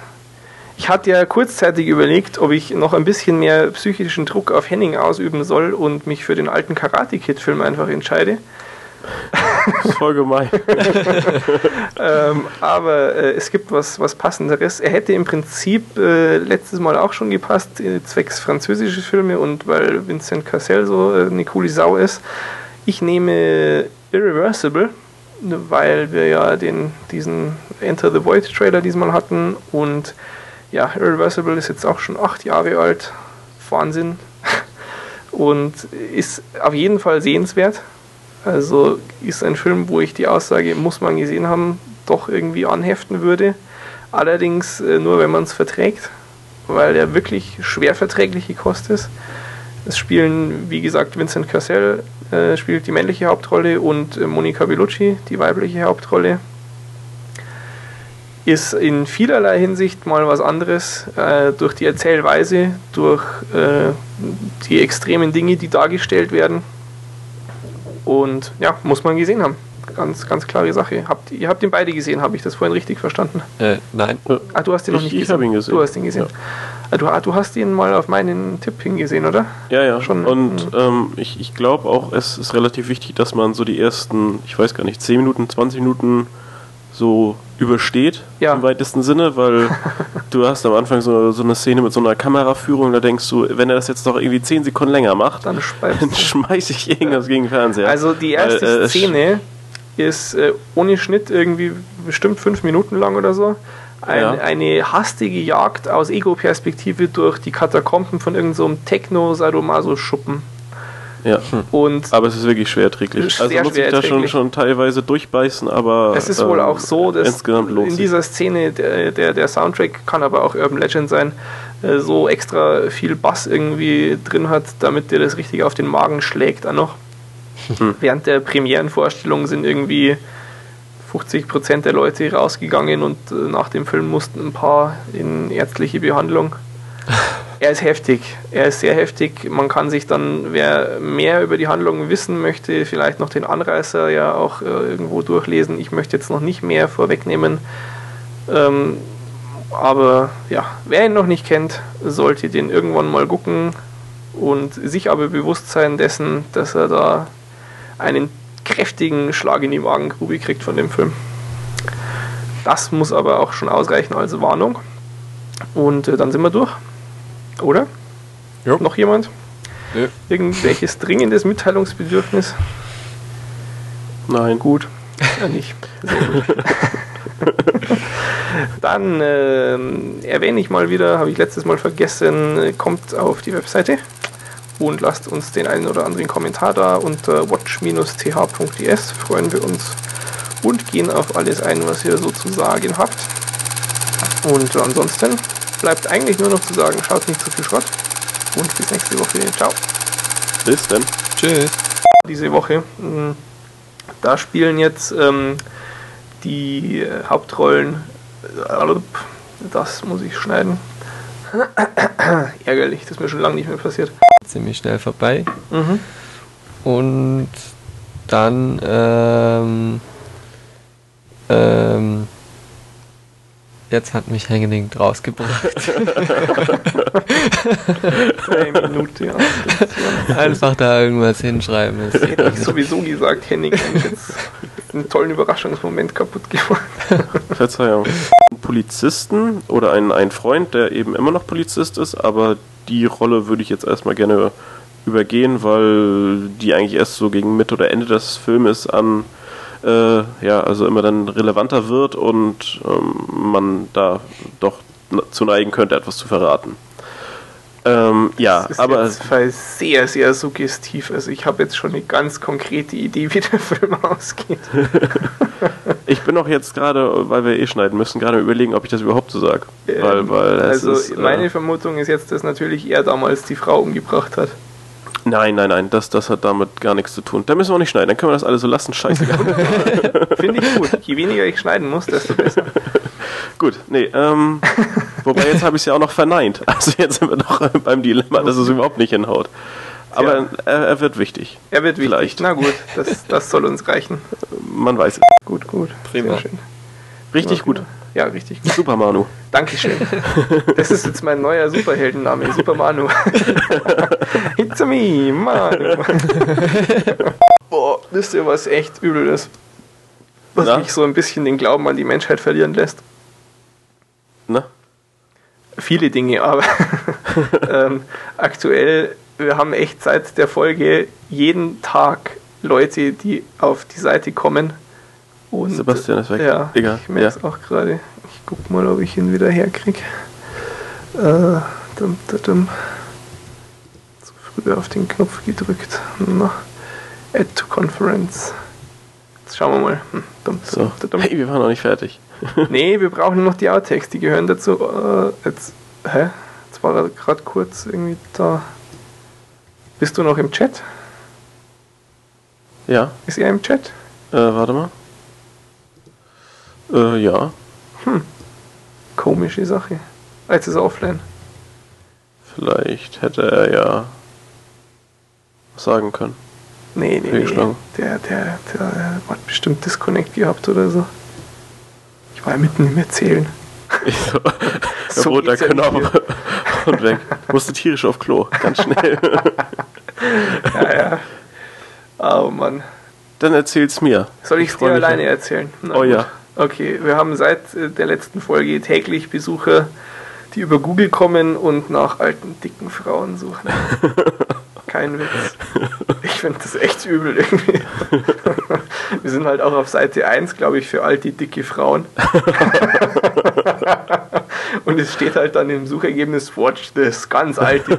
Ich hatte ja kurzzeitig überlegt, ob ich noch ein bisschen mehr psychischen Druck auf Henning ausüben soll und mich für den alten Karate Kid Film einfach entscheide. Voll gemein. ähm, aber äh, es gibt was, was Passenderes. Er hätte im Prinzip äh, letztes Mal auch schon gepasst, äh, zwecks französische Filme und weil Vincent Cassel so äh, eine coole Sau ist. Ich nehme Irreversible, weil wir ja den, diesen Enter the Void Trailer diesmal hatten und ja, Irreversible ist jetzt auch schon acht Jahre alt. Wahnsinn. Und ist auf jeden Fall sehenswert. Also ist ein Film, wo ich die Aussage, muss man gesehen haben, doch irgendwie anheften würde. Allerdings äh, nur, wenn man es verträgt, weil er wirklich schwer verträgliche Kost ist. Es spielen, wie gesagt, Vincent Cassel äh, spielt die männliche Hauptrolle und äh, Monica Bellucci die weibliche Hauptrolle. Ist in vielerlei Hinsicht mal was anderes äh, durch die Erzählweise, durch äh, die extremen Dinge, die dargestellt werden. Und ja, muss man gesehen haben. Ganz, ganz klare Sache. Habt, ihr habt ihn beide gesehen, habe ich das vorhin richtig verstanden? Äh, nein. Ah, du hast ihn noch nicht ich gesehen. Ich ihn gesehen. Du hast ihn gesehen. Ja. Ah, du, ah, du, hast ihn mal auf meinen Tipp hingesehen, oder? Ja, ja. Schon, und hm. ähm, ich, ich glaube auch, es ist relativ wichtig, dass man so die ersten, ich weiß gar nicht, 10 Minuten, 20 Minuten so übersteht ja. im weitesten Sinne, weil du hast am Anfang so, so eine Szene mit so einer Kameraführung, da denkst du, wenn er das jetzt noch irgendwie 10 Sekunden länger macht, dann, dann schmeiße ich irgendwas ja. gegen den Fernseher. Also die erste weil, äh, Szene ist äh, ohne Schnitt irgendwie bestimmt 5 Minuten lang oder so. Ein, ja. Eine hastige Jagd aus Ego-Perspektive durch die Katakomben von irgendeinem so Techno-Sadomaso-Schuppen. Ja. Und aber es ist wirklich schwer erträglich. Also muss ich da schon, schon teilweise durchbeißen, aber es ist wohl auch so, dass insgesamt in dieser Szene der, der, der Soundtrack kann aber auch Urban Legend sein, äh, so extra viel Bass irgendwie drin hat, damit dir das richtig auf den Magen schlägt dann noch. Hm. Während der Premierenvorstellung sind irgendwie 50% der Leute rausgegangen und äh, nach dem Film mussten ein paar in ärztliche Behandlung. Er ist heftig. Er ist sehr heftig. Man kann sich dann, wer mehr über die Handlung wissen möchte, vielleicht noch den Anreißer ja auch äh, irgendwo durchlesen. Ich möchte jetzt noch nicht mehr vorwegnehmen. Ähm, aber ja, wer ihn noch nicht kennt, sollte den irgendwann mal gucken und sich aber bewusst sein dessen, dass er da einen kräftigen Schlag in die Magengrube kriegt von dem Film. Das muss aber auch schon ausreichen als Warnung. Und äh, dann sind wir durch. Oder? Ja. Noch jemand? Nö. Irgendwelches dringendes Mitteilungsbedürfnis? Nein. Gut. Ja, nicht. Dann äh, erwähne ich mal wieder, habe ich letztes Mal vergessen, kommt auf die Webseite und lasst uns den einen oder anderen Kommentar da unter watch-th.es. Freuen wir uns und gehen auf alles ein, was ihr so zu sagen habt. Und ansonsten bleibt eigentlich nur noch zu sagen, schaut nicht zu viel Schrott und bis nächste Woche. Ciao. Bis dann. Tschüss. Diese Woche. hm, Da spielen jetzt ähm, die Hauptrollen. äh, Das muss ich schneiden. Ärgerlich, das ist mir schon lange nicht mehr passiert. Ziemlich schnell vorbei. Mhm. Und dann, ähm, ähm, jetzt hat mich Hengeling rausgebracht. Eine Minute. Ja. Einfach da irgendwas hinschreiben. Ist hätte ich sowieso gesagt, Henning hat jetzt einen tollen Überraschungsmoment kaputt gemacht. Verzeihung. Polizisten oder einen, einen Freund, der eben immer noch Polizist ist, aber die Rolle würde ich jetzt erstmal gerne übergehen, weil die eigentlich erst so gegen Mitte oder Ende des Filmes an äh, ja, also immer dann relevanter wird und ähm, man da doch zu neigen könnte, etwas zu verraten. Ähm, ja, Das ist aber jetzt Fall sehr, sehr suggestiv. Also ich habe jetzt schon eine ganz konkrete Idee, wie der Film ausgeht. ich bin auch jetzt gerade, weil wir eh schneiden müssen, gerade überlegen, ob ich das überhaupt so sage. weil, Ähm, weil es also ist, äh, meine Vermutung ist jetzt, dass natürlich er damals die Frau umgebracht hat. Nein, nein, nein, das, das hat damit gar nichts zu tun. Da müssen wir auch nicht schneiden, dann können wir das alles so lassen. Scheißegal. Finde ich gut. Je weniger ich schneiden muss, desto besser. Gut, nee, ähm, wobei jetzt habe ich es ja auch noch verneint. Also jetzt sind wir doch äh, beim Dilemma, dass es überhaupt nicht hinhaut. Aber Ja. er, er wird wichtig. Er wird wichtig. Vielleicht. Na gut, das, das soll uns reichen. Man weiß es. Gut, gut. Prima. Sehr schön. Richtig gut. Ja, richtig gut. Super Manu. Dankeschön. Das ist jetzt mein neuer Superheldenname, Super Manu. It's me, Manu. Boah, wisst ihr, was echt übel ist? Was Na? mich so ein bisschen den Glauben an die Menschheit verlieren lässt. Ne? Viele Dinge, aber ähm, aktuell, wir haben echt seit der Folge jeden Tag Leute, die auf die Seite kommen. Und, Sebastian ist weg. Ja, Egal. ich merke es auch gerade. Ich guck mal, ob ich ihn wieder herkriege. Äh, dum, dum, dum. Zu früh auf den Knopf gedrückt. Na, Add to Conference. Jetzt schauen wir mal. Hm, dum, So. dum, dum. Hey, wir waren noch nicht fertig. Nee, wir brauchen noch die Outtakes, die gehören dazu. Äh, jetzt, hä? Jetzt war er gerade kurz irgendwie da. Bist du noch im Chat? Ja, Ist er im Chat? äh, warte mal. Äh, ja, Komische Sache. Ah, Jetzt ist er offline. vielleicht hätte er ja was sagen können. Nee, nee, nee. Fehlgeschlagen. Der, der, der hat bestimmt Disconnect gehabt oder so. Ja mitten im Erzählen. Ich so, So roter geht's ja und weg. Musste tierisch auf Klo, ganz schnell. Ja, ja. Oh Mann. Dann erzähl's mir. Soll ich es dir alleine ja. erzählen? Na Oh gut. ja. Okay, wir haben seit äh, der letzten Folge täglich Besucher, die über Google kommen und nach alten, dicken Frauen suchen. Kein Witz. Ich finde das echt übel irgendwie. Wir sind halt auch auf Seite 1, glaube ich, für alte, dicke Frauen. Und es steht halt dann im Suchergebnis Watch this, ganz alte.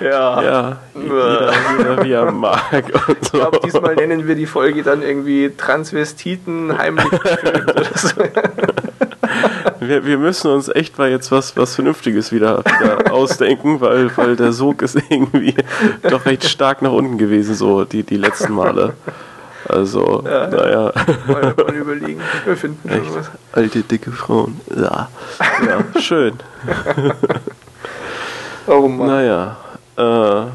ja. Ja, jeder, jeder wie er mag und Ich so. glaube, diesmal nennen wir die Folge dann irgendwie Transvestiten heimlich gefilmt oder so. Wir, wir müssen uns echt mal jetzt was, was Vernünftiges wieder, wieder ausdenken, weil, weil der Sog ist irgendwie doch recht stark nach unten gewesen, so die, die letzten Male. Also, Ja, ja. naja, Mal, mal überlegen. Wir finden schon echt. was. Alte, dicke Frauen. Ja, ja schön. Oh Mann. Naja, äh,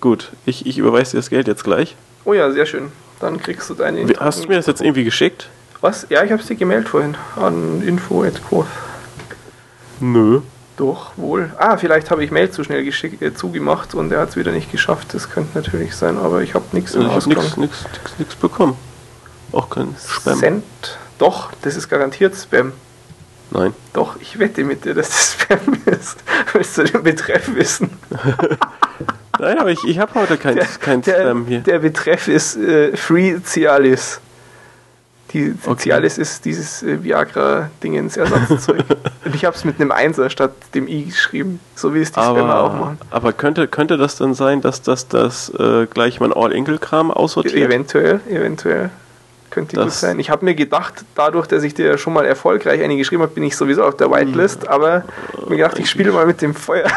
gut. Ich, ich überweise dir das Geld jetzt gleich. Oh ja, sehr schön. Dann kriegst du deine. Wie- Hast du mir das jetzt irgendwie geschickt? Was? Ja, ich habe sie gemeldet vorhin an info.quoth. Nö. Doch, wohl. Ah, vielleicht habe ich Mail zu schnell geschick, äh, zugemacht und er hat es wieder nicht geschafft. Das könnte natürlich sein, aber ich habe nichts im ich habe nichts bekommen. Auch kein Spam. Send. Doch, das ist garantiert Spam. Nein. Doch, ich wette mit dir, dass das Spam ist. Willst du den Betreff wissen? Nein, aber ich, ich habe heute kein, kein der, Spam hier. der Betreff ist äh, Free Cialis. Die, Okay. Cialis ist dieses äh, Viagra-Dingens Ersatzzeug. Und ich habe es mit einem Einser statt dem I geschrieben, so wie es die Spammer auch Aber, machen. aber könnte, könnte das dann sein, dass das, das äh, gleich mein All-Inkle-Kram aussortiert? Eventuell, eventuell. Könnte gut Das- sein. Ich habe mir gedacht, dadurch, dass ich dir schon mal erfolgreich eine geschrieben habe, bin ich sowieso auf der Whitelist, Hm. aber mir gedacht, ich spiele mal mit dem Feuer.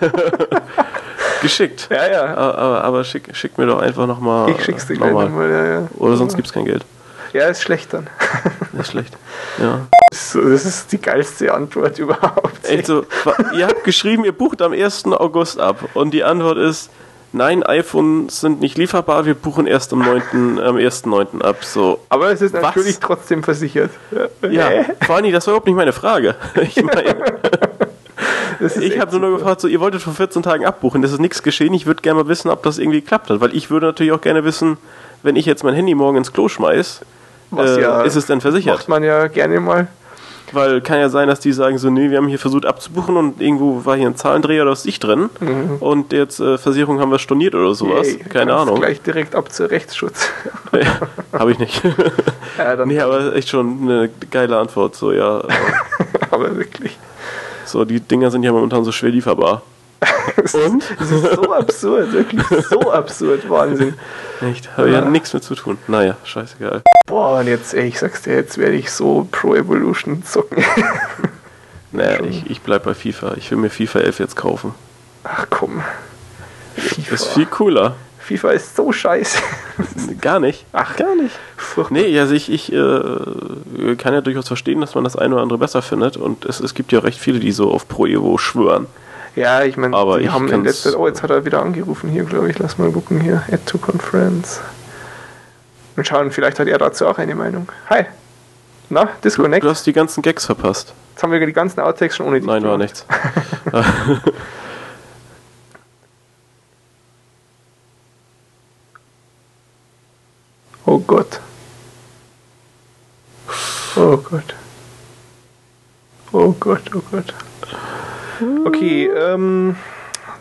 Geschickt. ja, ja. Aber, aber, aber schick, schick mir doch einfach nochmal. Ich schick's dir gleich nochmal. nochmal. Ja, ja. Oder sonst gibt's kein Geld. Ja, ist schlecht dann. Das ist schlecht. Ja. So, das ist die geilste Antwort überhaupt. Echt so, wa- ihr habt geschrieben, ihr bucht am 1. August ab. Und die Antwort ist, nein, iPhones sind nicht lieferbar, wir buchen erst am 9., am 1.9. ab. So. Aber es ist Was? natürlich trotzdem versichert. Ja, Hä? vor allem, das war überhaupt nicht meine Frage. Ich meine, ich habe nur gefragt, so, ihr wolltet vor 14 Tagen abbuchen, das ist nichts geschehen. Ich würde gerne mal wissen, ob das irgendwie geklappt hat. Weil ich würde natürlich auch gerne wissen, wenn ich jetzt mein Handy morgen ins Klo schmeiß, äh, ja ist es denn versichert? Macht man ja gerne mal. Weil kann ja sein, dass die sagen so, nee, wir haben hier versucht abzubuchen und irgendwo war hier ein Zahlendreher oder was ich drin und jetzt äh, Versicherung haben wir storniert oder sowas. Yay, Keine Ahnung. Gleich direkt ab zur Rechtsschutz. Habe ich nicht. ja, nee, aber echt schon eine geile Antwort. So, ja. aber wirklich. So, die Dinger sind ja momentan so schwer lieferbar. Und? Das ist so absurd, wirklich so absurd. Wahnsinn. Echt? Habe ja nichts mit zu tun. Naja, scheißegal. Boah, und jetzt, ey, ich sag's dir, jetzt werde ich so Pro Evolution zocken. Naja, ich, ich bleib bei FIFA. Ich will mir FIFA 11 jetzt kaufen. Ach komm. FIFA. Ist viel cooler. FIFA ist so scheiße. Gar nicht. Ach, gar nicht. Furchtbar. Nee, also ich, ich äh, kann ja durchaus verstehen, dass man das eine oder andere besser findet. Und es, es gibt ja recht viele, die so auf Pro Evo schwören. Ja, ich meine, die ich haben in letzter Zeit. Oh, jetzt hat er wieder angerufen hier, glaube ich. Lass mal gucken hier. Add to Conference. Und schauen, vielleicht hat er dazu auch eine Meinung. Hi. Na, Disconnect? Du hast die ganzen Gags verpasst. Jetzt haben wir die ganzen Outtakes schon ohne dich. Nein, war nichts. Oh Gott. Oh Gott. Oh Gott, oh Gott. Okay, ähm,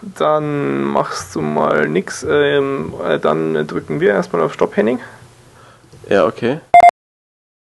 dann machst du mal nix. Ähm, äh, dann drücken wir erstmal auf Stopp, Henning. Ja, okay.